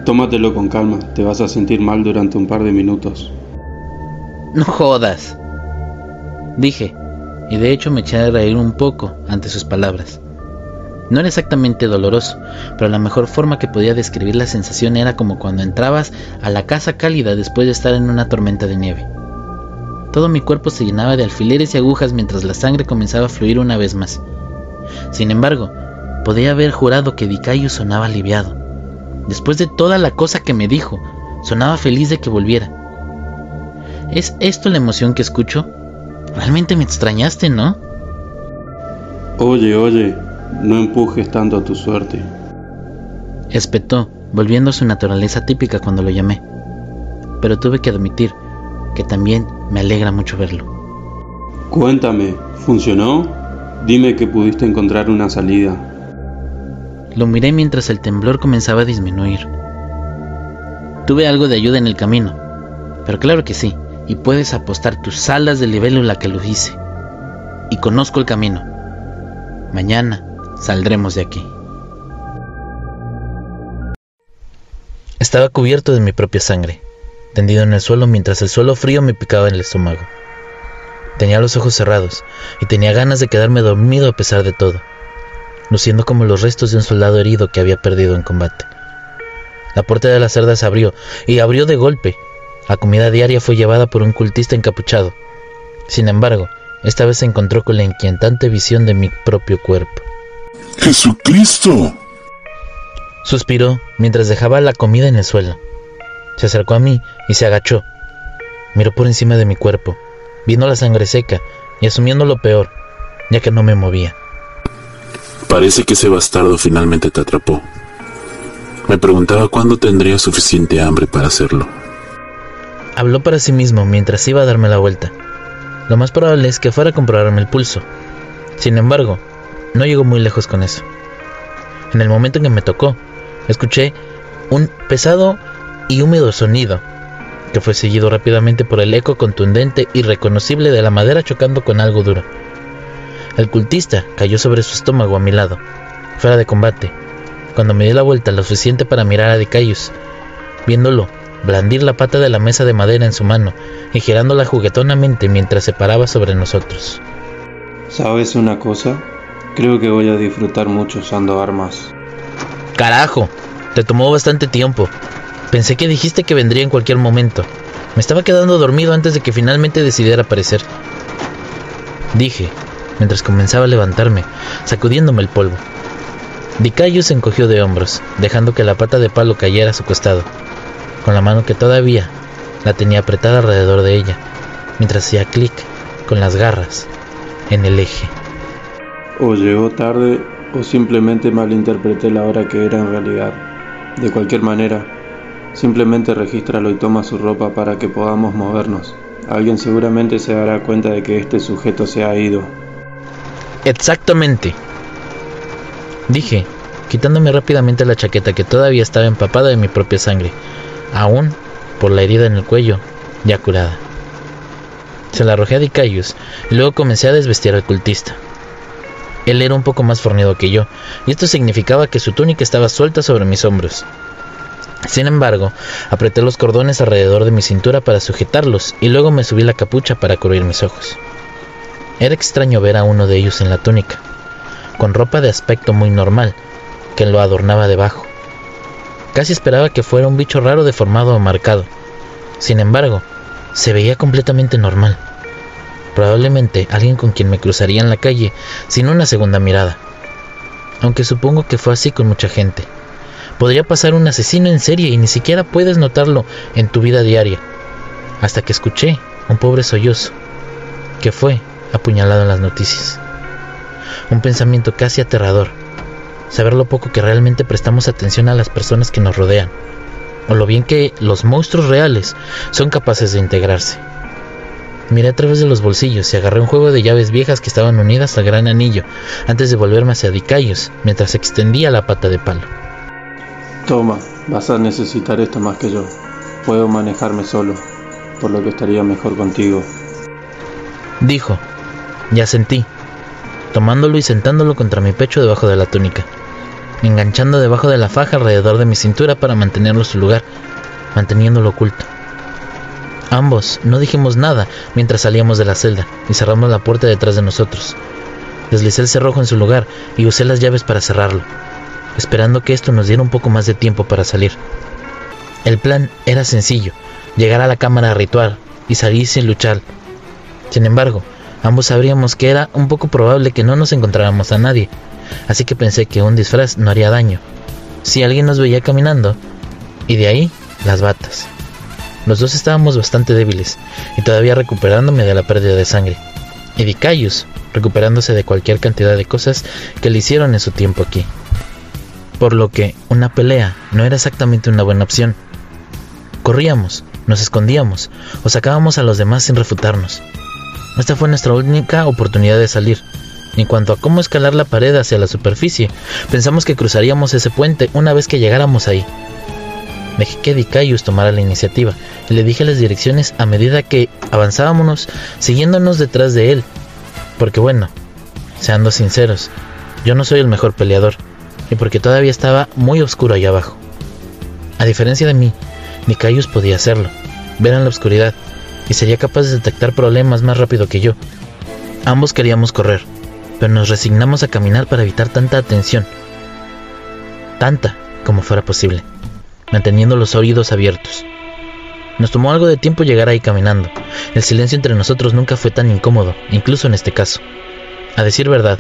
Tómatelo con calma, te vas a sentir mal durante un par de minutos. No jodas, dije, y de hecho me eché a reír un poco ante sus palabras. No era exactamente doloroso, pero la mejor forma que podía describir la sensación era como cuando entrabas a la casa cálida después de estar en una tormenta de nieve. Todo mi cuerpo se llenaba de alfileres y agujas mientras la sangre comenzaba a fluir una vez más. Sin embargo, podía haber jurado que Dicayo sonaba aliviado. Después de toda la cosa que me dijo, sonaba feliz de que volviera. ¿Es esto la emoción que escucho? Realmente me extrañaste, ¿no? Oye, oye, no empujes tanto a tu suerte. Espetó, volviendo a su naturaleza típica cuando lo llamé. Pero tuve que admitir que también me alegra mucho verlo. Cuéntame, ¿funcionó? Dime que pudiste encontrar una salida. Lo miré mientras el temblor comenzaba a disminuir. Tuve algo de ayuda en el camino, pero claro que sí, y puedes apostar tus alas de libélula que lo hice. Y conozco el camino. Mañana saldremos de aquí. Estaba cubierto de mi propia sangre, tendido en el suelo mientras el suelo frío me picaba en el estómago. Tenía los ojos cerrados y tenía ganas de quedarme dormido a pesar de todo luciendo como los restos de un soldado herido que había perdido en combate. La puerta de la cerda se abrió, y abrió de golpe. La comida diaria fue llevada por un cultista encapuchado. Sin embargo, esta vez se encontró con la inquietante visión de mi propio cuerpo. ¡Jesucristo! Suspiró mientras dejaba la comida en el suelo. Se acercó a mí y se agachó. Miró por encima de mi cuerpo, viendo la sangre seca y asumiendo lo peor, ya que no me movía. Parece que ese bastardo finalmente te atrapó. Me preguntaba cuándo tendría suficiente hambre para hacerlo. Habló para sí mismo mientras iba a darme la vuelta. Lo más probable es que fuera a comprobarme el pulso. Sin embargo, no llegó muy lejos con eso. En el momento en que me tocó, escuché un pesado y húmedo sonido, que fue seguido rápidamente por el eco contundente y reconocible de la madera chocando con algo duro. El cultista cayó sobre su estómago a mi lado, fuera de combate, cuando me di la vuelta lo suficiente para mirar a Dicayus, viéndolo blandir la pata de la mesa de madera en su mano y girándola juguetonamente mientras se paraba sobre nosotros. ¿Sabes una cosa? Creo que voy a disfrutar mucho usando armas. Carajo, te tomó bastante tiempo. Pensé que dijiste que vendría en cualquier momento. Me estaba quedando dormido antes de que finalmente decidiera aparecer. Dije, mientras comenzaba a levantarme, sacudiéndome el polvo. Dicayo se encogió de hombros, dejando que la pata de palo cayera a su costado, con la mano que todavía la tenía apretada alrededor de ella, mientras hacía clic con las garras en el eje. O llegó tarde o simplemente malinterpreté la hora que era en realidad. De cualquier manera, simplemente regístralo y toma su ropa para que podamos movernos. Alguien seguramente se dará cuenta de que este sujeto se ha ido. Exactamente. Dije, quitándome rápidamente la chaqueta que todavía estaba empapada de mi propia sangre, aún por la herida en el cuello, ya curada. Se la arrojé a Dicayus y luego comencé a desvestir al cultista. Él era un poco más fornido que yo, y esto significaba que su túnica estaba suelta sobre mis hombros. Sin embargo, apreté los cordones alrededor de mi cintura para sujetarlos y luego me subí la capucha para cubrir mis ojos. Era extraño ver a uno de ellos en la túnica, con ropa de aspecto muy normal, que lo adornaba debajo. Casi esperaba que fuera un bicho raro deformado o marcado. Sin embargo, se veía completamente normal. Probablemente alguien con quien me cruzaría en la calle sin una segunda mirada. Aunque supongo que fue así con mucha gente. Podría pasar un asesino en serie y ni siquiera puedes notarlo en tu vida diaria. Hasta que escuché un pobre sollozo, que fue apuñalado en las noticias. Un pensamiento casi aterrador. Saber lo poco que realmente prestamos atención a las personas que nos rodean, o lo bien que los monstruos reales son capaces de integrarse. Miré a través de los bolsillos y agarré un juego de llaves viejas que estaban unidas al gran anillo antes de volverme hacia Dicayos mientras extendía la pata de palo. Toma, vas a necesitar esto más que yo. Puedo manejarme solo, por lo que estaría mejor contigo. Dijo, ya sentí, tomándolo y sentándolo contra mi pecho debajo de la túnica, enganchando debajo de la faja alrededor de mi cintura para mantenerlo en su lugar, manteniéndolo oculto. Ambos no dijimos nada mientras salíamos de la celda y cerramos la puerta detrás de nosotros. Deslicé el cerrojo en su lugar y usé las llaves para cerrarlo, esperando que esto nos diera un poco más de tiempo para salir. El plan era sencillo, llegar a la cámara ritual y salir sin luchar. Sin embargo, ambos sabríamos que era un poco probable que no nos encontráramos a nadie, así que pensé que un disfraz no haría daño. Si alguien nos veía caminando, y de ahí las batas. Los dos estábamos bastante débiles y todavía recuperándome de la pérdida de sangre. Y Dicayus recuperándose de cualquier cantidad de cosas que le hicieron en su tiempo aquí. Por lo que una pelea no era exactamente una buena opción. Corríamos, nos escondíamos o sacábamos a los demás sin refutarnos. Esta fue nuestra única oportunidad de salir. En cuanto a cómo escalar la pared hacia la superficie, pensamos que cruzaríamos ese puente una vez que llegáramos ahí. Dejé que Dicayus tomara la iniciativa y le dije las direcciones a medida que avanzábamos siguiéndonos detrás de él. Porque bueno, seando sinceros, yo no soy el mejor peleador y porque todavía estaba muy oscuro allá abajo. A diferencia de mí, Dicayus podía hacerlo, ver en la oscuridad y sería capaz de detectar problemas más rápido que yo. Ambos queríamos correr, pero nos resignamos a caminar para evitar tanta atención. Tanta como fuera posible manteniendo los oídos abiertos. Nos tomó algo de tiempo llegar ahí caminando. El silencio entre nosotros nunca fue tan incómodo, incluso en este caso. A decir verdad,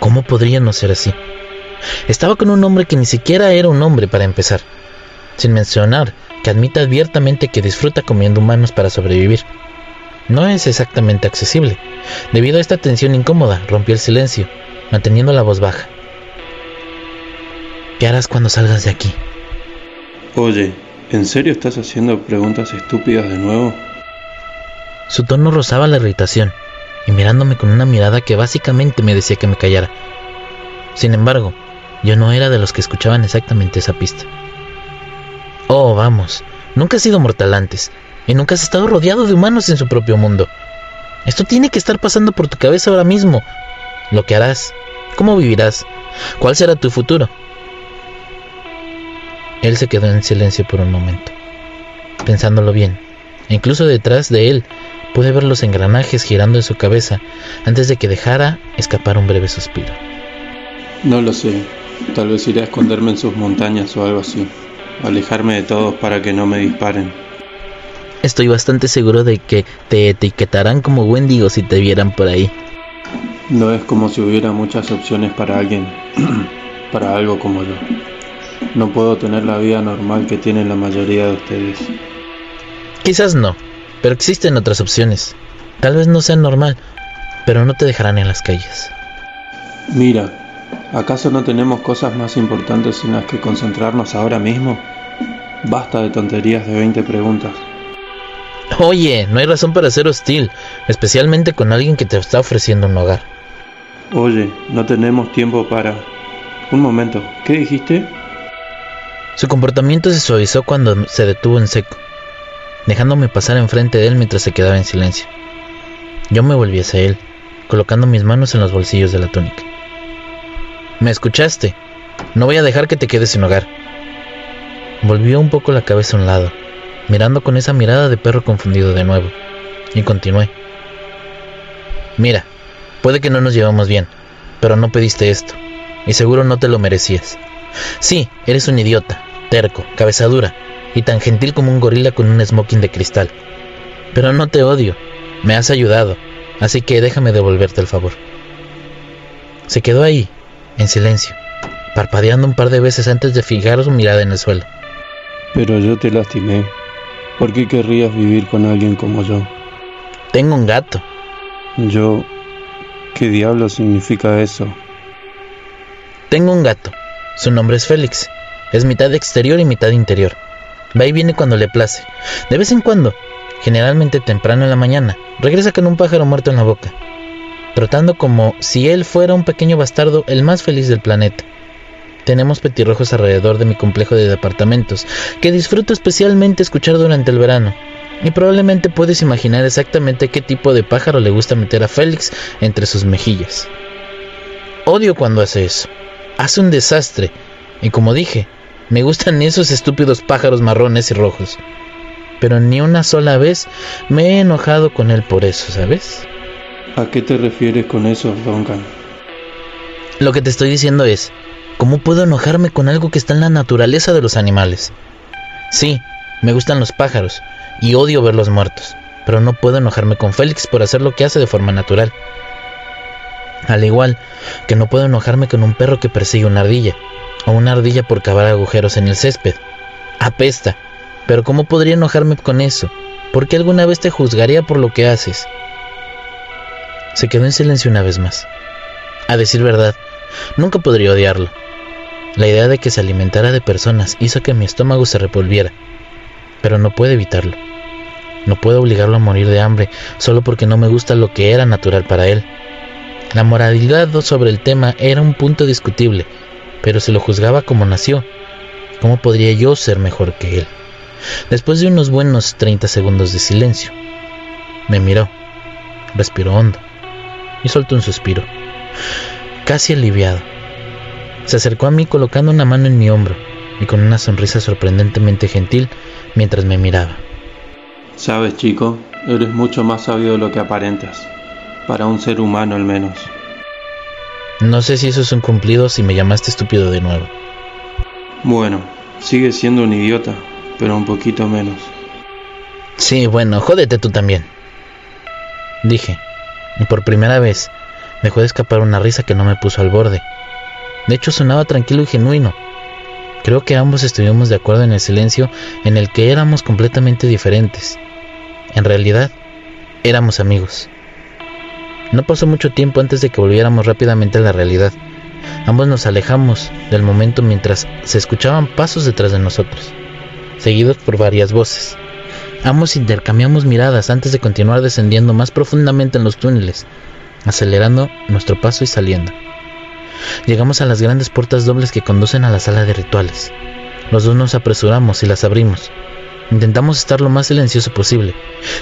¿cómo podría no ser así? Estaba con un hombre que ni siquiera era un hombre para empezar, sin mencionar que admite abiertamente que disfruta comiendo humanos para sobrevivir. No es exactamente accesible. Debido a esta tensión incómoda, rompió el silencio, manteniendo la voz baja. ¿Qué harás cuando salgas de aquí? Oye, ¿en serio estás haciendo preguntas estúpidas de nuevo? Su tono rozaba la irritación, y mirándome con una mirada que básicamente me decía que me callara. Sin embargo, yo no era de los que escuchaban exactamente esa pista. Oh, vamos, nunca has sido mortal antes, y nunca has estado rodeado de humanos en su propio mundo. Esto tiene que estar pasando por tu cabeza ahora mismo. Lo que harás, cómo vivirás, cuál será tu futuro. Él se quedó en silencio por un momento, pensándolo bien. E incluso detrás de él pude ver los engranajes girando en su cabeza antes de que dejara escapar un breve suspiro. No lo sé. Tal vez iré a esconderme en sus montañas o algo así. Alejarme de todos para que no me disparen. Estoy bastante seguro de que te etiquetarán como Wendigo si te vieran por ahí. No es como si hubiera muchas opciones para alguien, para algo como yo. No puedo tener la vida normal que tienen la mayoría de ustedes. Quizás no, pero existen otras opciones. Tal vez no sean normal, pero no te dejarán en las calles. Mira, ¿acaso no tenemos cosas más importantes en las que concentrarnos ahora mismo? Basta de tonterías de 20 preguntas. Oye, no hay razón para ser hostil, especialmente con alguien que te está ofreciendo un hogar. Oye, no tenemos tiempo para... Un momento, ¿qué dijiste? Su comportamiento se suavizó cuando se detuvo en seco, dejándome pasar enfrente de él mientras se quedaba en silencio. Yo me volví hacia él, colocando mis manos en los bolsillos de la túnica. ¿Me escuchaste? No voy a dejar que te quedes sin hogar. Volvió un poco la cabeza a un lado, mirando con esa mirada de perro confundido de nuevo, y continué. Mira, puede que no nos llevamos bien, pero no pediste esto, y seguro no te lo merecías. Sí, eres un idiota, terco, cabeza dura y tan gentil como un gorila con un smoking de cristal. Pero no te odio, me has ayudado, así que déjame devolverte el favor. Se quedó ahí, en silencio, parpadeando un par de veces antes de fijar su mirada en el suelo. Pero yo te lastimé. ¿Por qué querrías vivir con alguien como yo? Tengo un gato. Yo... ¿Qué diablo significa eso? Tengo un gato. Su nombre es Félix. Es mitad exterior y mitad interior. Va y viene cuando le place. De vez en cuando, generalmente temprano en la mañana, regresa con un pájaro muerto en la boca, trotando como si él fuera un pequeño bastardo el más feliz del planeta. Tenemos petirrojos alrededor de mi complejo de departamentos, que disfruto especialmente escuchar durante el verano. Y probablemente puedes imaginar exactamente qué tipo de pájaro le gusta meter a Félix entre sus mejillas. Odio cuando hace eso. Hace un desastre. Y como dije, me gustan esos estúpidos pájaros marrones y rojos. Pero ni una sola vez me he enojado con él por eso, ¿sabes? ¿A qué te refieres con eso, Duncan? Lo que te estoy diciendo es, ¿cómo puedo enojarme con algo que está en la naturaleza de los animales? Sí, me gustan los pájaros y odio verlos muertos, pero no puedo enojarme con Félix por hacer lo que hace de forma natural. Al igual que no puedo enojarme con un perro que persigue una ardilla, o una ardilla por cavar agujeros en el césped. Apesta. Pero ¿cómo podría enojarme con eso? ¿Por qué alguna vez te juzgaría por lo que haces? Se quedó en silencio una vez más. A decir verdad, nunca podría odiarlo. La idea de que se alimentara de personas hizo que mi estómago se revolviera, pero no puedo evitarlo. No puedo obligarlo a morir de hambre solo porque no me gusta lo que era natural para él. La moralidad sobre el tema era un punto discutible, pero se lo juzgaba como nació. ¿Cómo podría yo ser mejor que él? Después de unos buenos 30 segundos de silencio, me miró, respiró hondo y soltó un suspiro, casi aliviado. Se acercó a mí colocando una mano en mi hombro y con una sonrisa sorprendentemente gentil mientras me miraba. Sabes, chico, eres mucho más sabio de lo que aparentas, para un ser humano al menos. No sé si eso es un cumplido si me llamaste estúpido de nuevo. Bueno, sigues siendo un idiota, pero un poquito menos. Sí, bueno, jódete tú también. Dije, y por primera vez dejó de escapar una risa que no me puso al borde. De hecho, sonaba tranquilo y genuino. Creo que ambos estuvimos de acuerdo en el silencio en el que éramos completamente diferentes. En realidad, éramos amigos. No pasó mucho tiempo antes de que volviéramos rápidamente a la realidad. Ambos nos alejamos del momento mientras se escuchaban pasos detrás de nosotros, seguidos por varias voces. Ambos intercambiamos miradas antes de continuar descendiendo más profundamente en los túneles, acelerando nuestro paso y saliendo. Llegamos a las grandes puertas dobles que conducen a la sala de rituales. Los dos nos apresuramos y las abrimos. Intentamos estar lo más silencioso posible.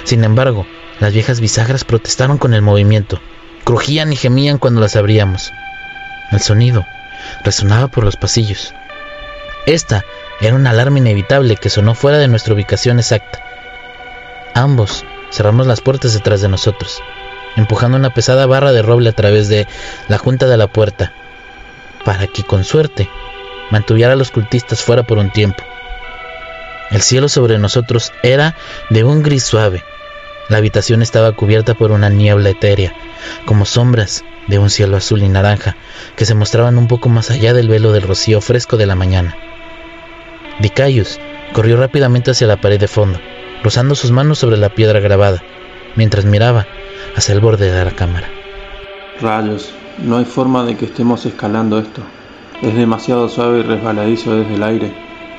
Sin embargo, las viejas bisagras protestaron con el movimiento. Crujían y gemían cuando las abríamos. El sonido resonaba por los pasillos. Esta era una alarma inevitable que sonó fuera de nuestra ubicación exacta. Ambos cerramos las puertas detrás de nosotros, empujando una pesada barra de roble a través de la junta de la puerta, para que con suerte mantuviera a los cultistas fuera por un tiempo. El cielo sobre nosotros era de un gris suave, la habitación estaba cubierta por una niebla etérea, como sombras de un cielo azul y naranja que se mostraban un poco más allá del velo del rocío fresco de la mañana. Dicayus corrió rápidamente hacia la pared de fondo, rozando sus manos sobre la piedra grabada, mientras miraba hacia el borde de la cámara. Rayos, no hay forma de que estemos escalando esto. Es demasiado suave y resbaladizo desde el aire.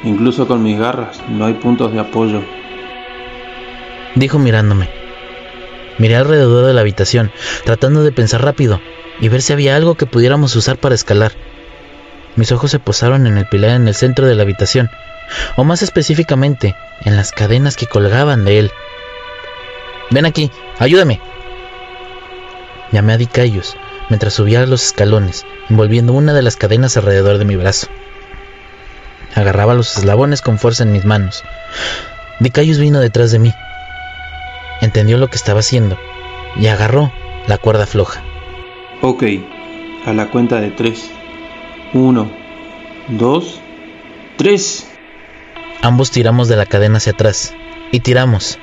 Incluso con mis garras no hay puntos de apoyo dijo mirándome. Miré alrededor de la habitación, tratando de pensar rápido y ver si había algo que pudiéramos usar para escalar. Mis ojos se posaron en el pilar en el centro de la habitación, o más específicamente, en las cadenas que colgaban de él. Ven aquí, ayúdame. Llamé a Dicayos mientras subía los escalones, envolviendo una de las cadenas alrededor de mi brazo. Agarraba los eslabones con fuerza en mis manos. Dicayos vino detrás de mí, entendió lo que estaba haciendo y agarró la cuerda floja. Ok, a la cuenta de tres. Uno, dos, tres. Ambos tiramos de la cadena hacia atrás y tiramos.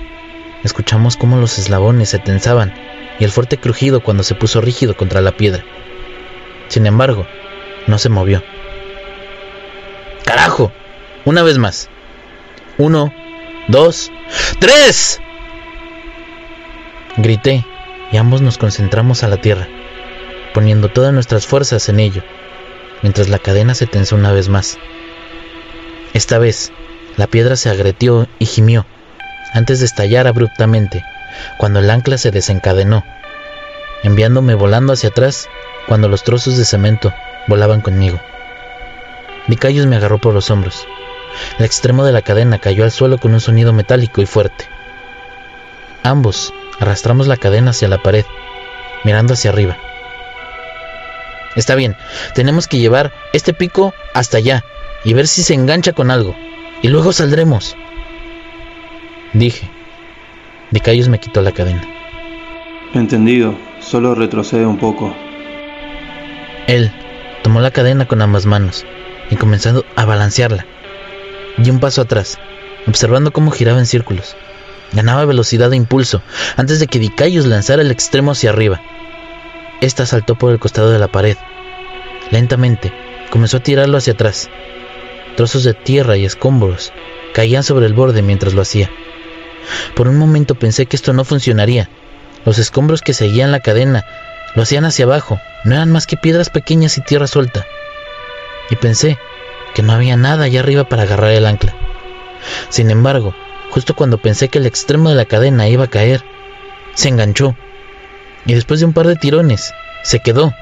Escuchamos cómo los eslabones se tensaban y el fuerte crujido cuando se puso rígido contra la piedra. Sin embargo, no se movió. ¡Carajo! Una vez más. Uno, dos, tres. Grité y ambos nos concentramos a la tierra, poniendo todas nuestras fuerzas en ello, mientras la cadena se tensó una vez más. Esta vez, la piedra se agretió y gimió, antes de estallar abruptamente, cuando el ancla se desencadenó, enviándome volando hacia atrás cuando los trozos de cemento volaban conmigo. Vicayos me agarró por los hombros. El extremo de la cadena cayó al suelo con un sonido metálico y fuerte. Ambos arrastramos la cadena hacia la pared, mirando hacia arriba. Está bien, tenemos que llevar este pico hasta allá y ver si se engancha con algo, y luego saldremos. Dije. Vicayos me quitó la cadena. Entendido, solo retrocede un poco. Él tomó la cadena con ambas manos y comenzó a balancearla. Y un paso atrás, observando cómo giraba en círculos. Ganaba velocidad e impulso antes de que Dicayos lanzara el extremo hacia arriba. Esta saltó por el costado de la pared. Lentamente, comenzó a tirarlo hacia atrás. Trozos de tierra y escombros caían sobre el borde mientras lo hacía. Por un momento pensé que esto no funcionaría. Los escombros que seguían la cadena lo hacían hacia abajo, no eran más que piedras pequeñas y tierra suelta. Y pensé que no había nada allá arriba para agarrar el ancla. Sin embargo, justo cuando pensé que el extremo de la cadena iba a caer, se enganchó. Y después de un par de tirones, se quedó.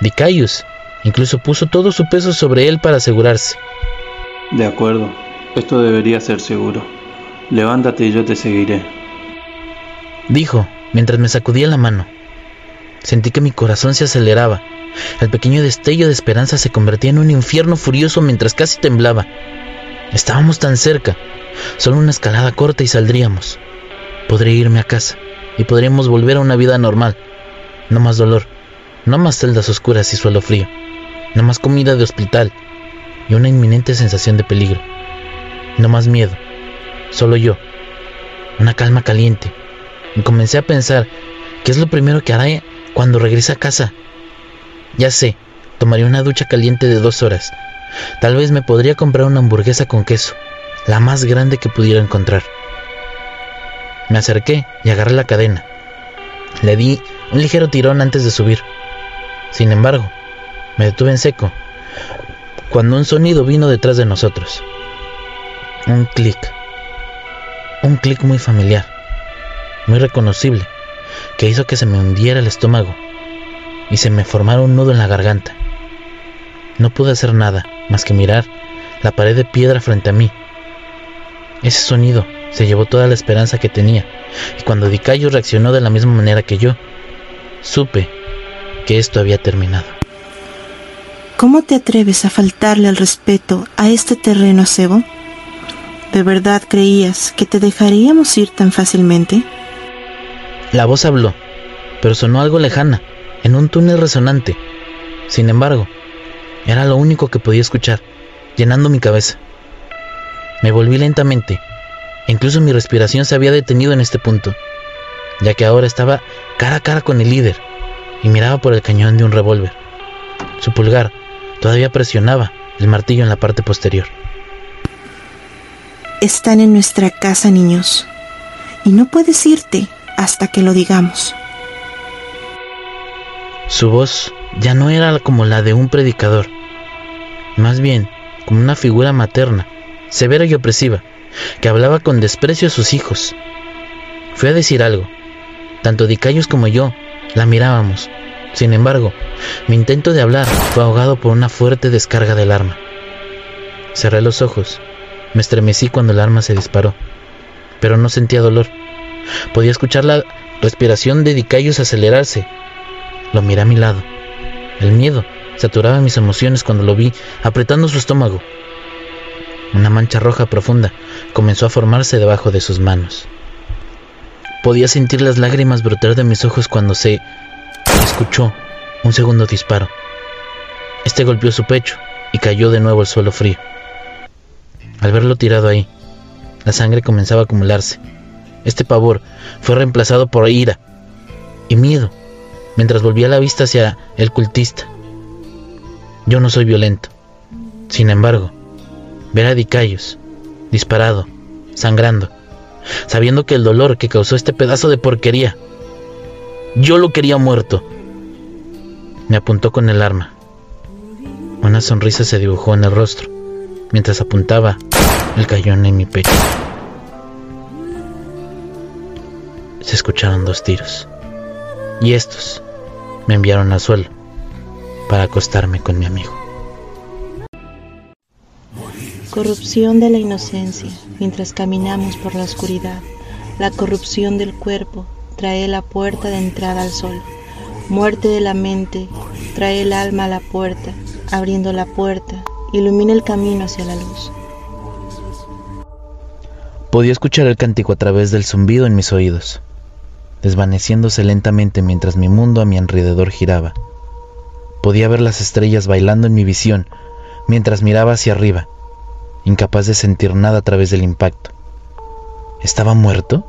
Dicayus incluso puso todo su peso sobre él para asegurarse. De acuerdo, esto debería ser seguro. Levántate y yo te seguiré. Dijo mientras me sacudía la mano. Sentí que mi corazón se aceleraba. El pequeño destello de esperanza se convertía en un infierno furioso mientras casi temblaba. Estábamos tan cerca. Solo una escalada corta y saldríamos. Podría irme a casa y podríamos volver a una vida normal. No más dolor, no más celdas oscuras y suelo frío, no más comida de hospital y una inminente sensación de peligro. No más miedo, solo yo, una calma caliente. Y comencé a pensar, ¿qué es lo primero que haré cuando regrese a casa? Ya sé, tomaría una ducha caliente de dos horas. Tal vez me podría comprar una hamburguesa con queso, la más grande que pudiera encontrar. Me acerqué y agarré la cadena. Le di un ligero tirón antes de subir. Sin embargo, me detuve en seco cuando un sonido vino detrás de nosotros. Un clic. Un clic muy familiar, muy reconocible, que hizo que se me hundiera el estómago y se me formara un nudo en la garganta. No pude hacer nada más que mirar la pared de piedra frente a mí. Ese sonido se llevó toda la esperanza que tenía, y cuando Dicayo reaccionó de la misma manera que yo, supe que esto había terminado. ¿Cómo te atreves a faltarle al respeto a este terreno acebo? ¿De verdad creías que te dejaríamos ir tan fácilmente? La voz habló, pero sonó algo lejana, en un túnel resonante. Sin embargo, era lo único que podía escuchar, llenando mi cabeza. Me volví lentamente, incluso mi respiración se había detenido en este punto, ya que ahora estaba cara a cara con el líder y miraba por el cañón de un revólver. Su pulgar todavía presionaba el martillo en la parte posterior. Están en nuestra casa, niños, y no puedes irte hasta que lo digamos. Su voz ya no era como la de un predicador, más bien como una figura materna, severa y opresiva, que hablaba con desprecio a sus hijos. Fue a decir algo. Tanto Dicayos como yo la mirábamos. Sin embargo, mi intento de hablar fue ahogado por una fuerte descarga del arma. Cerré los ojos. Me estremecí cuando el arma se disparó, pero no sentía dolor. Podía escuchar la respiración de Dicayos acelerarse. Lo miré a mi lado. El miedo saturaba mis emociones cuando lo vi apretando su estómago. Una mancha roja profunda comenzó a formarse debajo de sus manos. Podía sentir las lágrimas brotar de mis ojos cuando se escuchó un segundo disparo. Este golpeó su pecho y cayó de nuevo al suelo frío. Al verlo tirado ahí, la sangre comenzaba a acumularse. Este pavor fue reemplazado por ira y miedo mientras volvía la vista hacia el cultista. Yo no soy violento. Sin embargo, ver a Dicayos, disparado, sangrando, sabiendo que el dolor que causó este pedazo de porquería, yo lo quería muerto. Me apuntó con el arma. Una sonrisa se dibujó en el rostro mientras apuntaba el cañón en mi pecho. Se escucharon dos tiros y estos me enviaron al suelo para acostarme con mi amigo. Corrupción de la inocencia mientras caminamos por la oscuridad. La corrupción del cuerpo trae la puerta de entrada al sol. Muerte de la mente trae el alma a la puerta, abriendo la puerta, ilumina el camino hacia la luz. Podía escuchar el cántico a través del zumbido en mis oídos, desvaneciéndose lentamente mientras mi mundo a mi alrededor giraba. Podía ver las estrellas bailando en mi visión mientras miraba hacia arriba, incapaz de sentir nada a través del impacto. ¿Estaba muerto?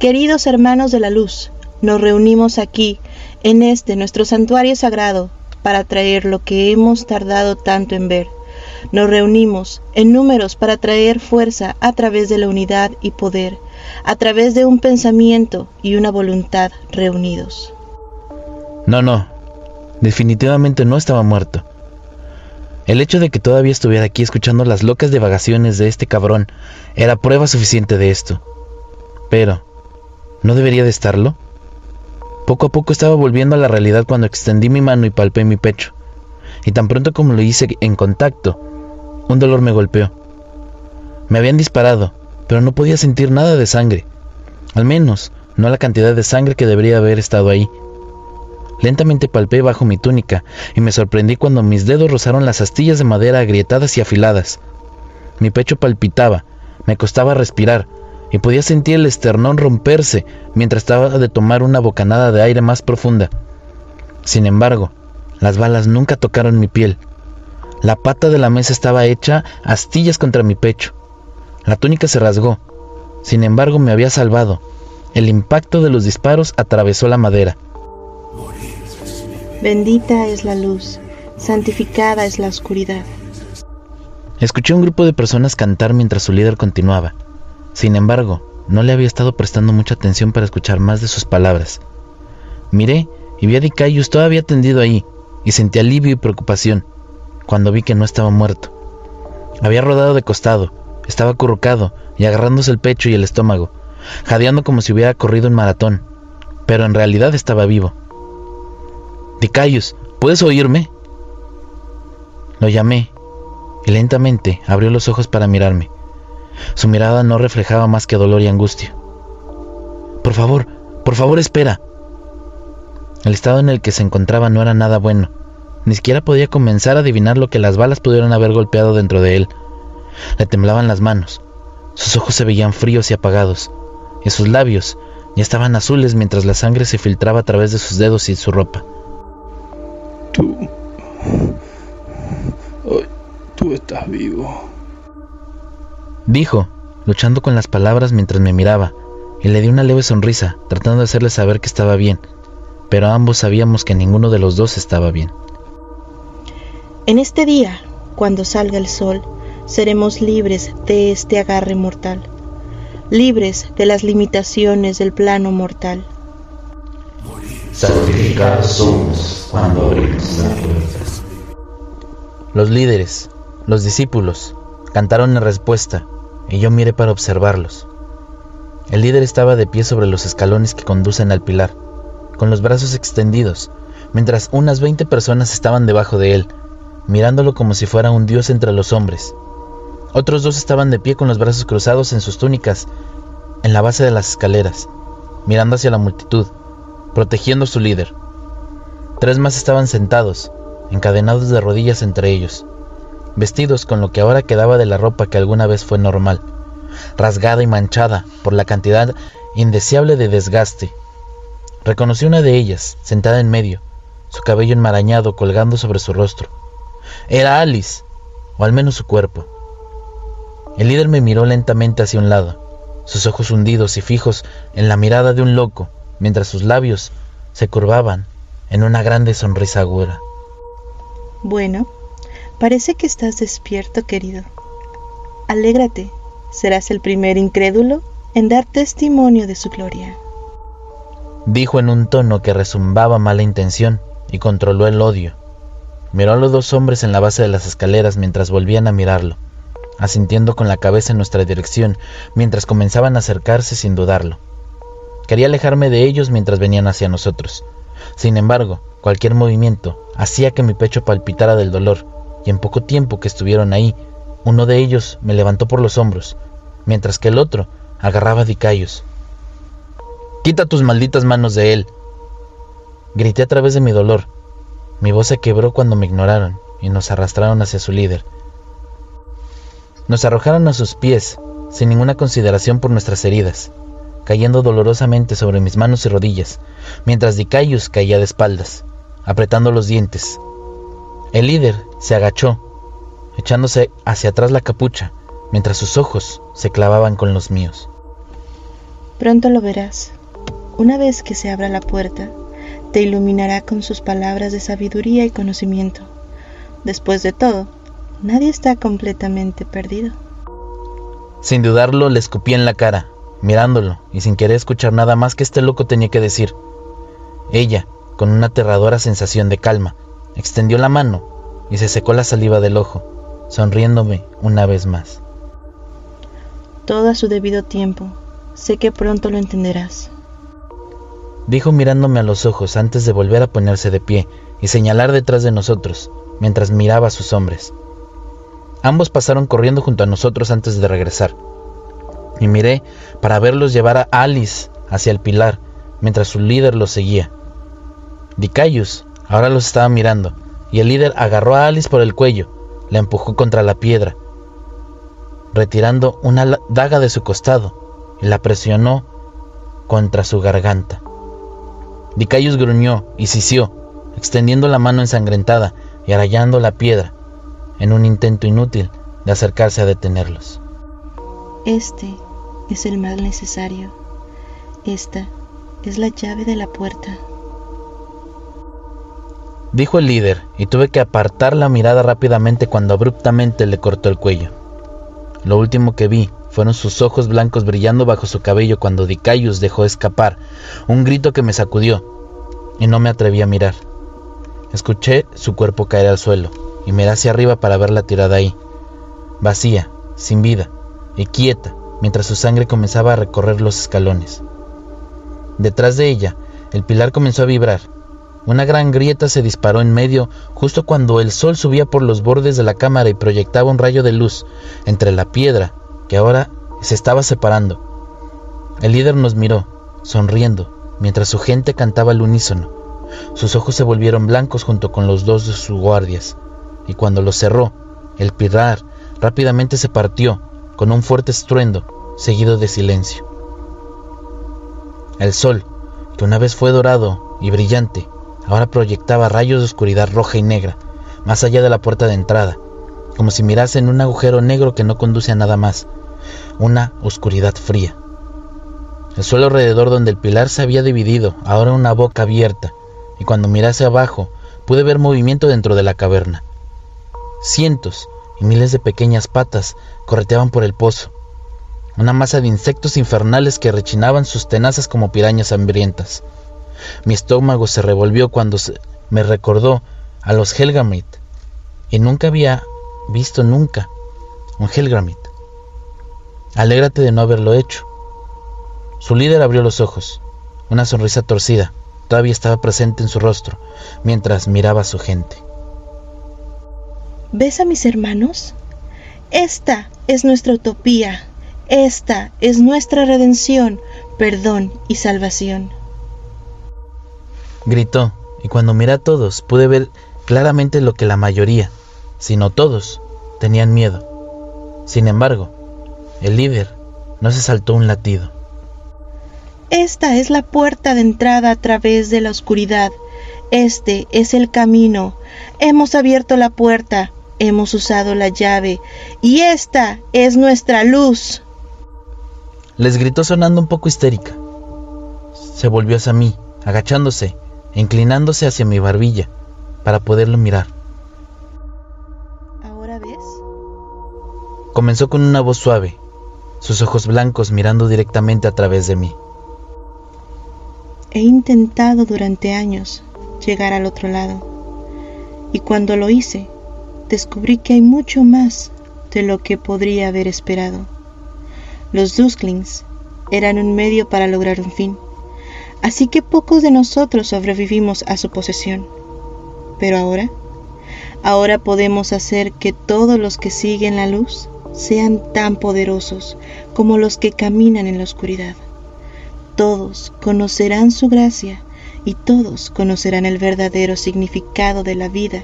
Queridos hermanos de la luz, nos reunimos aquí, en este nuestro santuario sagrado, para traer lo que hemos tardado tanto en ver. Nos reunimos en números para traer fuerza a través de la unidad y poder, a través de un pensamiento y una voluntad reunidos. No, no, definitivamente no estaba muerto. El hecho de que todavía estuviera aquí escuchando las locas divagaciones de este cabrón era prueba suficiente de esto. Pero, ¿no debería de estarlo? Poco a poco estaba volviendo a la realidad cuando extendí mi mano y palpé mi pecho. Y tan pronto como lo hice en contacto, un dolor me golpeó. Me habían disparado, pero no podía sentir nada de sangre. Al menos, no la cantidad de sangre que debería haber estado ahí. Lentamente palpé bajo mi túnica y me sorprendí cuando mis dedos rozaron las astillas de madera agrietadas y afiladas. Mi pecho palpitaba, me costaba respirar, y podía sentir el esternón romperse mientras estaba de tomar una bocanada de aire más profunda. Sin embargo, las balas nunca tocaron mi piel. La pata de la mesa estaba hecha astillas contra mi pecho. La túnica se rasgó. Sin embargo, me había salvado. El impacto de los disparos atravesó la madera. Bendita es la luz, santificada es la oscuridad. Escuché un grupo de personas cantar mientras su líder continuaba. Sin embargo, no le había estado prestando mucha atención para escuchar más de sus palabras. Miré y vi a Dicayus todavía tendido ahí, y sentí alivio y preocupación cuando vi que no estaba muerto. Había rodado de costado, estaba acurrucado y agarrándose el pecho y el estómago, jadeando como si hubiera corrido un maratón, pero en realidad estaba vivo. Dicayus, ¿puedes oírme? Lo llamé, y lentamente abrió los ojos para mirarme. Su mirada no reflejaba más que dolor y angustia. Por favor, por favor espera. El estado en el que se encontraba no era nada bueno. Ni siquiera podía comenzar a adivinar lo que las balas pudieron haber golpeado dentro de él. Le temblaban las manos. Sus ojos se veían fríos y apagados, y sus labios ya estaban azules mientras la sangre se filtraba a través de sus dedos y su ropa. Tú... tú estás vivo dijo, luchando con las palabras mientras me miraba, y le di una leve sonrisa, tratando de hacerle saber que estaba bien, pero ambos sabíamos que ninguno de los dos estaba bien. En este día, cuando salga el sol, seremos libres de este agarre mortal, libres de las limitaciones del plano mortal. Sacrificados somos cuando abrimos la puerta. Los líderes, los discípulos, cantaron en respuesta, y yo miré para observarlos. El líder estaba de pie sobre los escalones que conducen al pilar, con los brazos extendidos, mientras unas veinte personas estaban debajo de él, mirándolo como si fuera un dios entre los hombres. Otros dos estaban de pie con los brazos cruzados en sus túnicas, en la base de las escaleras, mirando hacia la multitud, protegiendo a su líder. Tres más estaban sentados, encadenados de rodillas entre ellos, vestidos con lo que ahora quedaba de la ropa que alguna vez fue normal, rasgada y manchada por la cantidad indeseable de desgaste. Reconocí una de ellas, sentada en medio, su cabello enmarañado colgando sobre su rostro. Era Alice, o al menos su cuerpo. El líder me miró lentamente hacia un lado, sus ojos hundidos y fijos en la mirada de un loco, mientras sus labios se curvaban en una grande sonrisa aguda. Bueno, Parece que estás despierto, querido. Alégrate, serás el primer incrédulo en dar testimonio de su gloria. Dijo en un tono que resumbaba mala intención y controló el odio. Miró a los dos hombres en la base de las escaleras mientras volvían a mirarlo, asintiendo con la cabeza en nuestra dirección mientras comenzaban a acercarse sin dudarlo. Quería alejarme de ellos mientras venían hacia nosotros. Sin embargo, cualquier movimiento hacía que mi pecho palpitara del dolor y en poco tiempo que estuvieron ahí, uno de ellos me levantó por los hombros, mientras que el otro agarraba a Dicayos. Quita tus malditas manos de él. Grité a través de mi dolor. Mi voz se quebró cuando me ignoraron y nos arrastraron hacia su líder. Nos arrojaron a sus pies, sin ninguna consideración por nuestras heridas, cayendo dolorosamente sobre mis manos y rodillas, mientras Dicayus caía de espaldas, apretando los dientes, el líder se agachó, echándose hacia atrás la capucha, mientras sus ojos se clavaban con los míos. Pronto lo verás. Una vez que se abra la puerta, te iluminará con sus palabras de sabiduría y conocimiento. Después de todo, nadie está completamente perdido. Sin dudarlo, le escupí en la cara, mirándolo y sin querer escuchar nada más que este loco tenía que decir. Ella, con una aterradora sensación de calma, Extendió la mano y se secó la saliva del ojo, sonriéndome una vez más. Todo a su debido tiempo. Sé que pronto lo entenderás. Dijo mirándome a los ojos antes de volver a ponerse de pie y señalar detrás de nosotros, mientras miraba a sus hombres. Ambos pasaron corriendo junto a nosotros antes de regresar. Y miré para verlos llevar a Alice hacia el pilar, mientras su líder los seguía. Dicayus Ahora los estaba mirando, y el líder agarró a Alice por el cuello, la empujó contra la piedra, retirando una daga de su costado, y la presionó contra su garganta. Dicayus gruñó y sisió, extendiendo la mano ensangrentada y arallando la piedra, en un intento inútil de acercarse a detenerlos. Este es el mal necesario. Esta es la llave de la puerta dijo el líder, y tuve que apartar la mirada rápidamente cuando abruptamente le cortó el cuello. Lo último que vi fueron sus ojos blancos brillando bajo su cabello cuando Dicayus dejó escapar un grito que me sacudió, y no me atreví a mirar. Escuché su cuerpo caer al suelo, y miré hacia arriba para verla tirada ahí, vacía, sin vida, y quieta, mientras su sangre comenzaba a recorrer los escalones. Detrás de ella, el pilar comenzó a vibrar, una gran grieta se disparó en medio justo cuando el sol subía por los bordes de la cámara y proyectaba un rayo de luz entre la piedra que ahora se estaba separando. El líder nos miró, sonriendo, mientras su gente cantaba al unísono. Sus ojos se volvieron blancos junto con los dos de sus guardias, y cuando los cerró, el pilar rápidamente se partió con un fuerte estruendo, seguido de silencio. El sol, que una vez fue dorado y brillante, ahora proyectaba rayos de oscuridad roja y negra, más allá de la puerta de entrada, como si mirase en un agujero negro que no conduce a nada más, una oscuridad fría. El suelo alrededor donde el pilar se había dividido, ahora una boca abierta, y cuando mirase abajo pude ver movimiento dentro de la caverna. Cientos y miles de pequeñas patas correteaban por el pozo, una masa de insectos infernales que rechinaban sus tenazas como pirañas hambrientas. Mi estómago se revolvió cuando me recordó a los Helgamit, y nunca había visto nunca un Helgamit. Alégrate de no haberlo hecho. Su líder abrió los ojos. Una sonrisa torcida todavía estaba presente en su rostro mientras miraba a su gente. ¿Ves a mis hermanos? Esta es nuestra utopía. Esta es nuestra redención, perdón y salvación gritó, y cuando miré a todos pude ver claramente lo que la mayoría, si no todos, tenían miedo. Sin embargo, el líder no se saltó un latido. Esta es la puerta de entrada a través de la oscuridad. Este es el camino. Hemos abierto la puerta, hemos usado la llave, y esta es nuestra luz. Les gritó sonando un poco histérica. Se volvió hacia mí, agachándose, inclinándose hacia mi barbilla para poderlo mirar. Comenzó con una voz suave, sus ojos blancos mirando directamente a través de mí. He intentado durante años llegar al otro lado, y cuando lo hice, descubrí que hay mucho más de lo que podría haber esperado. Los Dusklings eran un medio para lograr un fin, así que pocos de nosotros sobrevivimos a su posesión. Pero ahora, ahora podemos hacer que todos los que siguen la luz sean tan poderosos como los que caminan en la oscuridad. Todos conocerán su gracia y todos conocerán el verdadero significado de la vida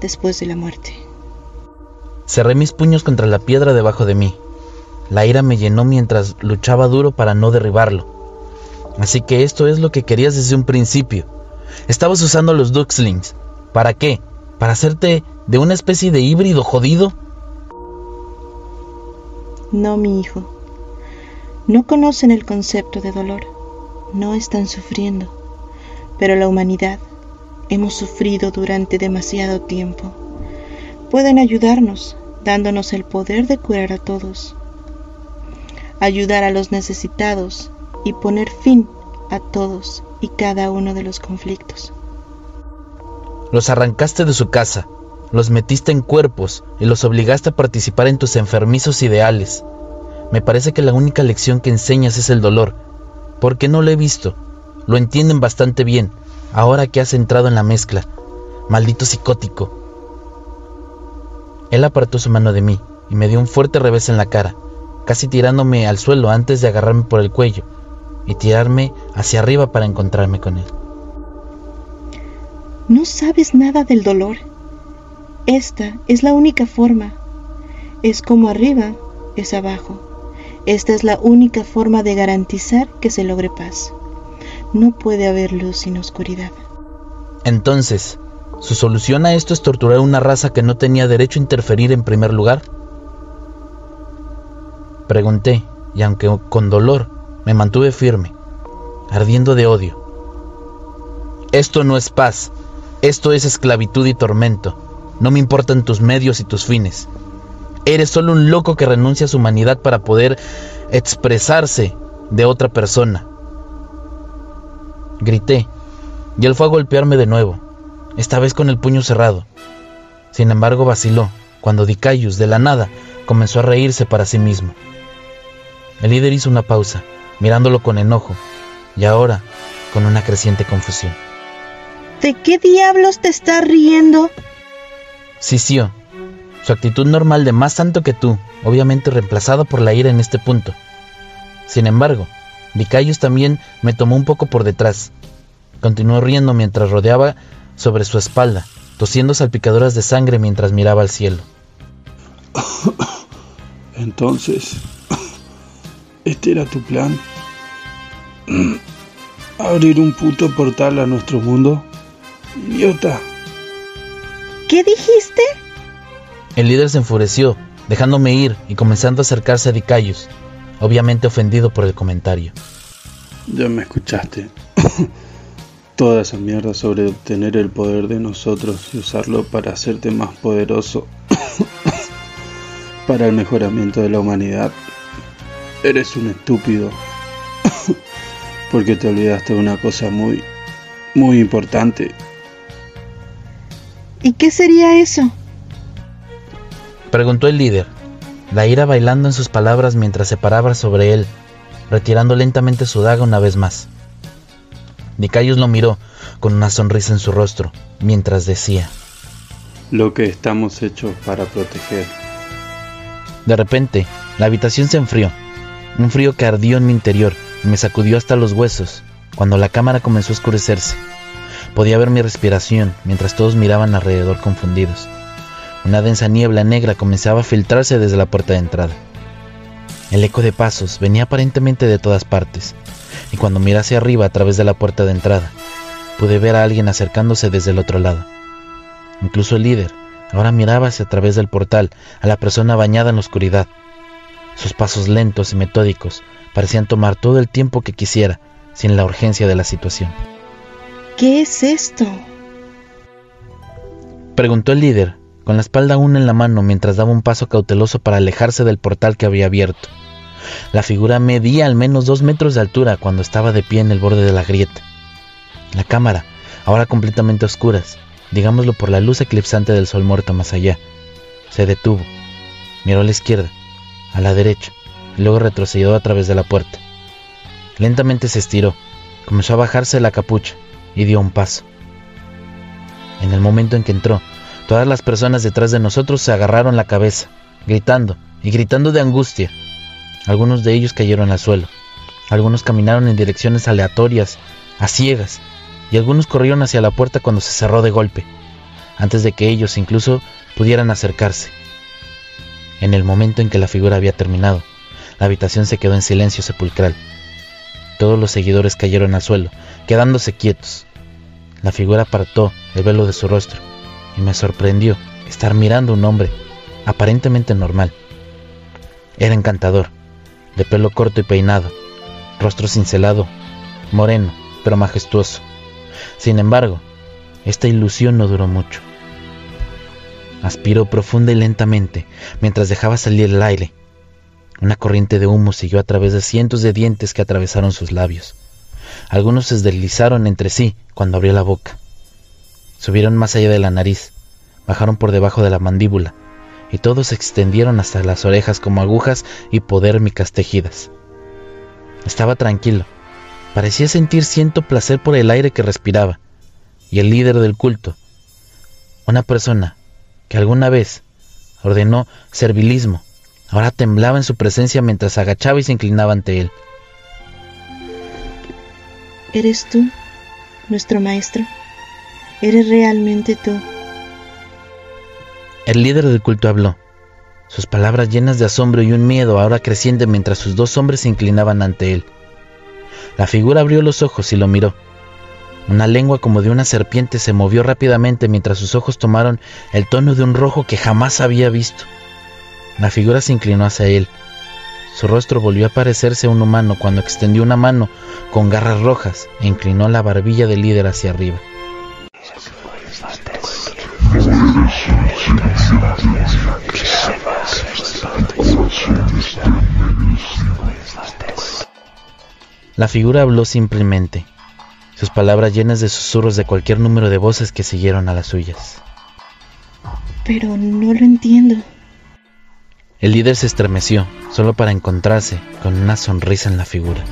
después de la muerte. Cerré mis puños contra la piedra debajo de mí. La ira me llenó mientras luchaba duro para no derribarlo. Así que esto es lo que querías desde un principio. Estabas usando los Duxlings. ¿Para qué? ¿Para hacerte de una especie de híbrido jodido? No, mi hijo. No conocen el concepto de dolor. No están sufriendo. Pero la humanidad hemos sufrido durante demasiado tiempo pueden ayudarnos, dándonos el poder de curar a todos, ayudar a los necesitados y poner fin a todos y cada uno de los conflictos. Los arrancaste de su casa, los metiste en cuerpos y los obligaste a participar en tus enfermizos ideales. Me parece que la única lección que enseñas es el dolor. ¿Por qué no lo he visto? Lo entienden bastante bien, ahora que has entrado en la mezcla. Maldito psicótico. Él apartó su mano de mí y me dio un fuerte revés en la cara, casi tirándome al suelo antes de agarrarme por el cuello y tirarme hacia arriba para encontrarme con él. No sabes nada del dolor. Esta es la única forma. Es como arriba, es abajo. Esta es la única forma de garantizar que se logre paz. No puede haber luz sin oscuridad. Entonces, ¿Su solución a esto es torturar a una raza que no tenía derecho a interferir en primer lugar? Pregunté, y aunque con dolor, me mantuve firme, ardiendo de odio. Esto no es paz, esto es esclavitud y tormento. No me importan tus medios y tus fines. Eres solo un loco que renuncia a su humanidad para poder expresarse de otra persona. Grité, y él fue a golpearme de nuevo esta vez con el puño cerrado. Sin embargo, vaciló cuando Dicayus, de la nada, comenzó a reírse para sí mismo. El líder hizo una pausa, mirándolo con enojo, y ahora con una creciente confusión. ¿De qué diablos te estás riendo? Sisió, su actitud normal de más santo que tú, obviamente reemplazada por la ira en este punto. Sin embargo, Dicayus también me tomó un poco por detrás. Continuó riendo mientras rodeaba sobre su espalda, tosiendo salpicaduras de sangre mientras miraba al cielo. Entonces, ¿este era tu plan? ¿Abrir un puto portal a nuestro mundo? Idiota. ¿Qué dijiste? El líder se enfureció, dejándome ir y comenzando a acercarse a Dicayus, obviamente ofendido por el comentario. Ya me escuchaste. Toda esa mierda sobre obtener el poder de nosotros y usarlo para hacerte más poderoso para el mejoramiento de la humanidad. Eres un estúpido. Porque te olvidaste de una cosa muy, muy importante. ¿Y qué sería eso? Preguntó el líder, la ira bailando en sus palabras mientras se paraba sobre él, retirando lentamente su daga una vez más. Nicayos lo miró con una sonrisa en su rostro, mientras decía, Lo que estamos hechos para proteger. De repente, la habitación se enfrió, un frío que ardió en mi interior y me sacudió hasta los huesos cuando la cámara comenzó a oscurecerse. Podía ver mi respiración mientras todos miraban alrededor confundidos. Una densa niebla negra comenzaba a filtrarse desde la puerta de entrada. El eco de pasos venía aparentemente de todas partes, y cuando miré hacia arriba a través de la puerta de entrada, pude ver a alguien acercándose desde el otro lado. Incluso el líder ahora miraba hacia través del portal a la persona bañada en la oscuridad. Sus pasos lentos y metódicos parecían tomar todo el tiempo que quisiera, sin la urgencia de la situación. ¿Qué es esto? Preguntó el líder, con la espalda aún en la mano mientras daba un paso cauteloso para alejarse del portal que había abierto. La figura medía al menos dos metros de altura cuando estaba de pie en el borde de la grieta. La cámara, ahora completamente oscuras, digámoslo por la luz eclipsante del sol muerto más allá, se detuvo, miró a la izquierda, a la derecha, luego retrocedió a través de la puerta. Lentamente se estiró, comenzó a bajarse la capucha y dio un paso. En el momento en que entró, todas las personas detrás de nosotros se agarraron la cabeza, gritando y gritando de angustia. Algunos de ellos cayeron al suelo, algunos caminaron en direcciones aleatorias, a ciegas, y algunos corrieron hacia la puerta cuando se cerró de golpe, antes de que ellos incluso pudieran acercarse. En el momento en que la figura había terminado, la habitación se quedó en silencio sepulcral. Todos los seguidores cayeron al suelo, quedándose quietos. La figura apartó el velo de su rostro y me sorprendió estar mirando a un hombre aparentemente normal. Era encantador, de pelo corto y peinado, rostro cincelado, moreno, pero majestuoso. Sin embargo, esta ilusión no duró mucho. Aspiró profunda y lentamente mientras dejaba salir el aire. Una corriente de humo siguió a través de cientos de dientes que atravesaron sus labios. Algunos se deslizaron entre sí cuando abrió la boca. Subieron más allá de la nariz, bajaron por debajo de la mandíbula, y todos se extendieron hasta las orejas como agujas hipodérmicas tejidas. Estaba tranquilo, parecía sentir ciento placer por el aire que respiraba, y el líder del culto, una persona que alguna vez ordenó servilismo, ahora temblaba en su presencia mientras agachaba y se inclinaba ante él. ¿Eres tú, nuestro maestro? ¿Eres realmente tú? El líder del culto habló, sus palabras llenas de asombro y un miedo ahora creciente mientras sus dos hombres se inclinaban ante él. La figura abrió los ojos y lo miró. Una lengua como de una serpiente se movió rápidamente mientras sus ojos tomaron el tono de un rojo que jamás había visto. La figura se inclinó hacia él. Su rostro volvió a parecerse a un humano cuando extendió una mano con garras rojas e inclinó la barbilla del líder hacia arriba. La figura habló simplemente, sus palabras llenas de susurros de cualquier número de voces que siguieron a las suyas. Pero no lo entiendo. El líder se estremeció, solo para encontrarse con una sonrisa en la figura.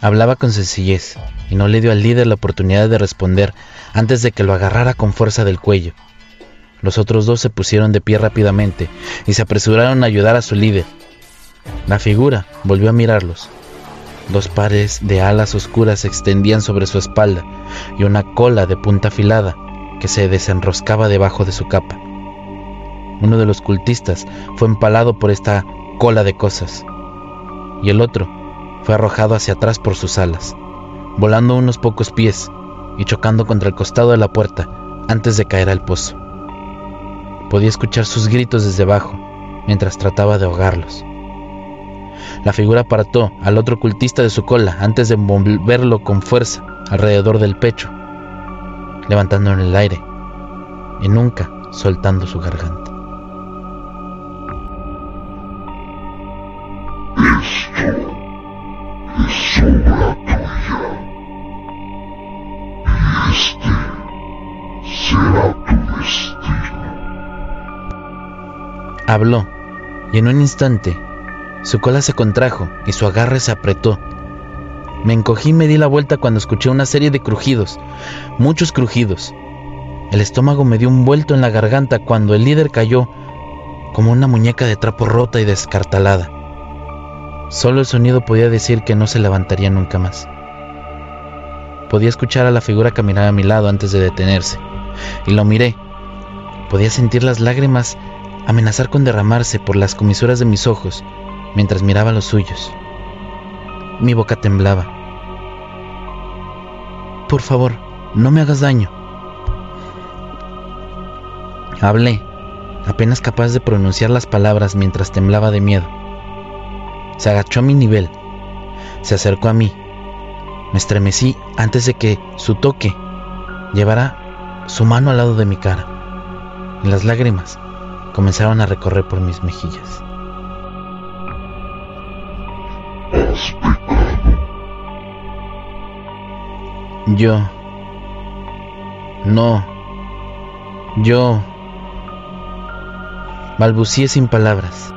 Hablaba con sencillez y no le dio al líder la oportunidad de responder antes de que lo agarrara con fuerza del cuello. Los otros dos se pusieron de pie rápidamente y se apresuraron a ayudar a su líder. La figura volvió a mirarlos. Dos pares de alas oscuras se extendían sobre su espalda y una cola de punta afilada que se desenroscaba debajo de su capa. Uno de los cultistas fue empalado por esta cola de cosas y el otro fue arrojado hacia atrás por sus alas, volando unos pocos pies y chocando contra el costado de la puerta antes de caer al pozo. Podía escuchar sus gritos desde abajo mientras trataba de ahogarlos. La figura apartó al otro cultista de su cola antes de envolverlo con fuerza alrededor del pecho, levantándolo en el aire y nunca soltando su garganta. Habló, y en un instante su cola se contrajo y su agarre se apretó. Me encogí y me di la vuelta cuando escuché una serie de crujidos, muchos crujidos. El estómago me dio un vuelto en la garganta cuando el líder cayó como una muñeca de trapo rota y descartalada. Solo el sonido podía decir que no se levantaría nunca más. Podía escuchar a la figura caminar a mi lado antes de detenerse, y lo miré. Podía sentir las lágrimas amenazar con derramarse por las comisuras de mis ojos mientras miraba los suyos. Mi boca temblaba. Por favor, no me hagas daño. Hablé, apenas capaz de pronunciar las palabras mientras temblaba de miedo. Se agachó a mi nivel, se acercó a mí. Me estremecí antes de que su toque llevara su mano al lado de mi cara y las lágrimas comenzaron a recorrer por mis mejillas. Yo... No. Yo... Balbucié sin palabras.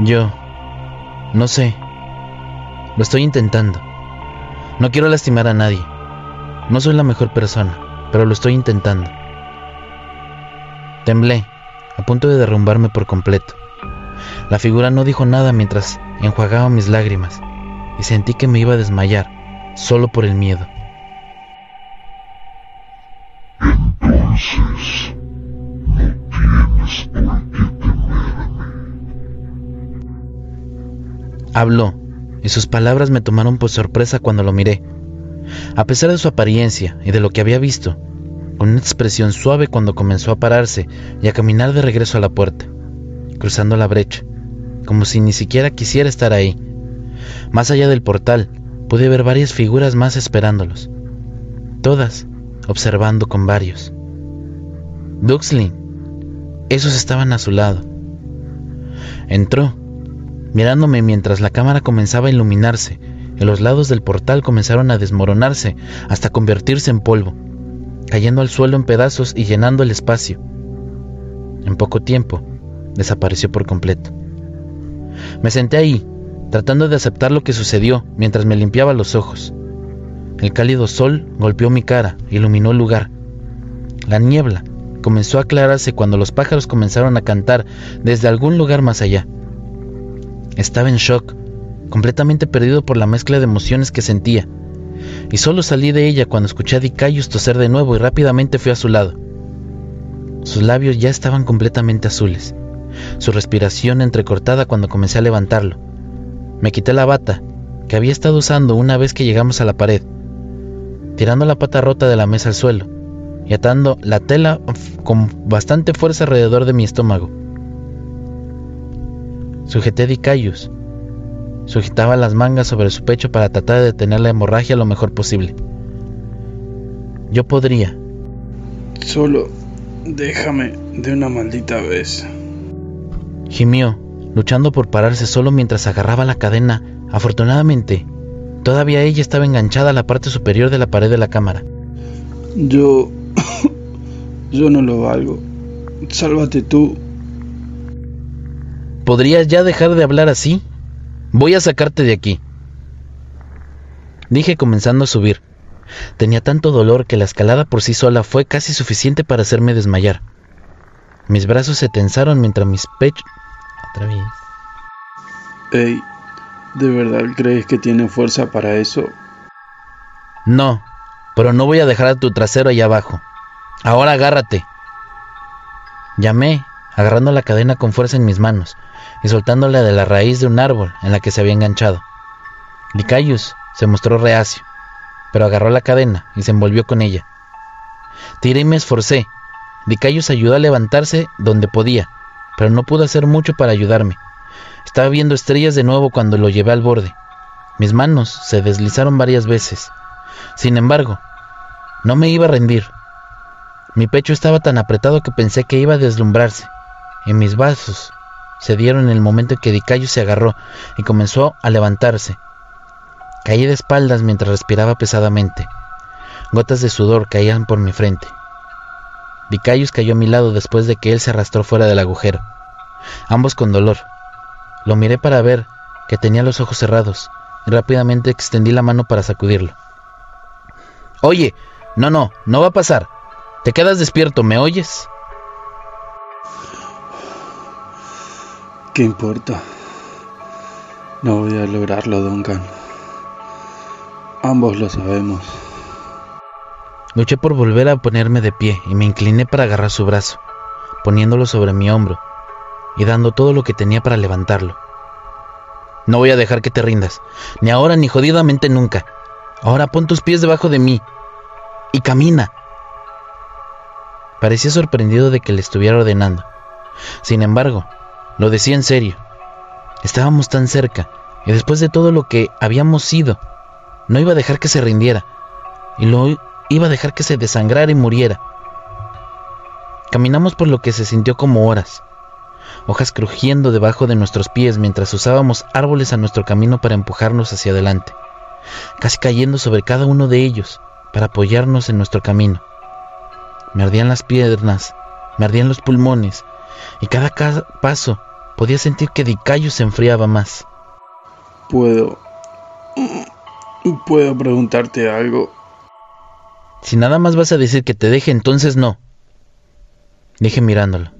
Yo... No sé. Lo estoy intentando. No quiero lastimar a nadie. No soy la mejor persona, pero lo estoy intentando. Temblé, a punto de derrumbarme por completo. La figura no dijo nada mientras enjuagaba mis lágrimas y sentí que me iba a desmayar, solo por el miedo. Habló, y sus palabras me tomaron por sorpresa cuando lo miré. A pesar de su apariencia y de lo que había visto, con una expresión suave cuando comenzó a pararse y a caminar de regreso a la puerta, cruzando la brecha, como si ni siquiera quisiera estar ahí. Más allá del portal, pude ver varias figuras más esperándolos, todas observando con varios. Duxley, esos estaban a su lado. Entró, mirándome mientras la cámara comenzaba a iluminarse y los lados del portal comenzaron a desmoronarse hasta convertirse en polvo, cayendo al suelo en pedazos y llenando el espacio. En poco tiempo, desapareció por completo. Me senté ahí, tratando de aceptar lo que sucedió mientras me limpiaba los ojos. El cálido sol golpeó mi cara, iluminó el lugar. La niebla comenzó a aclararse cuando los pájaros comenzaron a cantar desde algún lugar más allá. Estaba en shock, completamente perdido por la mezcla de emociones que sentía, y solo salí de ella cuando escuché a Dicayus toser de nuevo y rápidamente fui a su lado. Sus labios ya estaban completamente azules, su respiración entrecortada cuando comencé a levantarlo. Me quité la bata, que había estado usando una vez que llegamos a la pared, tirando la pata rota de la mesa al suelo y atando la tela con bastante fuerza alrededor de mi estómago. Sujeté a Dicayus. Sujetaba las mangas sobre su pecho para tratar de detener la hemorragia lo mejor posible. Yo podría. Solo déjame de una maldita vez. Gimió, luchando por pararse solo mientras agarraba la cadena. Afortunadamente, todavía ella estaba enganchada a la parte superior de la pared de la cámara. Yo... Yo no lo valgo. Sálvate tú. ¿Podrías ya dejar de hablar así? Voy a sacarte de aquí. Dije comenzando a subir. Tenía tanto dolor que la escalada por sí sola fue casi suficiente para hacerme desmayar. Mis brazos se tensaron mientras mis pechos... Otra vez. Ey, ¿de verdad crees que tiene fuerza para eso? No, pero no voy a dejar a tu trasero allá abajo. Ahora agárrate. Llamé, agarrando la cadena con fuerza en mis manos y soltándola de la raíz de un árbol en la que se había enganchado. Licayus se mostró reacio, pero agarró la cadena y se envolvió con ella. Tiré y me esforcé. Licayus ayudó a levantarse donde podía, pero no pudo hacer mucho para ayudarme. Estaba viendo estrellas de nuevo cuando lo llevé al borde. Mis manos se deslizaron varias veces. Sin embargo, no me iba a rendir. Mi pecho estaba tan apretado que pensé que iba a deslumbrarse, y mis vasos se dieron en el momento en que Dicayo se agarró y comenzó a levantarse. Caí de espaldas mientras respiraba pesadamente. Gotas de sudor caían por mi frente. Dicayus cayó a mi lado después de que él se arrastró fuera del agujero, ambos con dolor. Lo miré para ver que tenía los ojos cerrados y rápidamente extendí la mano para sacudirlo. Oye, no, no, no va a pasar. Te quedas despierto, ¿me oyes? ¿Qué importa? No voy a lograrlo, Duncan. Ambos lo sabemos. Luché por volver a ponerme de pie y me incliné para agarrar su brazo, poniéndolo sobre mi hombro y dando todo lo que tenía para levantarlo. No voy a dejar que te rindas, ni ahora ni jodidamente nunca. Ahora pon tus pies debajo de mí y camina. Parecía sorprendido de que le estuviera ordenando. Sin embargo, lo decía en serio. Estábamos tan cerca, y después de todo lo que habíamos sido, no iba a dejar que se rindiera, y lo iba a dejar que se desangrara y muriera. Caminamos por lo que se sintió como horas, hojas crujiendo debajo de nuestros pies mientras usábamos árboles a nuestro camino para empujarnos hacia adelante, casi cayendo sobre cada uno de ellos para apoyarnos en nuestro camino. Me ardían las piernas, me ardían los pulmones, y cada paso podía sentir que Dicayo se enfriaba más. Puedo... ¿Puedo preguntarte algo? Si nada más vas a decir que te deje, entonces no. Dije mirándolo.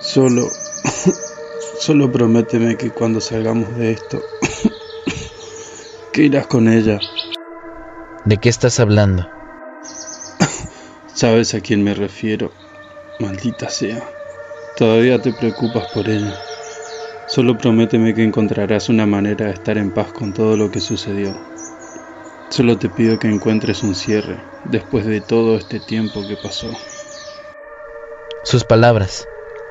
Solo... Solo prométeme que cuando salgamos de esto... que irás con ella. ¿De qué estás hablando? Sabes a quién me refiero. Maldita sea. Todavía te preocupas por ella. Solo prométeme que encontrarás una manera de estar en paz con todo lo que sucedió. Solo te pido que encuentres un cierre después de todo este tiempo que pasó. Sus palabras,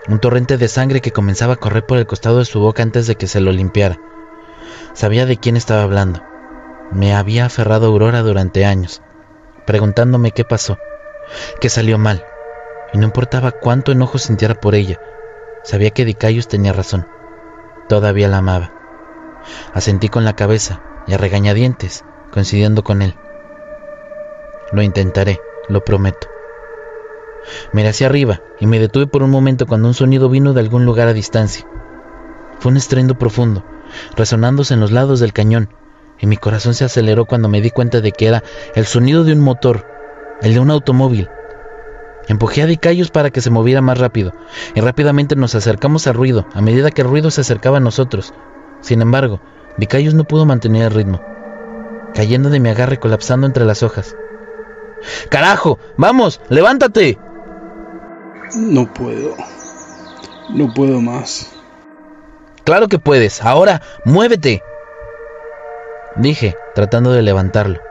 un torrente de sangre que comenzaba a correr por el costado de su boca antes de que se lo limpiara. Sabía de quién estaba hablando. Me había aferrado a Aurora durante años, preguntándome qué pasó, qué salió mal, y no importaba cuánto enojo sintiera por ella, sabía que Dicayus tenía razón. Todavía la amaba. Asentí con la cabeza y a regañadientes, coincidiendo con él. Lo intentaré, lo prometo. Miré hacia arriba y me detuve por un momento cuando un sonido vino de algún lugar a distancia. Fue un estruendo profundo, resonándose en los lados del cañón, y mi corazón se aceleró cuando me di cuenta de que era el sonido de un motor, el de un automóvil. Empujé a Dicayos para que se moviera más rápido, y rápidamente nos acercamos al ruido, a medida que el ruido se acercaba a nosotros. Sin embargo, Dicayos no pudo mantener el ritmo, cayendo de mi agarre colapsando entre las hojas. ¡Carajo! ¡Vamos! ¡Levántate! No puedo. No puedo más. Claro que puedes. Ahora, muévete. Dije, tratando de levantarlo,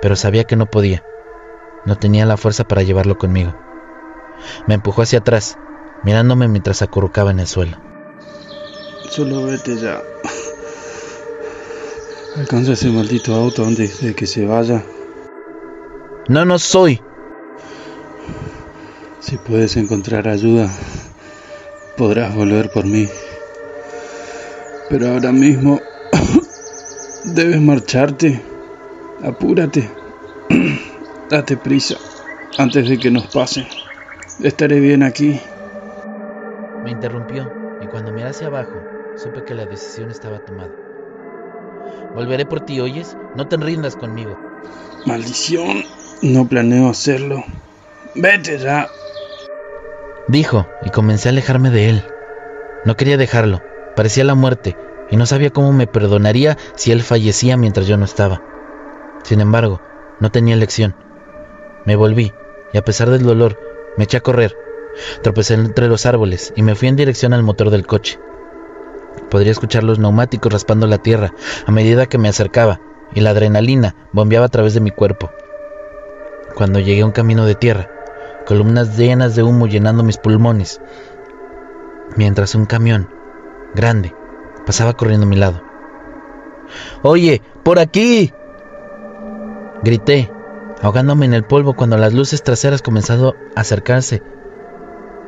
pero sabía que no podía. No tenía la fuerza para llevarlo conmigo. Me empujó hacia atrás, mirándome mientras acurrucaba en el suelo. Solo vete ya. Alcanza ese maldito auto antes de que se vaya. No, no soy. Si puedes encontrar ayuda, podrás volver por mí. Pero ahora mismo debes marcharte. Apúrate. Date prisa antes de que nos pase. Estaré bien aquí. Me interrumpió y cuando miré hacia abajo supe que la decisión estaba tomada. Volveré por ti, ¿oyes? No te rindas conmigo. Maldición. No planeo hacerlo. Vete ya. Dijo y comencé a alejarme de él. No quería dejarlo. Parecía la muerte y no sabía cómo me perdonaría si él fallecía mientras yo no estaba. Sin embargo, no tenía elección. Me volví y a pesar del dolor, me eché a correr. Tropecé entre los árboles y me fui en dirección al motor del coche. Podría escuchar los neumáticos raspando la tierra a medida que me acercaba y la adrenalina bombeaba a través de mi cuerpo. Cuando llegué a un camino de tierra, columnas llenas de humo llenando mis pulmones, mientras un camión grande pasaba corriendo a mi lado. Oye, por aquí. Grité, ahogándome en el polvo cuando las luces traseras comenzaron a acercarse.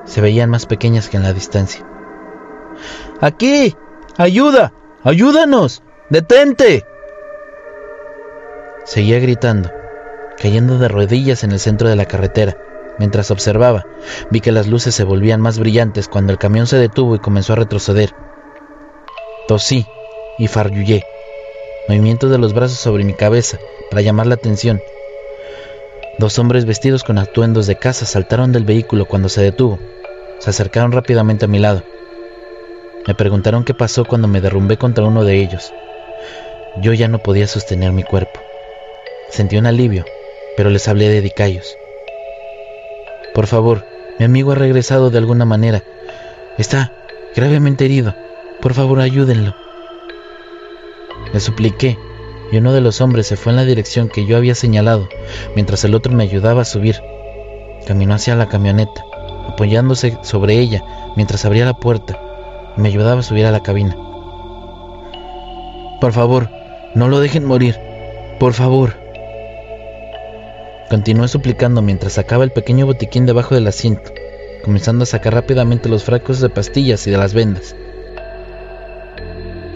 Se veían más pequeñas que en la distancia. Aquí. Ayuda. Ayúdanos. Detente. Seguía gritando cayendo de rodillas en el centro de la carretera. Mientras observaba, vi que las luces se volvían más brillantes cuando el camión se detuvo y comenzó a retroceder. Tosí y farrullé, movimientos de los brazos sobre mi cabeza para llamar la atención. Dos hombres vestidos con atuendos de casa saltaron del vehículo cuando se detuvo. Se acercaron rápidamente a mi lado. Me preguntaron qué pasó cuando me derrumbé contra uno de ellos. Yo ya no podía sostener mi cuerpo. Sentí un alivio pero les hablé de Dicayos. Por favor, mi amigo ha regresado de alguna manera. Está gravemente herido. Por favor, ayúdenlo. Le supliqué, y uno de los hombres se fue en la dirección que yo había señalado, mientras el otro me ayudaba a subir. Caminó hacia la camioneta, apoyándose sobre ella mientras abría la puerta y me ayudaba a subir a la cabina. Por favor, no lo dejen morir. Por favor. Continué suplicando mientras sacaba el pequeño botiquín debajo del asiento, comenzando a sacar rápidamente los frascos de pastillas y de las vendas.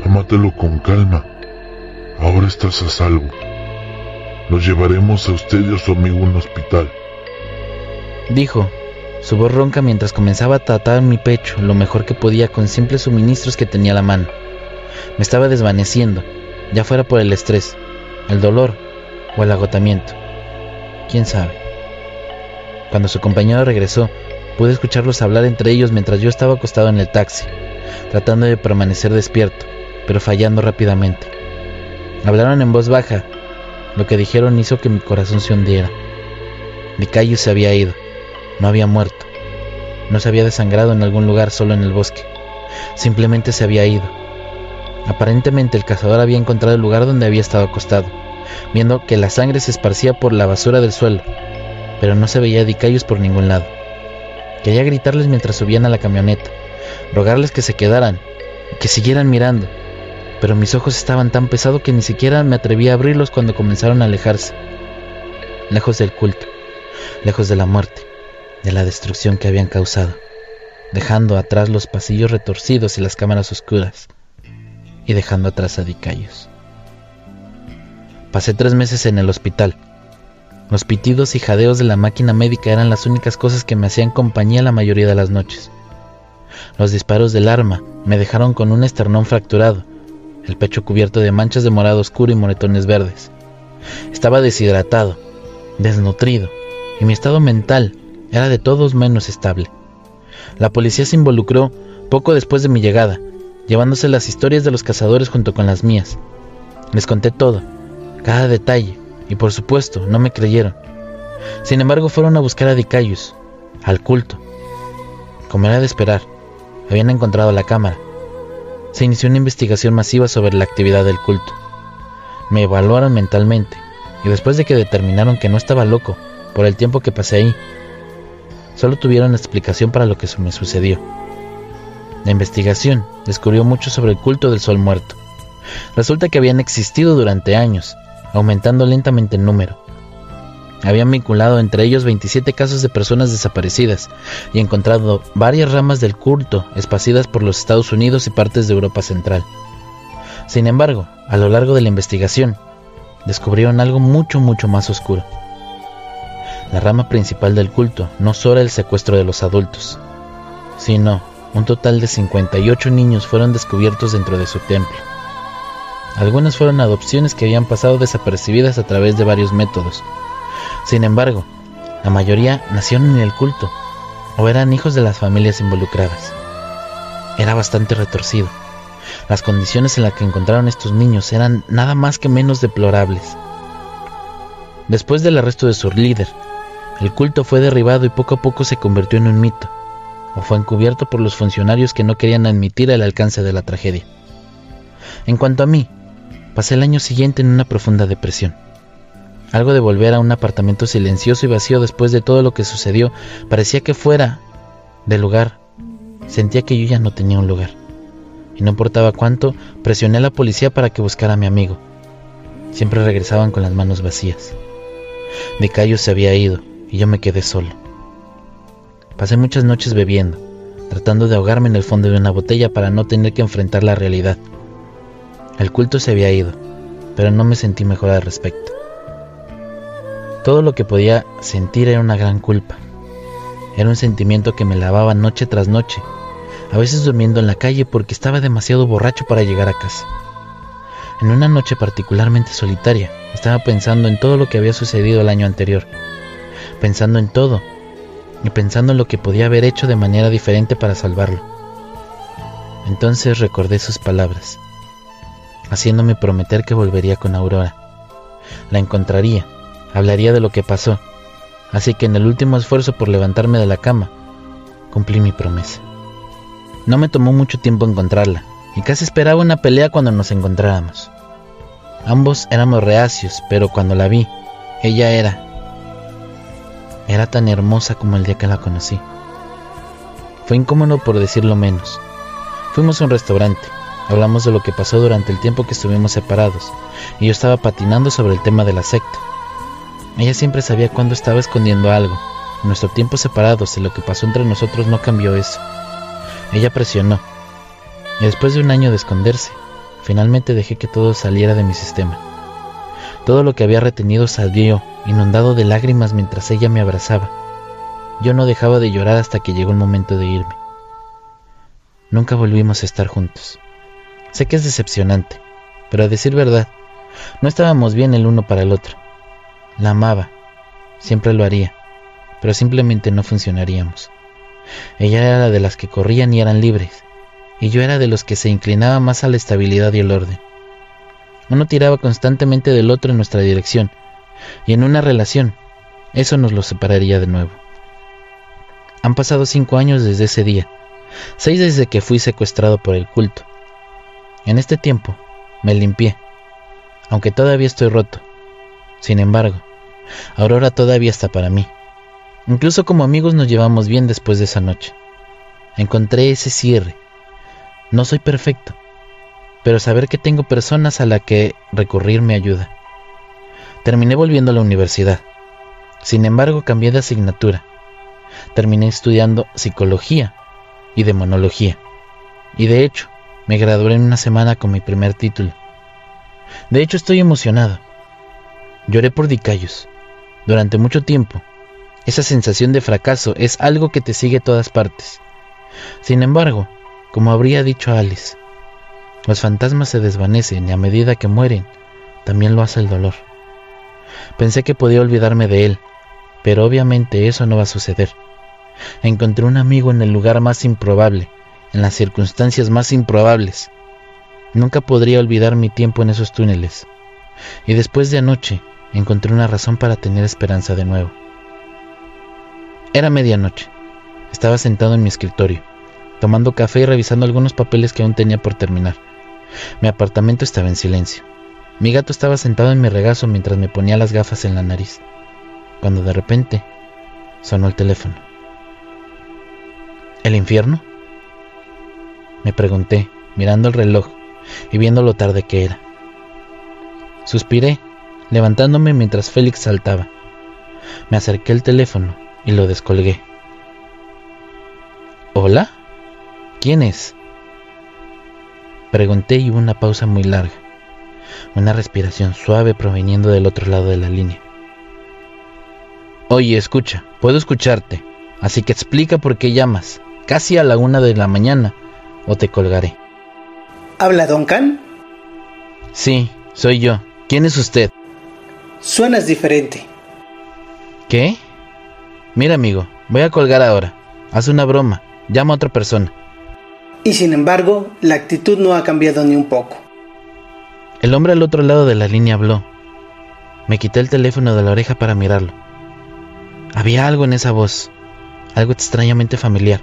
Tómatelo con calma. Ahora estás a salvo. Nos llevaremos a usted y a su amigo a un hospital. Dijo, su voz ronca mientras comenzaba a tratar mi pecho lo mejor que podía con simples suministros que tenía a la mano. Me estaba desvaneciendo, ya fuera por el estrés, el dolor o el agotamiento. ¿Quién sabe? Cuando su compañero regresó, pude escucharlos hablar entre ellos mientras yo estaba acostado en el taxi, tratando de permanecer despierto, pero fallando rápidamente. Hablaron en voz baja. Lo que dijeron hizo que mi corazón se hundiera. Calle se había ido. No había muerto. No se había desangrado en algún lugar solo en el bosque. Simplemente se había ido. Aparentemente el cazador había encontrado el lugar donde había estado acostado, viendo que la sangre se esparcía por la basura del suelo, pero no se veía dicayos por ningún lado. Quería gritarles mientras subían a la camioneta, rogarles que se quedaran, que siguieran mirando, pero mis ojos estaban tan pesados que ni siquiera me atreví a abrirlos cuando comenzaron a alejarse, lejos del culto, lejos de la muerte, de la destrucción que habían causado, dejando atrás los pasillos retorcidos y las cámaras oscuras y dejando atrás a Dicayos. Pasé tres meses en el hospital. Los pitidos y jadeos de la máquina médica eran las únicas cosas que me hacían compañía la mayoría de las noches. Los disparos del arma me dejaron con un esternón fracturado, el pecho cubierto de manchas de morado oscuro y moretones verdes. Estaba deshidratado, desnutrido, y mi estado mental era de todos menos estable. La policía se involucró poco después de mi llegada, llevándose las historias de los cazadores junto con las mías. Les conté todo, cada detalle, y por supuesto no me creyeron. Sin embargo, fueron a buscar a Dicayus, al culto. Como era de esperar, habían encontrado la cámara. Se inició una investigación masiva sobre la actividad del culto. Me evaluaron mentalmente, y después de que determinaron que no estaba loco por el tiempo que pasé ahí, solo tuvieron explicación para lo que me sucedió. La investigación descubrió mucho sobre el culto del sol muerto. Resulta que habían existido durante años, aumentando lentamente en número. Habían vinculado entre ellos 27 casos de personas desaparecidas y encontrado varias ramas del culto esparcidas por los Estados Unidos y partes de Europa Central. Sin embargo, a lo largo de la investigación, descubrieron algo mucho, mucho más oscuro. La rama principal del culto no solo era el secuestro de los adultos, sino un total de 58 niños fueron descubiertos dentro de su templo. Algunas fueron adopciones que habían pasado desapercibidas a través de varios métodos. Sin embargo, la mayoría nacieron en el culto o eran hijos de las familias involucradas. Era bastante retorcido. Las condiciones en las que encontraron estos niños eran nada más que menos deplorables. Después del arresto de su líder, el culto fue derribado y poco a poco se convirtió en un mito o fue encubierto por los funcionarios que no querían admitir el alcance de la tragedia. En cuanto a mí, pasé el año siguiente en una profunda depresión. Algo de volver a un apartamento silencioso y vacío después de todo lo que sucedió parecía que fuera del lugar. Sentía que yo ya no tenía un lugar. Y no importaba cuánto, presioné a la policía para que buscara a mi amigo. Siempre regresaban con las manos vacías. De Cayo se había ido y yo me quedé solo. Pasé muchas noches bebiendo, tratando de ahogarme en el fondo de una botella para no tener que enfrentar la realidad. El culto se había ido, pero no me sentí mejor al respecto. Todo lo que podía sentir era una gran culpa. Era un sentimiento que me lavaba noche tras noche, a veces durmiendo en la calle porque estaba demasiado borracho para llegar a casa. En una noche particularmente solitaria, estaba pensando en todo lo que había sucedido el año anterior, pensando en todo y pensando en lo que podía haber hecho de manera diferente para salvarlo. Entonces recordé sus palabras, haciéndome prometer que volvería con Aurora. La encontraría, hablaría de lo que pasó, así que en el último esfuerzo por levantarme de la cama, cumplí mi promesa. No me tomó mucho tiempo encontrarla, y casi esperaba una pelea cuando nos encontráramos. Ambos éramos reacios, pero cuando la vi, ella era... Era tan hermosa como el día que la conocí. Fue incómodo por decirlo menos. Fuimos a un restaurante, hablamos de lo que pasó durante el tiempo que estuvimos separados, y yo estaba patinando sobre el tema de la secta. Ella siempre sabía cuándo estaba escondiendo algo. Nuestro tiempo separados y lo que pasó entre nosotros no cambió eso. Ella presionó, y después de un año de esconderse, finalmente dejé que todo saliera de mi sistema. Todo lo que había retenido salió, inundado de lágrimas mientras ella me abrazaba. Yo no dejaba de llorar hasta que llegó el momento de irme. Nunca volvimos a estar juntos. Sé que es decepcionante, pero a decir verdad, no estábamos bien el uno para el otro. La amaba, siempre lo haría, pero simplemente no funcionaríamos. Ella era de las que corrían y eran libres, y yo era de los que se inclinaba más a la estabilidad y el orden. Uno tiraba constantemente del otro en nuestra dirección, y en una relación, eso nos lo separaría de nuevo. Han pasado cinco años desde ese día, seis desde que fui secuestrado por el culto. En este tiempo, me limpié, aunque todavía estoy roto. Sin embargo, Aurora todavía está para mí. Incluso como amigos nos llevamos bien después de esa noche. Encontré ese cierre. No soy perfecto, pero saber que tengo personas a las que recurrir me ayuda. Terminé volviendo a la universidad. Sin embargo, cambié de asignatura. Terminé estudiando psicología y demonología. Y de hecho, me gradué en una semana con mi primer título. De hecho, estoy emocionado. Lloré por Dicayos. Durante mucho tiempo, esa sensación de fracaso es algo que te sigue a todas partes. Sin embargo, como habría dicho Alice, los fantasmas se desvanecen y a medida que mueren, también lo hace el dolor. Pensé que podía olvidarme de él, pero obviamente eso no va a suceder. Encontré un amigo en el lugar más improbable, en las circunstancias más improbables. Nunca podría olvidar mi tiempo en esos túneles. Y después de anoche, encontré una razón para tener esperanza de nuevo. Era medianoche. Estaba sentado en mi escritorio, tomando café y revisando algunos papeles que aún tenía por terminar. Mi apartamento estaba en silencio. Mi gato estaba sentado en mi regazo mientras me ponía las gafas en la nariz, cuando de repente sonó el teléfono. ¿El infierno? Me pregunté, mirando el reloj y viendo lo tarde que era. Suspiré, levantándome mientras Félix saltaba. Me acerqué al teléfono y lo descolgué. ¿Hola? ¿Quién es? Pregunté y hubo una pausa muy larga, una respiración suave proveniendo del otro lado de la línea. Oye, escucha, puedo escucharte, así que explica por qué llamas, casi a la una de la mañana, o te colgaré. ¿Habla Duncan? Sí, soy yo. ¿Quién es usted? Suenas diferente. ¿Qué? Mira, amigo, voy a colgar ahora. Haz una broma. Llama a otra persona. Y sin embargo, la actitud no ha cambiado ni un poco. El hombre al otro lado de la línea habló. Me quité el teléfono de la oreja para mirarlo. Había algo en esa voz, algo extrañamente familiar.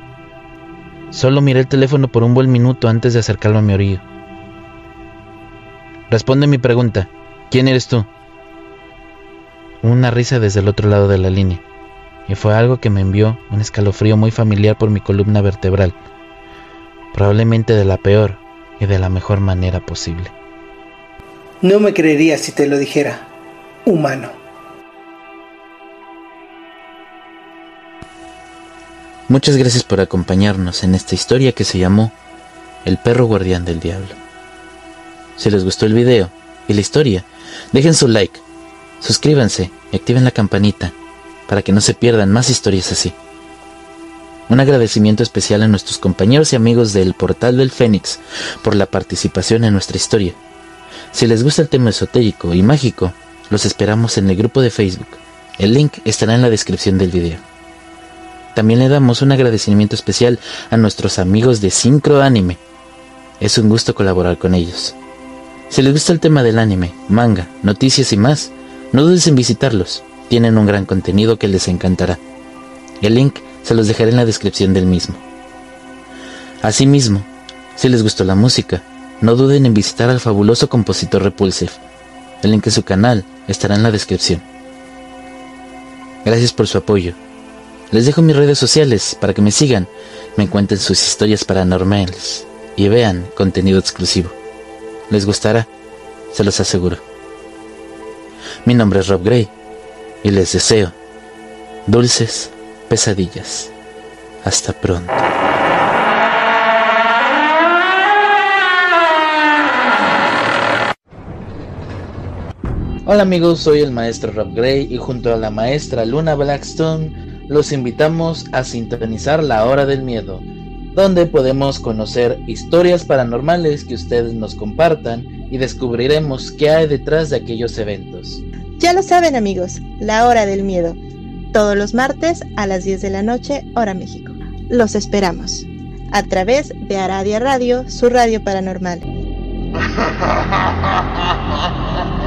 Solo miré el teléfono por un buen minuto antes de acercarlo a mi oído. Responde mi pregunta. ¿Quién eres tú? Una risa desde el otro lado de la línea, y fue algo que me envió un escalofrío muy familiar por mi columna vertebral probablemente de la peor y de la mejor manera posible. No me creería si te lo dijera, humano. Muchas gracias por acompañarnos en esta historia que se llamó El perro guardián del diablo. Si les gustó el video y la historia, dejen su like, suscríbanse y activen la campanita para que no se pierdan más historias así. Un agradecimiento especial a nuestros compañeros y amigos del Portal del Fénix por la participación en nuestra historia. Si les gusta el tema esotérico y mágico, los esperamos en el grupo de Facebook. El link estará en la descripción del video. También le damos un agradecimiento especial a nuestros amigos de Syncro Anime. Es un gusto colaborar con ellos. Si les gusta el tema del anime, manga, noticias y más, no dudes en visitarlos. Tienen un gran contenido que les encantará. El link se los dejaré en la descripción del mismo. Asimismo, si les gustó la música, no duden en visitar al fabuloso compositor Repulsive. El link a su canal estará en la descripción. Gracias por su apoyo. Les dejo mis redes sociales para que me sigan, me cuenten sus historias paranormales y vean contenido exclusivo. Les gustará, se los aseguro. Mi nombre es Rob Gray y les deseo dulces pesadillas. Hasta pronto. Hola amigos, soy el maestro Rob Gray y junto a la maestra Luna Blackstone los invitamos a sintonizar la hora del miedo, donde podemos conocer historias paranormales que ustedes nos compartan y descubriremos qué hay detrás de aquellos eventos. Ya lo saben amigos, la hora del miedo, todos los martes a las 10 de la noche, hora México. Los esperamos a través de Aradia Radio, su radio paranormal.